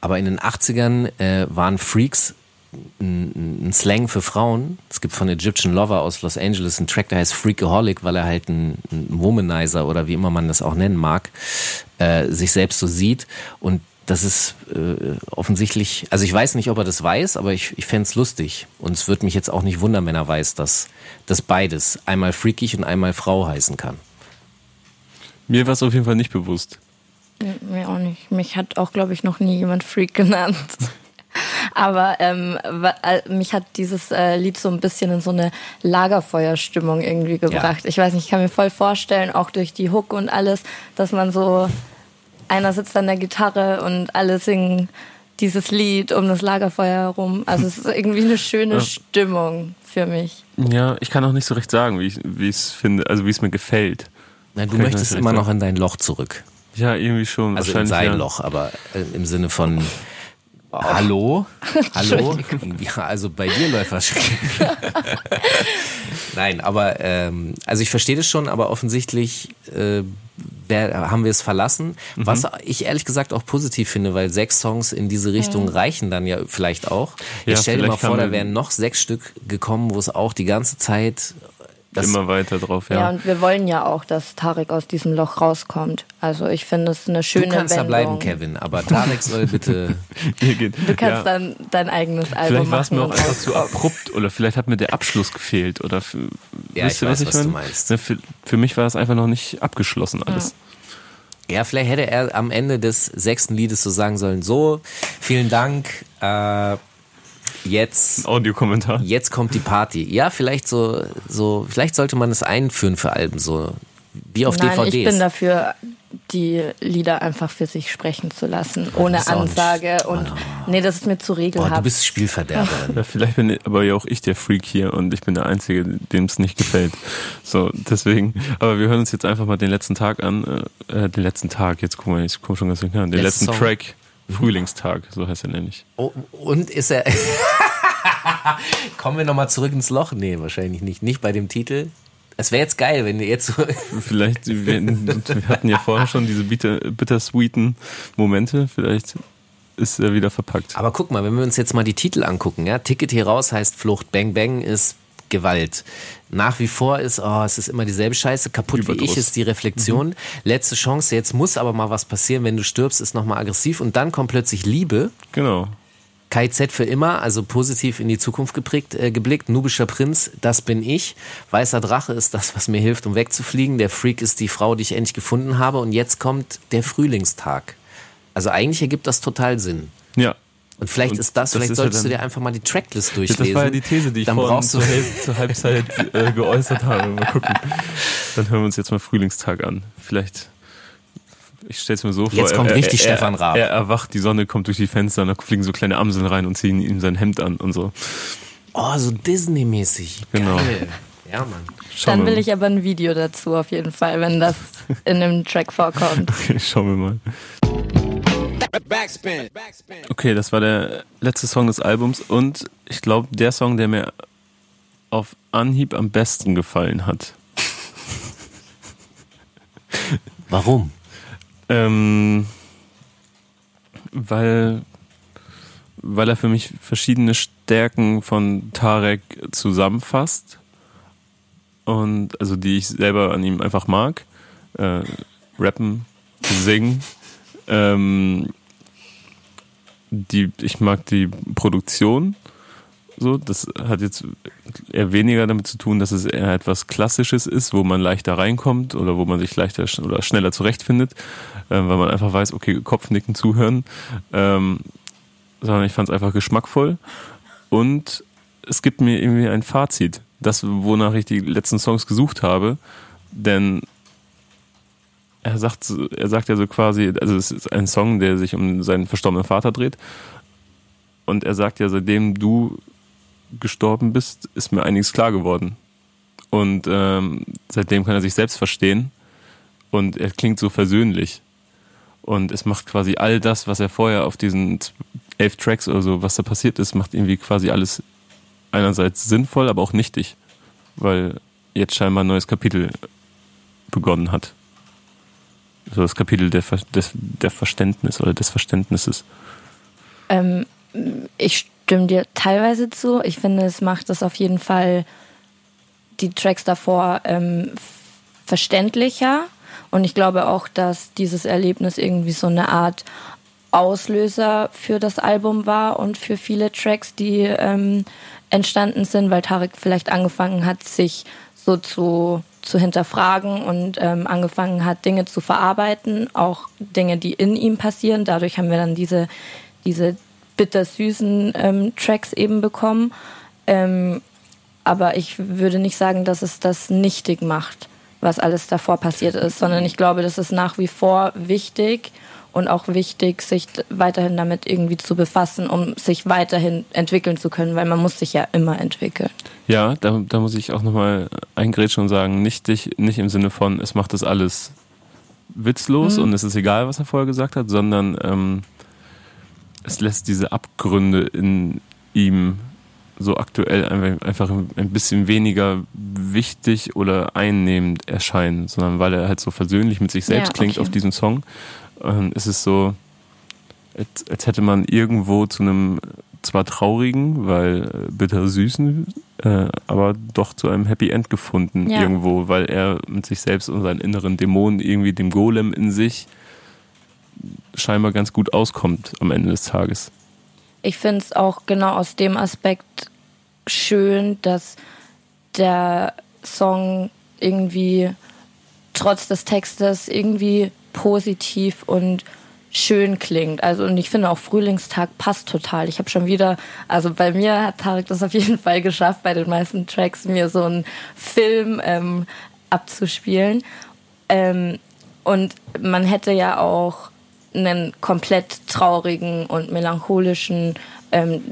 Aber in den 80ern äh, waren Freaks ein, ein, Slang für Frauen. Es gibt von Egyptian Lover aus Los Angeles einen Track, der heißt Freakaholic, weil er halt ein, ein Womanizer oder wie immer man das auch nennen mag, äh, sich selbst so sieht. Und das ist äh, offensichtlich, also ich weiß nicht, ob er das weiß, aber ich, ich fände es lustig. Und es würde mich jetzt auch nicht wundern, wenn er weiß, dass das beides einmal freakig und einmal Frau heißen kann. Mir war es auf jeden Fall nicht bewusst. Mir auch nicht. Mich hat auch, glaube ich, noch nie jemand Freak genannt. Aber ähm, äh, mich hat dieses äh, Lied so ein bisschen in so eine Lagerfeuerstimmung irgendwie gebracht. Ja. Ich weiß nicht, ich kann mir voll vorstellen, auch durch die Hook und alles, dass man so, einer sitzt an der Gitarre und alle singen dieses Lied um das Lagerfeuer herum. Also es ist irgendwie eine schöne ja. Stimmung für mich. Ja, ich kann auch nicht so recht sagen, wie ich es finde, also wie es mir gefällt. Na, du möchtest immer noch in dein Loch zurück. Ja, irgendwie schon. Also in sein ja. Loch, aber äh, im Sinne von Hallo? Hallo? Ja, also bei dir läuft was. Nein, aber ähm, also ich verstehe das schon, aber offensichtlich äh, haben wir es verlassen. Mhm. Was ich ehrlich gesagt auch positiv finde, weil sechs Songs in diese Richtung mhm. reichen dann ja vielleicht auch. Ja, ich stell dir mal vor, da wären noch sechs Stück gekommen, wo es auch die ganze Zeit Das- immer weiter drauf, Ja. ja. und wir wollen ja auch, dass Tarek aus diesem Loch rauskommt. Also ich finde es eine Du schöne kannst da Wendung. bleiben, Kevin, aber Tarek soll bitte. Du kannst ja. dann dein eigenes Album Vielleicht war es machen. mir auch einfach zu abrupt oder vielleicht hat mir der Abschluss gefehlt oder für, Ja, wisst ich weiß, was du meine? meinst. Ne, Für, für mich war es einfach noch nicht abgeschlossen alles. Ja, vielleicht hätte er am Ende des sechsten Liedes so sagen sollen: So, vielen Dank. Äh, jetzt, Audiokommentar. jetzt kommt die Party. Ja, vielleicht so, so, vielleicht sollte man es einführen für Alben, so wie auf Nein, DVDs. ich bin dafür, die Lieder einfach für sich sprechen zu lassen, ohne Ansage. Und nee, das ist mir zu Boah, regelhaft. du bist Spielverderberin. Ja, vielleicht bin aber ja auch ich der Freak hier und ich bin der Einzige, dem es nicht gefällt. So, deswegen, aber wir hören uns jetzt einfach mal den letzten Tag an, äh, den letzten Tag, jetzt guck mal, ich komme schon ganz an, den Letzter letzten Song. Track, Frühlingstag, so heißt er nämlich. Oh, und ist er. Kommen wir nochmal zurück ins Loch? Nee, wahrscheinlich nicht. Nicht bei dem Titel. Es wäre jetzt geil, wenn ihr jetzt so. Vielleicht, wir, wir hatten ja vorher schon diese bitter, bittersweeten Momente, vielleicht ist er wieder verpackt. Aber guck mal, wenn wir uns jetzt mal die Titel angucken, ja, Ticket hier raus heißt Flucht, Bang Bang ist Gewalt. Nach wie vor ist, oh, es ist immer dieselbe Scheiße, kaputt wie Überdruss. ich ist die Reflexion. Letzte Chance, jetzt muss aber mal was passieren, wenn du stirbst, ist nochmal aggressiv und dann kommt plötzlich Liebe. Genau. KZ für immer, also positiv in die Zukunft geprägt, äh, geblickt. Nubischer Prinz, das bin ich. Weißer Drache ist das, was mir hilft, um wegzufliegen. Der Freak ist die Frau, die ich endlich gefunden habe. Und jetzt kommt der Frühlingstag. Also eigentlich ergibt das total Sinn. Ja. Und vielleicht Und ist das, das vielleicht ist ja solltest du dann- dir einfach mal die Tracklist Ja, durchlesen. Das war ja die These, die ich Dann vorhin brauchst du zur, zur Halbzeit äh, geäußert habe. Mal gucken. Dann hören wir uns jetzt mal Frühlingstag an. Vielleicht, ich stelle es mir so vor. Jetzt kommt er, richtig er, Stefan Raab. Er erwacht, die Sonne kommt durch die Fenster und da fliegen so kleine Amseln rein und ziehen ihm sein Hemd an und so. Oh, so Disney-mäßig. Genau. Geil. Ja, Mann. Schauen Dann will ich aber ein Video dazu auf jeden Fall, wenn das in dem Track vorkommt. Okay, schauen wir mal. Backspin. Backspin. Okay, das war der letzte Song des Albums und ich glaube, der Song, der mir auf Anhieb am besten gefallen hat. Warum? Ähm, weil, weil er für mich verschiedene Stärken von Tarek zusammenfasst und also die ich selber an ihm einfach mag. Äh, rappen, singen. Ähm, die, ich mag die Produktion. So, das hat jetzt eher weniger damit zu tun, dass es eher etwas Klassisches ist, wo man leichter reinkommt oder wo man sich leichter oder schneller zurechtfindet, äh, weil man einfach weiß, okay, Kopfnicken zuhören, ähm, sondern ich fand es einfach geschmackvoll und es gibt mir irgendwie ein Fazit, das, wonach ich die letzten Songs gesucht habe, denn er sagt, er sagt ja so quasi, also es ist ein Song, der sich um seinen verstorbenen Vater dreht und er sagt ja, seitdem du gestorben bist, ist mir einiges klar geworden. Und ähm, seitdem kann er sich selbst verstehen und er klingt so versöhnlich. Und es macht quasi all das, was er vorher auf diesen elf Tracks oder so, was da passiert ist, macht irgendwie quasi alles einerseits sinnvoll, aber auch nichtig. Weil jetzt scheinbar ein neues Kapitel begonnen hat. So das Kapitel der, Ver des, der Verständnis oder des Verständnisses. Ähm, ich stimme dir teilweise zu. Ich finde, es macht es auf jeden Fall die Tracks davor ähm, verständlicher. Und ich glaube auch, dass dieses Erlebnis irgendwie so eine Art Auslöser für das Album war und für viele Tracks, die ähm, entstanden sind, weil Tarek vielleicht angefangen hat, sich so zu, zu hinterfragen und ähm, angefangen hat, Dinge zu verarbeiten, auch Dinge, die in ihm passieren. Dadurch haben wir dann diese, diese bittersüßen ähm, Tracks eben bekommen. Ähm, aber ich würde nicht sagen, dass es das nichtig macht, was alles davor passiert ist, sondern ich glaube, das ist nach wie vor wichtig und auch wichtig, sich weiterhin damit irgendwie zu befassen, um sich weiterhin entwickeln zu können, weil man muss sich ja immer entwickeln. Ja, da, da muss ich auch nochmal eingrätschen und sagen, nicht, dich, nicht im Sinne von, es macht das alles witzlos und es ist egal, was er vorher gesagt hat, sondern ähm, es lässt diese Abgründe in ihm so aktuell einfach, ein bisschen weniger wichtig oder einnehmend erscheinen, sondern weil er halt so versöhnlich mit sich selbst Ja, klingt okay. auf diesem Song, ähm, ist es so, als, als hätte man irgendwo zu einem zwar traurigen, weil äh, bitter süßen, äh, aber doch zu einem Happy End gefunden Ja. irgendwo, weil er mit sich selbst und seinen inneren Dämonen irgendwie dem Golem in sich scheinbar ganz gut auskommt am Ende des Tages. Ich finde es auch genau aus dem Aspekt schön, dass der Song irgendwie trotz des Textes irgendwie positiv und schön klingt. Also und ich finde auch Frühlingstag passt total. Ich habe schon wieder, also bei mir hat Tarek das auf jeden Fall geschafft, bei den meisten Tracks mir so einen Film ähm, abzuspielen. Ähm, und man hätte ja auch einen komplett traurigen und melancholischen ähm,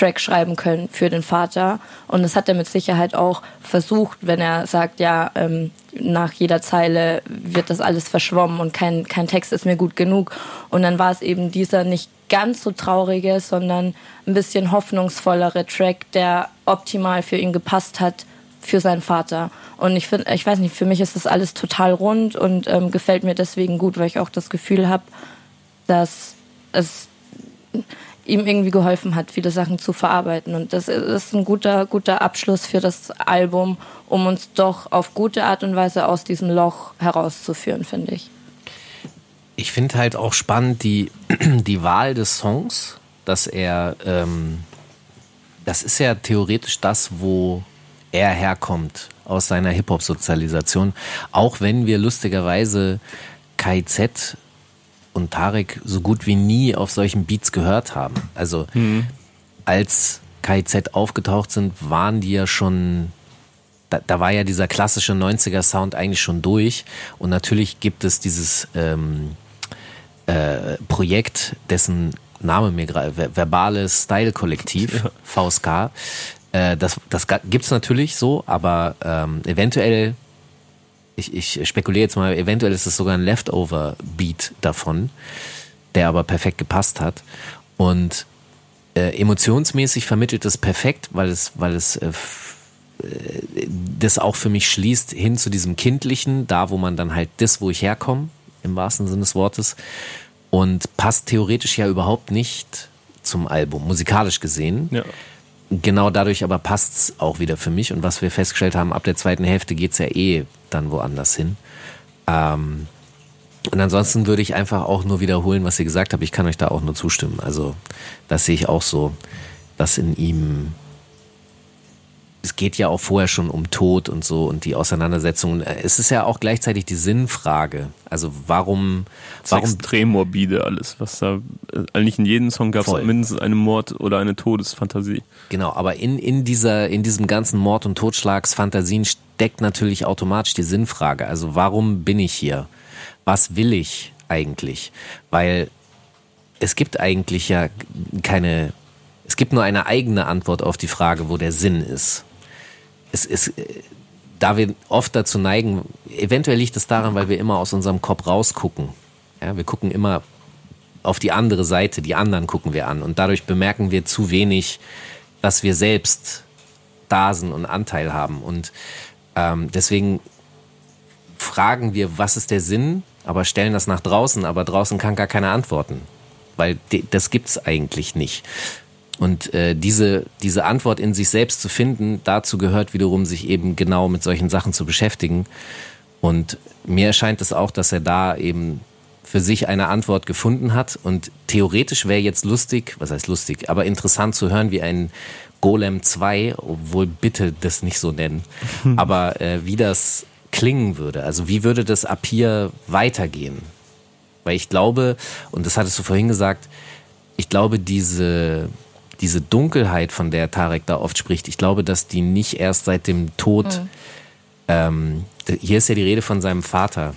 Track schreiben können für den Vater. Und das hat er mit Sicherheit auch versucht, wenn er sagt, ja, ähm, nach jeder Zeile wird das alles verschwommen und kein, kein Text ist mir gut genug. Und dann war es eben dieser nicht ganz so traurige, sondern ein bisschen hoffnungsvollere Track, der optimal für ihn gepasst hat für seinen Vater. Und ich finde, ich weiß nicht, für mich ist das alles total rund und ähm, gefällt mir deswegen gut, weil ich auch das Gefühl habe, dass es ihm irgendwie geholfen hat, viele Sachen zu verarbeiten. Und das ist ein guter, guter Abschluss für das Album, um uns doch auf gute Art und Weise aus diesem Loch herauszuführen, finde ich. Ich finde halt auch spannend die, die Wahl des Songs, dass er, ähm, das ist ja theoretisch das, wo er herkommt aus seiner Hip-Hop-Sozialisation. Auch wenn wir lustigerweise KZ und Tarek so gut wie nie auf solchen Beats gehört haben. Also als KZ aufgetaucht sind, waren die ja schon da, da war ja dieser klassische 90er Sound eigentlich schon durch. Und natürlich gibt es dieses ähm, äh, Projekt, dessen Name mir gerade, Ver- Verbales Style Kollektiv, VSK, äh, das, das ga- gibt's natürlich so, aber ähm, eventuell, ich, ich spekuliere jetzt mal, eventuell ist es sogar ein Leftover-Beat davon, der aber perfekt gepasst hat und äh, emotionsmäßig vermittelt es perfekt, weil es, weil es äh, äh, das auch für mich schließt hin zu diesem kindlichen, da wo man dann halt das, wo ich herkomme, im wahrsten Sinne des Wortes, und passt theoretisch ja überhaupt nicht zum Album, musikalisch gesehen. Ja. Genau dadurch aber passt's auch wieder für mich. Und was wir festgestellt haben, ab der zweiten Hälfte geht's ja eh dann woanders hin. Ähm, und ansonsten würde ich einfach auch nur wiederholen, was ihr gesagt habt. Ich kann euch da auch nur zustimmen. Also das sehe ich auch so, dass in ihm es geht ja auch vorher schon um Tod und so und die Auseinandersetzung. Es ist ja auch gleichzeitig die Sinnfrage. Also warum, Das warum extrem morbide alles, was da eigentlich in jedem Song gab es mindestens einen Mord oder eine Todesfantasie. Genau, aber in, in dieser, in diesem ganzen Mord- und Totschlagsfantasien steckt natürlich automatisch die Sinnfrage. Also warum bin ich hier? Was will ich eigentlich? Weil es gibt eigentlich ja keine, es gibt nur eine eigene Antwort auf die Frage, wo der Sinn ist. Es ist, äh, da wir oft dazu neigen, eventuell liegt es daran, weil wir immer aus unserem Kopf rausgucken. Ja, wir gucken immer auf die andere Seite, die anderen gucken wir an und dadurch bemerken wir zu wenig, dass wir selbst da sind und Anteil haben und ähm, deswegen fragen wir, was ist der Sinn, aber stellen das nach draußen, aber draußen kann gar keine antworten, weil das gibt's eigentlich nicht. Und äh, diese, diese Antwort in sich selbst zu finden, dazu gehört wiederum, sich eben genau mit solchen Sachen zu beschäftigen. Und mir erscheint es auch, dass er da eben für sich eine Antwort gefunden hat. Und theoretisch wäre jetzt lustig, was heißt lustig, aber interessant zu hören, wie ein Golem 2, obwohl bitte das nicht so nennen, aber äh, wie das klingen würde. Also wie würde das ab hier weitergehen? Weil ich glaube, und das hattest du vorhin gesagt, ich glaube, diese, diese Dunkelheit, von der Tarek da oft spricht, ich glaube, dass die nicht erst seit dem Tod, ähm, hier ist ja die Rede von seinem Vater.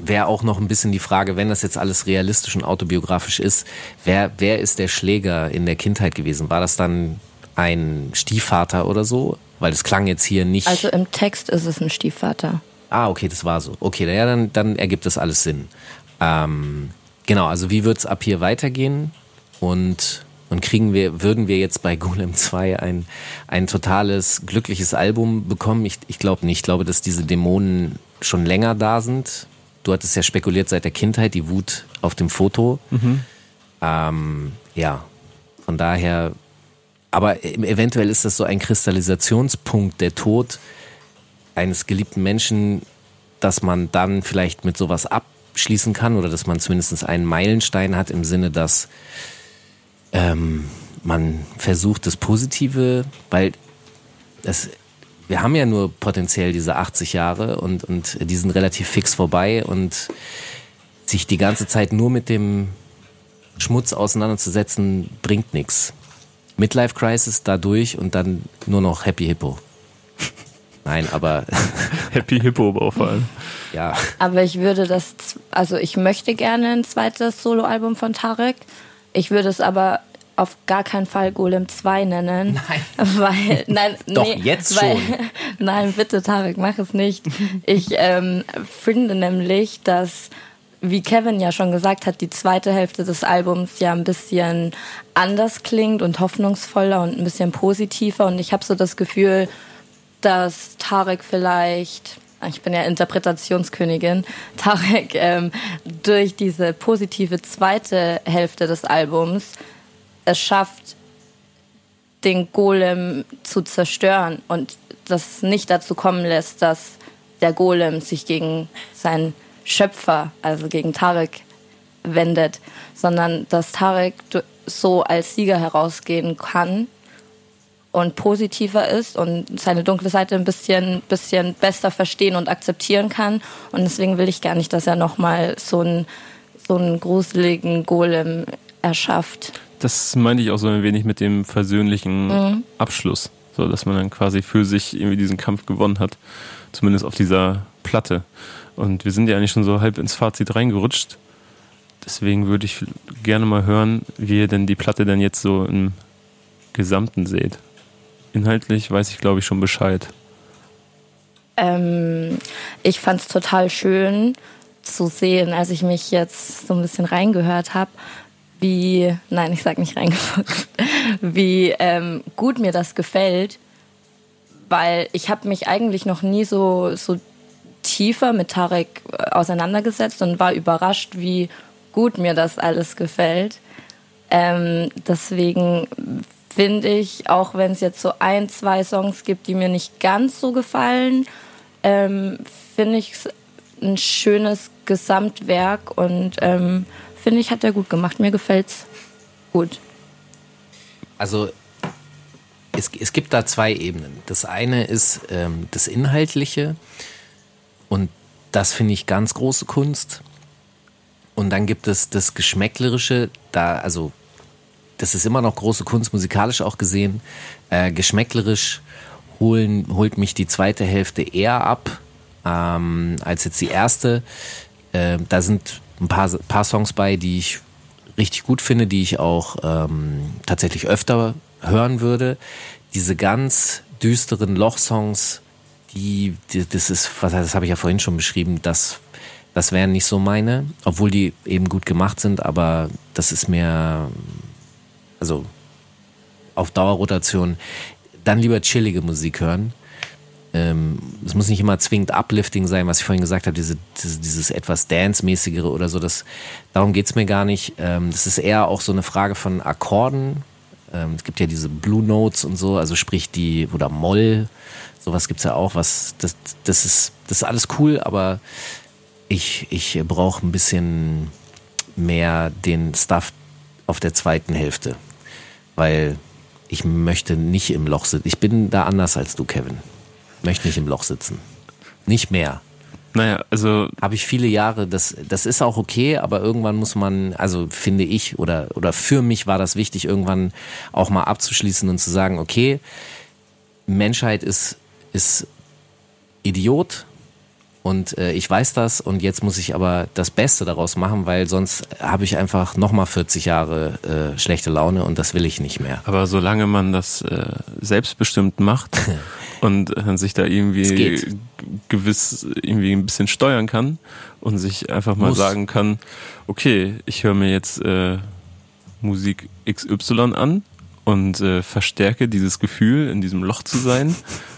Wäre auch noch ein bisschen die Frage, wenn das jetzt alles realistisch und autobiografisch ist, wer, wer ist der Schläger in der Kindheit gewesen? War das dann ein Stiefvater oder so? Weil es klang jetzt hier nicht. Also im Text ist es ein Stiefvater. Ah, okay, das war so. Okay, ja, dann, dann ergibt das alles Sinn. Ähm, genau, also wie wird's ab hier weitergehen? Und, und kriegen wir, würden wir jetzt bei Golem 2 ein, ein totales, glückliches Album bekommen? Ich, ich glaube nicht. Ich glaube, dass diese Dämonen schon länger da sind. Du hattest ja spekuliert seit der Kindheit, die Wut auf dem Foto. Ähm, ja, Von daher, aber eventuell ist das so ein Kristallisationspunkt, der Tod eines geliebten Menschen, dass man dann vielleicht mit sowas abschließen kann oder dass man zumindest einen Meilenstein hat im Sinne, dass ähm, man versucht, das Positive, weil das, wir haben ja nur potenziell diese 80 Jahre und, und die sind relativ fix vorbei und sich die ganze Zeit nur mit dem Schmutz auseinanderzusetzen, bringt nichts. Midlife Crisis dadurch und dann nur noch Happy Hippo. Nein, aber. Happy Hippo vor allem. Ja. Aber ich würde das, also ich möchte gerne ein zweites Soloalbum von Tarek. Ich würde es aber auf gar keinen Fall Golem 2 nennen. Nein. Weil, nein, Doch, nee, jetzt weil, schon. Nein, bitte, Tarek, mach es nicht. Ich ähm, finde nämlich, dass, wie Kevin ja schon gesagt hat, die zweite Hälfte des Albums ja ein bisschen anders klingt und hoffnungsvoller und ein bisschen positiver. Und ich habe so das Gefühl, dass Tarek vielleicht ich bin ja Interpretationskönigin, Tarek ähm, durch diese positive zweite Hälfte des Albums es schafft, den Golem zu zerstören und das nicht dazu kommen lässt, dass der Golem sich gegen seinen Schöpfer, also gegen Tarek, wendet, sondern dass Tarek so als Sieger herausgehen kann und positiver ist und seine dunkle Seite ein bisschen, bisschen besser verstehen und akzeptieren kann. Und deswegen will ich gar nicht, dass er nochmal so einen, so einen gruseligen Golem erschafft. Das meinte ich auch so ein wenig mit dem versöhnlichen mhm. Abschluss. So, dass man dann quasi für sich irgendwie diesen Kampf gewonnen hat. Zumindest auf dieser Platte. Und wir sind ja eigentlich schon so halb ins Fazit reingerutscht. Deswegen würde ich gerne mal hören, wie ihr denn die Platte dann jetzt so im Gesamten seht inhaltlich weiß ich, glaube ich, schon Bescheid. Ähm, ich fand es total schön zu sehen, als ich mich jetzt so ein bisschen reingehört habe, wie, nein, ich sag nicht reingefuchst, wie ähm, gut mir das gefällt, weil ich habe mich eigentlich noch nie so, so tiefer mit Tarek äh, auseinandergesetzt und war überrascht, wie gut mir das alles gefällt. Ähm, deswegen finde ich, auch wenn es jetzt so ein, zwei Songs gibt, die mir nicht ganz so gefallen, ähm, finde ich es ein schönes Gesamtwerk und ähm, finde ich, hat er gut gemacht. Mir gefällt es gut. Also es, es gibt da zwei Ebenen. Das eine ist ähm, das Inhaltliche und das finde ich ganz große Kunst. Und dann gibt es das Geschmäcklerische, da, also das ist immer noch große Kunst, musikalisch auch gesehen. Äh, geschmäcklerisch holen, holt mich die zweite Hälfte eher ab ähm, als jetzt die erste. Äh, da sind ein paar, paar Songs bei, die ich richtig gut finde, die ich auch ähm, tatsächlich öfter hören würde. Diese ganz düsteren Loch-Songs, die, die, das ist, was das habe ich ja vorhin schon beschrieben, das, das wären nicht so meine, obwohl die eben gut gemacht sind, aber das ist mir also auf Dauerrotation, dann lieber chillige Musik hören. Ähm, es muss nicht immer zwingend uplifting sein, was ich vorhin gesagt habe, diese, dieses, dieses etwas Dance-mäßigere oder so. Das, darum es mir gar nicht. Ähm, das ist eher auch so eine Frage von Akkorden. Ähm, es gibt ja diese Blue Notes und so, also sprich die, oder Moll, sowas gibt es ja auch. Was, das, das, ist, das ist alles cool, aber ich, ich brauche ein bisschen mehr den Stuff auf der zweiten Hälfte weil ich möchte nicht im Loch sitzen. Ich bin da anders als du, Kevin. Möchte nicht im Loch sitzen. Nicht mehr. Naja, also. Habe ich viele Jahre, das, das ist auch okay, aber irgendwann muss man, also finde ich, oder, oder für mich war das wichtig, irgendwann auch mal abzuschließen und zu sagen, okay, Menschheit ist, ist Idiot, und äh, ich weiß das und jetzt muss ich aber das Beste daraus machen, weil sonst habe ich einfach nochmal 40 Jahre äh, schlechte Laune und das will ich nicht mehr. Aber solange man das äh, selbstbestimmt macht und äh, sich da irgendwie gewiss irgendwie ein bisschen steuern kann und sich einfach mal muss. sagen kann, okay, ich höre mir jetzt äh, Musik XY an und äh, verstärke dieses Gefühl, in diesem Loch zu sein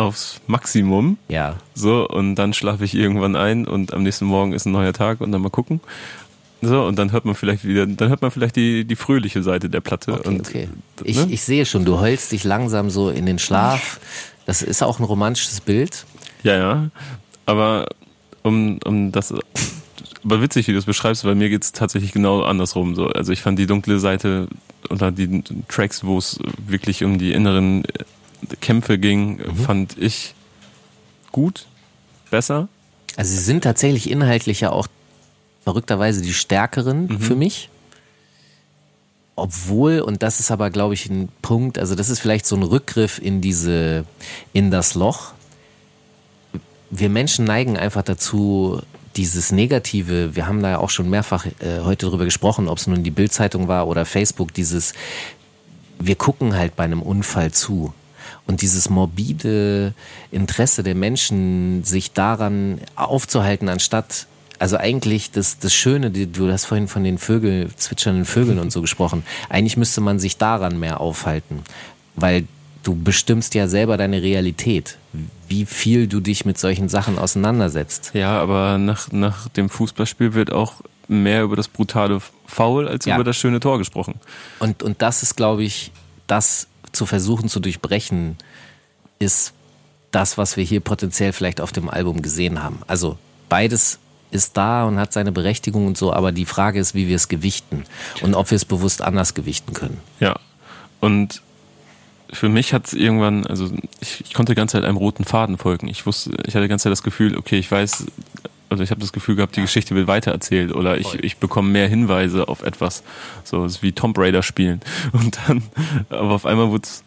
aufs Maximum. Ja. So, und dann schlafe ich irgendwann ein und am nächsten Morgen ist ein neuer Tag und dann mal gucken. So, und dann hört man vielleicht wieder, dann hört man vielleicht die, die fröhliche Seite der Platte. Okay, und, okay. ne? Ich, ich sehe schon, du heulst dich langsam so in den Schlaf. Das ist auch ein romantisches Bild. Ja, ja. Aber um, um das. Aber witzig, wie du es beschreibst, weil mir geht's tatsächlich genau andersrum. So. Also ich fand die dunkle Seite oder die Tracks, wo es wirklich um die inneren Kämpfe ging, fand ich gut, besser. Also sie sind tatsächlich inhaltlich ja auch verrückterweise die stärkeren für mich. Obwohl, und das ist aber, glaube ich, ein Punkt, also das ist vielleicht so ein Rückgriff in diese, in das Loch. Wir Menschen neigen einfach dazu, dieses Negative, wir haben da ja auch schon mehrfach äh, heute drüber gesprochen, ob es nun die Bildzeitung war oder Facebook, dieses, wir gucken halt bei einem Unfall zu. Und dieses morbide Interesse der Menschen, sich daran aufzuhalten, anstatt, also eigentlich das, das Schöne, die- du hast vorhin von den Vögel, zwitschernden Vögeln und so gesprochen, eigentlich müsste man sich daran mehr aufhalten, weil du bestimmst ja selber deine Realität, wie viel du dich mit solchen Sachen auseinandersetzt. Ja, aber nach, nach dem Fußballspiel wird auch mehr über das brutale Foul als Ja. über das schöne Tor gesprochen. Und, und das ist, glaube ich, das zu versuchen zu durchbrechen, ist das, was wir hier potenziell vielleicht auf dem Album gesehen haben. Also beides ist da und hat seine Berechtigung und so, aber die Frage ist, wie wir es gewichten und ob wir es bewusst anders gewichten können. Ja. Und für mich hat es irgendwann, also ich, ich konnte die ganze Zeit einem roten Faden folgen. Ich wusste, ich hatte die ganze Zeit das Gefühl, okay, ich weiß, also ich habe das Gefühl gehabt, die Geschichte wird weitererzählt oder ich, ich bekomme mehr Hinweise auf etwas. So ist wie Tomb Raider spielen. Und dann, aber auf einmal wurde es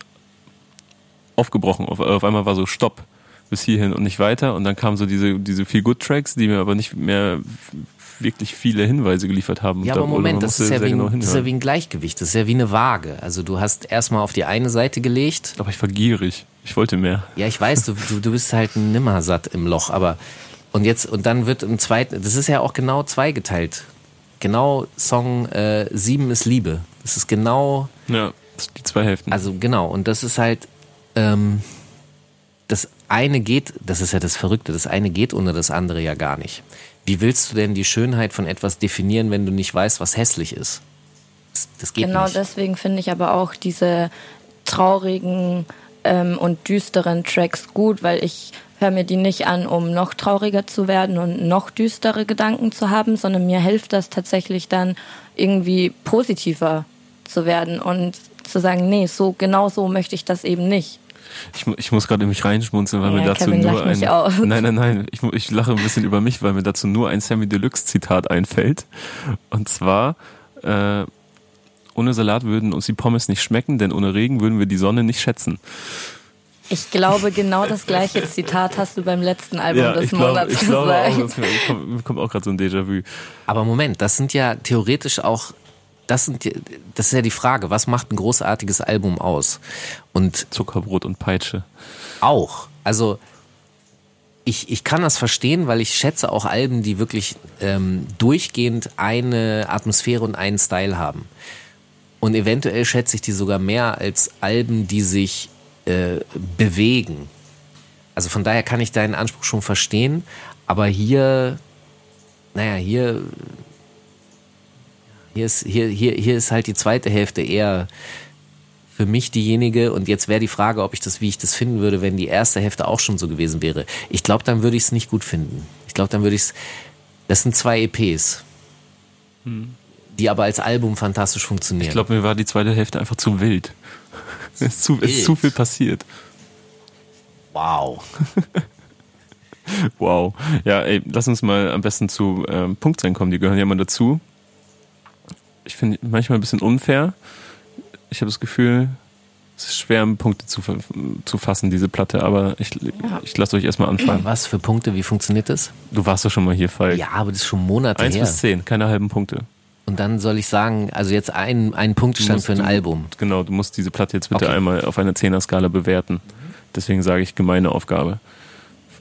aufgebrochen. Auf, auf einmal war so Stopp bis hierhin und nicht weiter. Und dann kamen so diese, diese Feel Good Tracks, die mir aber nicht mehr wirklich viele Hinweise geliefert haben. Ja, aber Moment, das ist, ja wie genau ein, das ist ja wie ein Gleichgewicht, das ist ja wie eine Waage. Also du hast erstmal auf die eine Seite gelegt, Aber ich war gierig. Ich wollte mehr. Ja, ich weiß, du, du, du bist halt ein Nimmersatt im Loch, aber und jetzt und dann wird im zweiten, das ist ja auch genau zweigeteilt. Genau Song äh, 7 ist Liebe. Das ist genau, Ja, das sind die zwei Hälften. also genau, und das ist halt, ähm, das eine geht, das ist ja das Verrückte, das eine geht ohne das andere ja gar nicht. Wie willst du denn die Schönheit von etwas definieren, wenn du nicht weißt, was hässlich ist? Das, das geht Genau nicht. deswegen finde ich aber auch diese traurigen ähm, und düsteren Tracks gut, weil ich höre mir die nicht an, um noch trauriger zu werden und noch düstere Gedanken zu haben, sondern mir hilft das tatsächlich dann irgendwie positiver zu werden und zu sagen, nee, so genau so möchte ich das eben nicht. Ich, ich muss gerade mich reinschmunzeln, weil Ja, mir dazu Kevin nur ein. Nein, nein, nein. Ich, ich lache ein bisschen über mich, weil mir dazu nur ein Sammy Deluxe Zitat einfällt. Und zwar, äh, ohne Salat würden uns die Pommes nicht schmecken, denn ohne Regen würden wir die Sonne nicht schätzen. Ich glaube, genau das gleiche Zitat hast du beim letzten Album des ich glaube, Monats ich glaube auch, gesagt. dass mir, kommt, kommt auch gerade so ein Déjà-vu. Aber Moment, das sind ja theoretisch auch, das sind, die- das ist ja die Frage, was macht ein großartiges Album aus? Und Zuckerbrot und Peitsche. auch, also ich, ich kann das verstehen, weil ich schätze auch Alben, die wirklich ähm, durchgehend eine Atmosphäre und einen Style haben. Und eventuell schätze ich die sogar mehr als Alben, die sich äh, bewegen. Also von daher kann ich deinen Anspruch schon verstehen, aber hier, naja, hier, hier ist, hier, hier, hier ist halt die zweite Hälfte eher für mich diejenige und jetzt wäre die Frage, ob ich das, wie ich das finden würde, wenn die erste Hälfte auch schon so gewesen wäre. Ich glaube, dann würde ich es nicht gut finden. Ich glaube, dann würde ich es, das sind zwei EPs, die aber als Album fantastisch funktionieren. Ich glaube, mir war die zweite Hälfte einfach zu wild. Es ist zu, es ist zu viel passiert. wow. Wow. Ja, ey, lass uns mal am besten zu ähm, Punktzahlen kommen. Die gehören ja immer dazu. Ich finde manchmal ein bisschen unfair. Ich habe das Gefühl, es ist schwer, Punkte zu, zu fassen, diese Platte, aber ich, ich lasse euch erstmal anfangen. Was für Punkte, wie funktioniert das? Du warst doch schon mal hier, Falk. Ja, aber das ist schon Monate Eins her. bis zehn, keine halben Punkte. Und dann soll ich sagen, also jetzt ein, ein Punktstand musst- für ein du- Album. Genau, du musst diese Platte jetzt bitte Okay. einmal auf einer Zehner-Skala bewerten. Deswegen sage ich gemeine Aufgabe.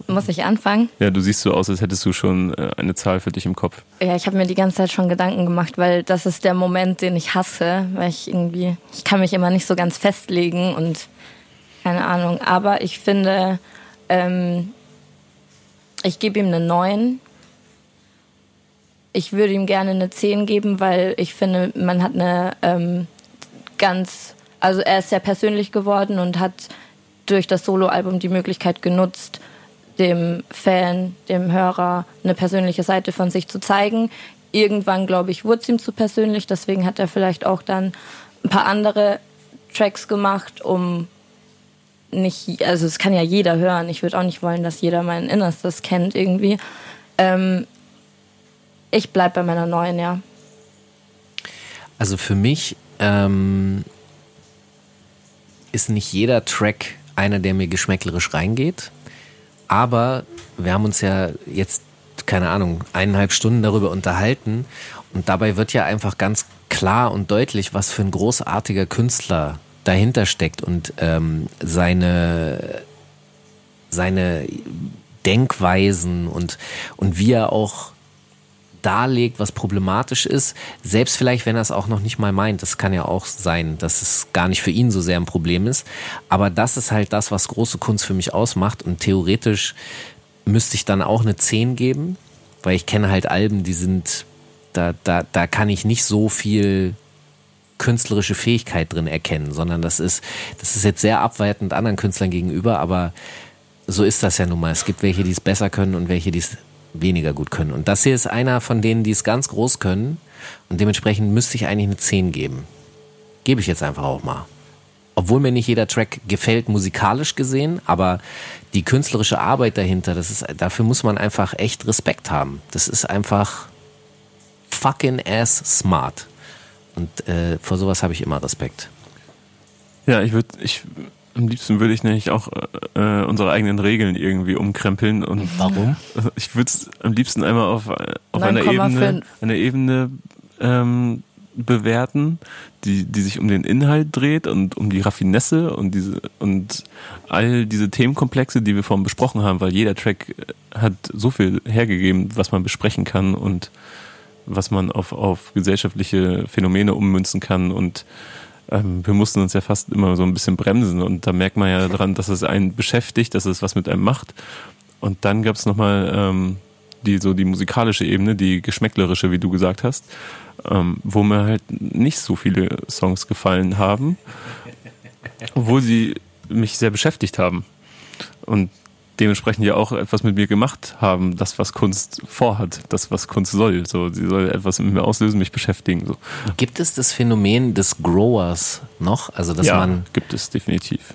Muss ich anfangen? Ja, du siehst so aus, als hättest du schon äh, eine Zahl für dich im Kopf. Ja, ich habe mir die ganze Zeit schon Gedanken gemacht, weil das ist der Moment, den ich hasse, weil ich irgendwie, ich kann mich immer nicht so ganz festlegen und keine Ahnung. Aber ich finde, ähm, ich gebe ihm eine 9, ich würde ihm gerne eine 10 geben, weil ich finde, man hat eine ähm, ganz, also er ist sehr persönlich geworden und hat durch das Soloalbum die Möglichkeit genutzt, dem Fan, dem Hörer eine persönliche Seite von sich zu zeigen. Irgendwann, glaube ich, wurde es ihm zu persönlich, deswegen hat er vielleicht auch dann ein paar andere Tracks gemacht, um nicht, also es kann ja jeder hören. Ich würde auch nicht wollen, dass jeder mein Innerstes kennt irgendwie. Ähm, ich bleibe bei meiner neuen, ja. Also für mich ähm, ist nicht jeder Track einer, der mir geschmäcklerisch reingeht. Aber wir haben uns ja jetzt, keine Ahnung, eineinhalb Stunden darüber unterhalten. Und dabei wird ja einfach ganz klar und deutlich, was für ein großartiger Künstler dahinter steckt und ähm, seine, seine Denkweisen und, und wie er auch darlegt, was problematisch ist, selbst vielleicht, wenn er es auch noch nicht mal meint. Das kann ja auch sein, dass es gar nicht für ihn so sehr ein Problem ist. Aber das ist halt das, was große Kunst für mich ausmacht. Und theoretisch müsste ich dann auch eine 10 geben, weil ich kenne halt Alben, die sind, da, da, da kann ich nicht so viel künstlerische Fähigkeit drin erkennen, sondern das ist, das ist jetzt sehr abwertend anderen Künstlern gegenüber, aber so ist das ja nun mal. Es gibt welche, die es besser können und welche, die es weniger gut können. Und das hier ist einer von denen, die es ganz groß können. Und dementsprechend müsste ich eigentlich eine 10 geben. Gebe ich jetzt einfach auch mal. Obwohl mir nicht jeder Track gefällt, musikalisch gesehen, aber die künstlerische Arbeit dahinter, das ist, dafür muss man einfach echt Respekt haben. Das ist einfach fucking ass smart. Und äh, vor sowas habe ich immer Respekt. Ja, ich würde, ich, am liebsten würde ich nämlich auch äh, unsere eigenen Regeln irgendwie umkrempeln und Warum? ich würde es am liebsten einmal auf, auf einer Ebene, einer Ebene ähm, bewerten, die, die sich um den Inhalt dreht und um die Raffinesse und diese und all diese Themenkomplexe, die wir vorhin besprochen haben, weil jeder Track hat so viel hergegeben, was man besprechen kann und was man auf, auf gesellschaftliche Phänomene ummünzen kann und ähm, wir mussten uns ja fast immer so ein bisschen bremsen und da merkt man ja daran, dass es einen beschäftigt, dass es was mit einem macht. Und dann gab es nochmal ähm, die, so die musikalische Ebene, die geschmäcklerische, wie du gesagt hast, ähm, wo mir halt nicht so viele Songs gefallen haben, obwohl sie mich sehr beschäftigt haben. Und dementsprechend ja auch etwas mit mir gemacht haben, das, was Kunst vorhat, das, was Kunst soll. So, sie soll etwas mit mir auslösen, mich beschäftigen. So. Gibt es das Phänomen des Growers noch? Also, dass ja, man. gibt es definitiv.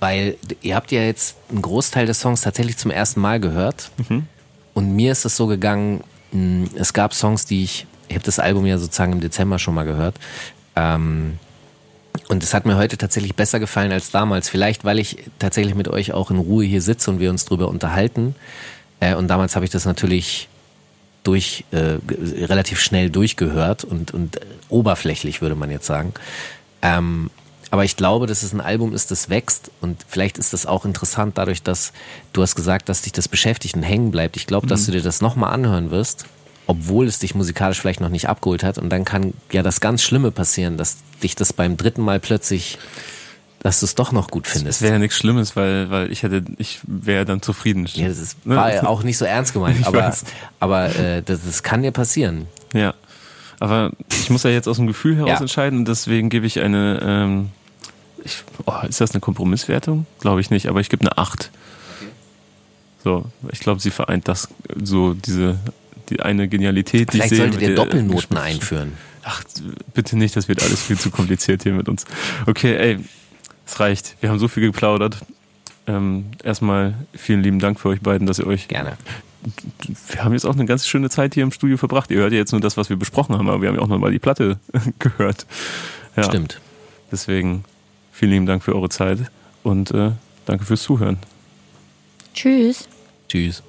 Weil ihr habt ja jetzt einen Großteil des Songs tatsächlich zum ersten Mal gehört. Mhm. Und mir ist es so gegangen, es gab Songs, die ich, ich habe das Album ja sozusagen im Dezember schon mal gehört. Ähm, und es hat mir heute tatsächlich besser gefallen als damals. Vielleicht, weil ich tatsächlich mit euch auch in Ruhe hier sitze und wir uns drüber unterhalten. Äh, und damals habe ich das natürlich durch äh, relativ schnell durchgehört und, und oberflächlich, würde man jetzt sagen. Ähm, aber ich glaube, dass es ein Album ist, das wächst und vielleicht ist das auch interessant dadurch, dass du hast gesagt, dass dich das beschäftigt und hängen bleibt. Ich glaube, mhm. dass du dir das nochmal anhören wirst obwohl es dich musikalisch vielleicht noch nicht abgeholt hat. Und dann kann ja das ganz Schlimme passieren, dass dich das beim dritten Mal plötzlich, dass du es doch noch gut findest. Es wäre ja nichts Schlimmes, weil, weil ich hätte, ich wäre dann zufrieden. Ja, das ist, war ja auch nicht so ernst gemeint, aber, aber äh, das, das kann dir passieren. Ja. Aber ich muss ja jetzt aus dem Gefühl heraus ja. entscheiden und deswegen gebe ich eine, ähm, ich, oh, ist das eine Kompromisswertung? Glaube ich nicht, aber ich gebe eine 8. So, ich glaube, sie vereint das so diese die eine Genialität, Vielleicht die ich sehe. Vielleicht solltet ihr Doppelnoten einführen. Ach, bitte nicht, das wird alles viel zu kompliziert hier mit uns. Okay, ey, es reicht. Wir haben so viel geplaudert. Ähm, erstmal vielen lieben Dank für euch beiden, dass ihr euch. Gerne. Wir haben jetzt auch eine ganz schöne Zeit hier im Studio verbracht. Ihr hört ja jetzt nur das, was wir besprochen haben, aber wir haben ja auch nochmal die Platte gehört. Ja. Stimmt. Deswegen vielen lieben Dank für eure Zeit und äh, danke fürs Zuhören. Tschüss. Tschüss.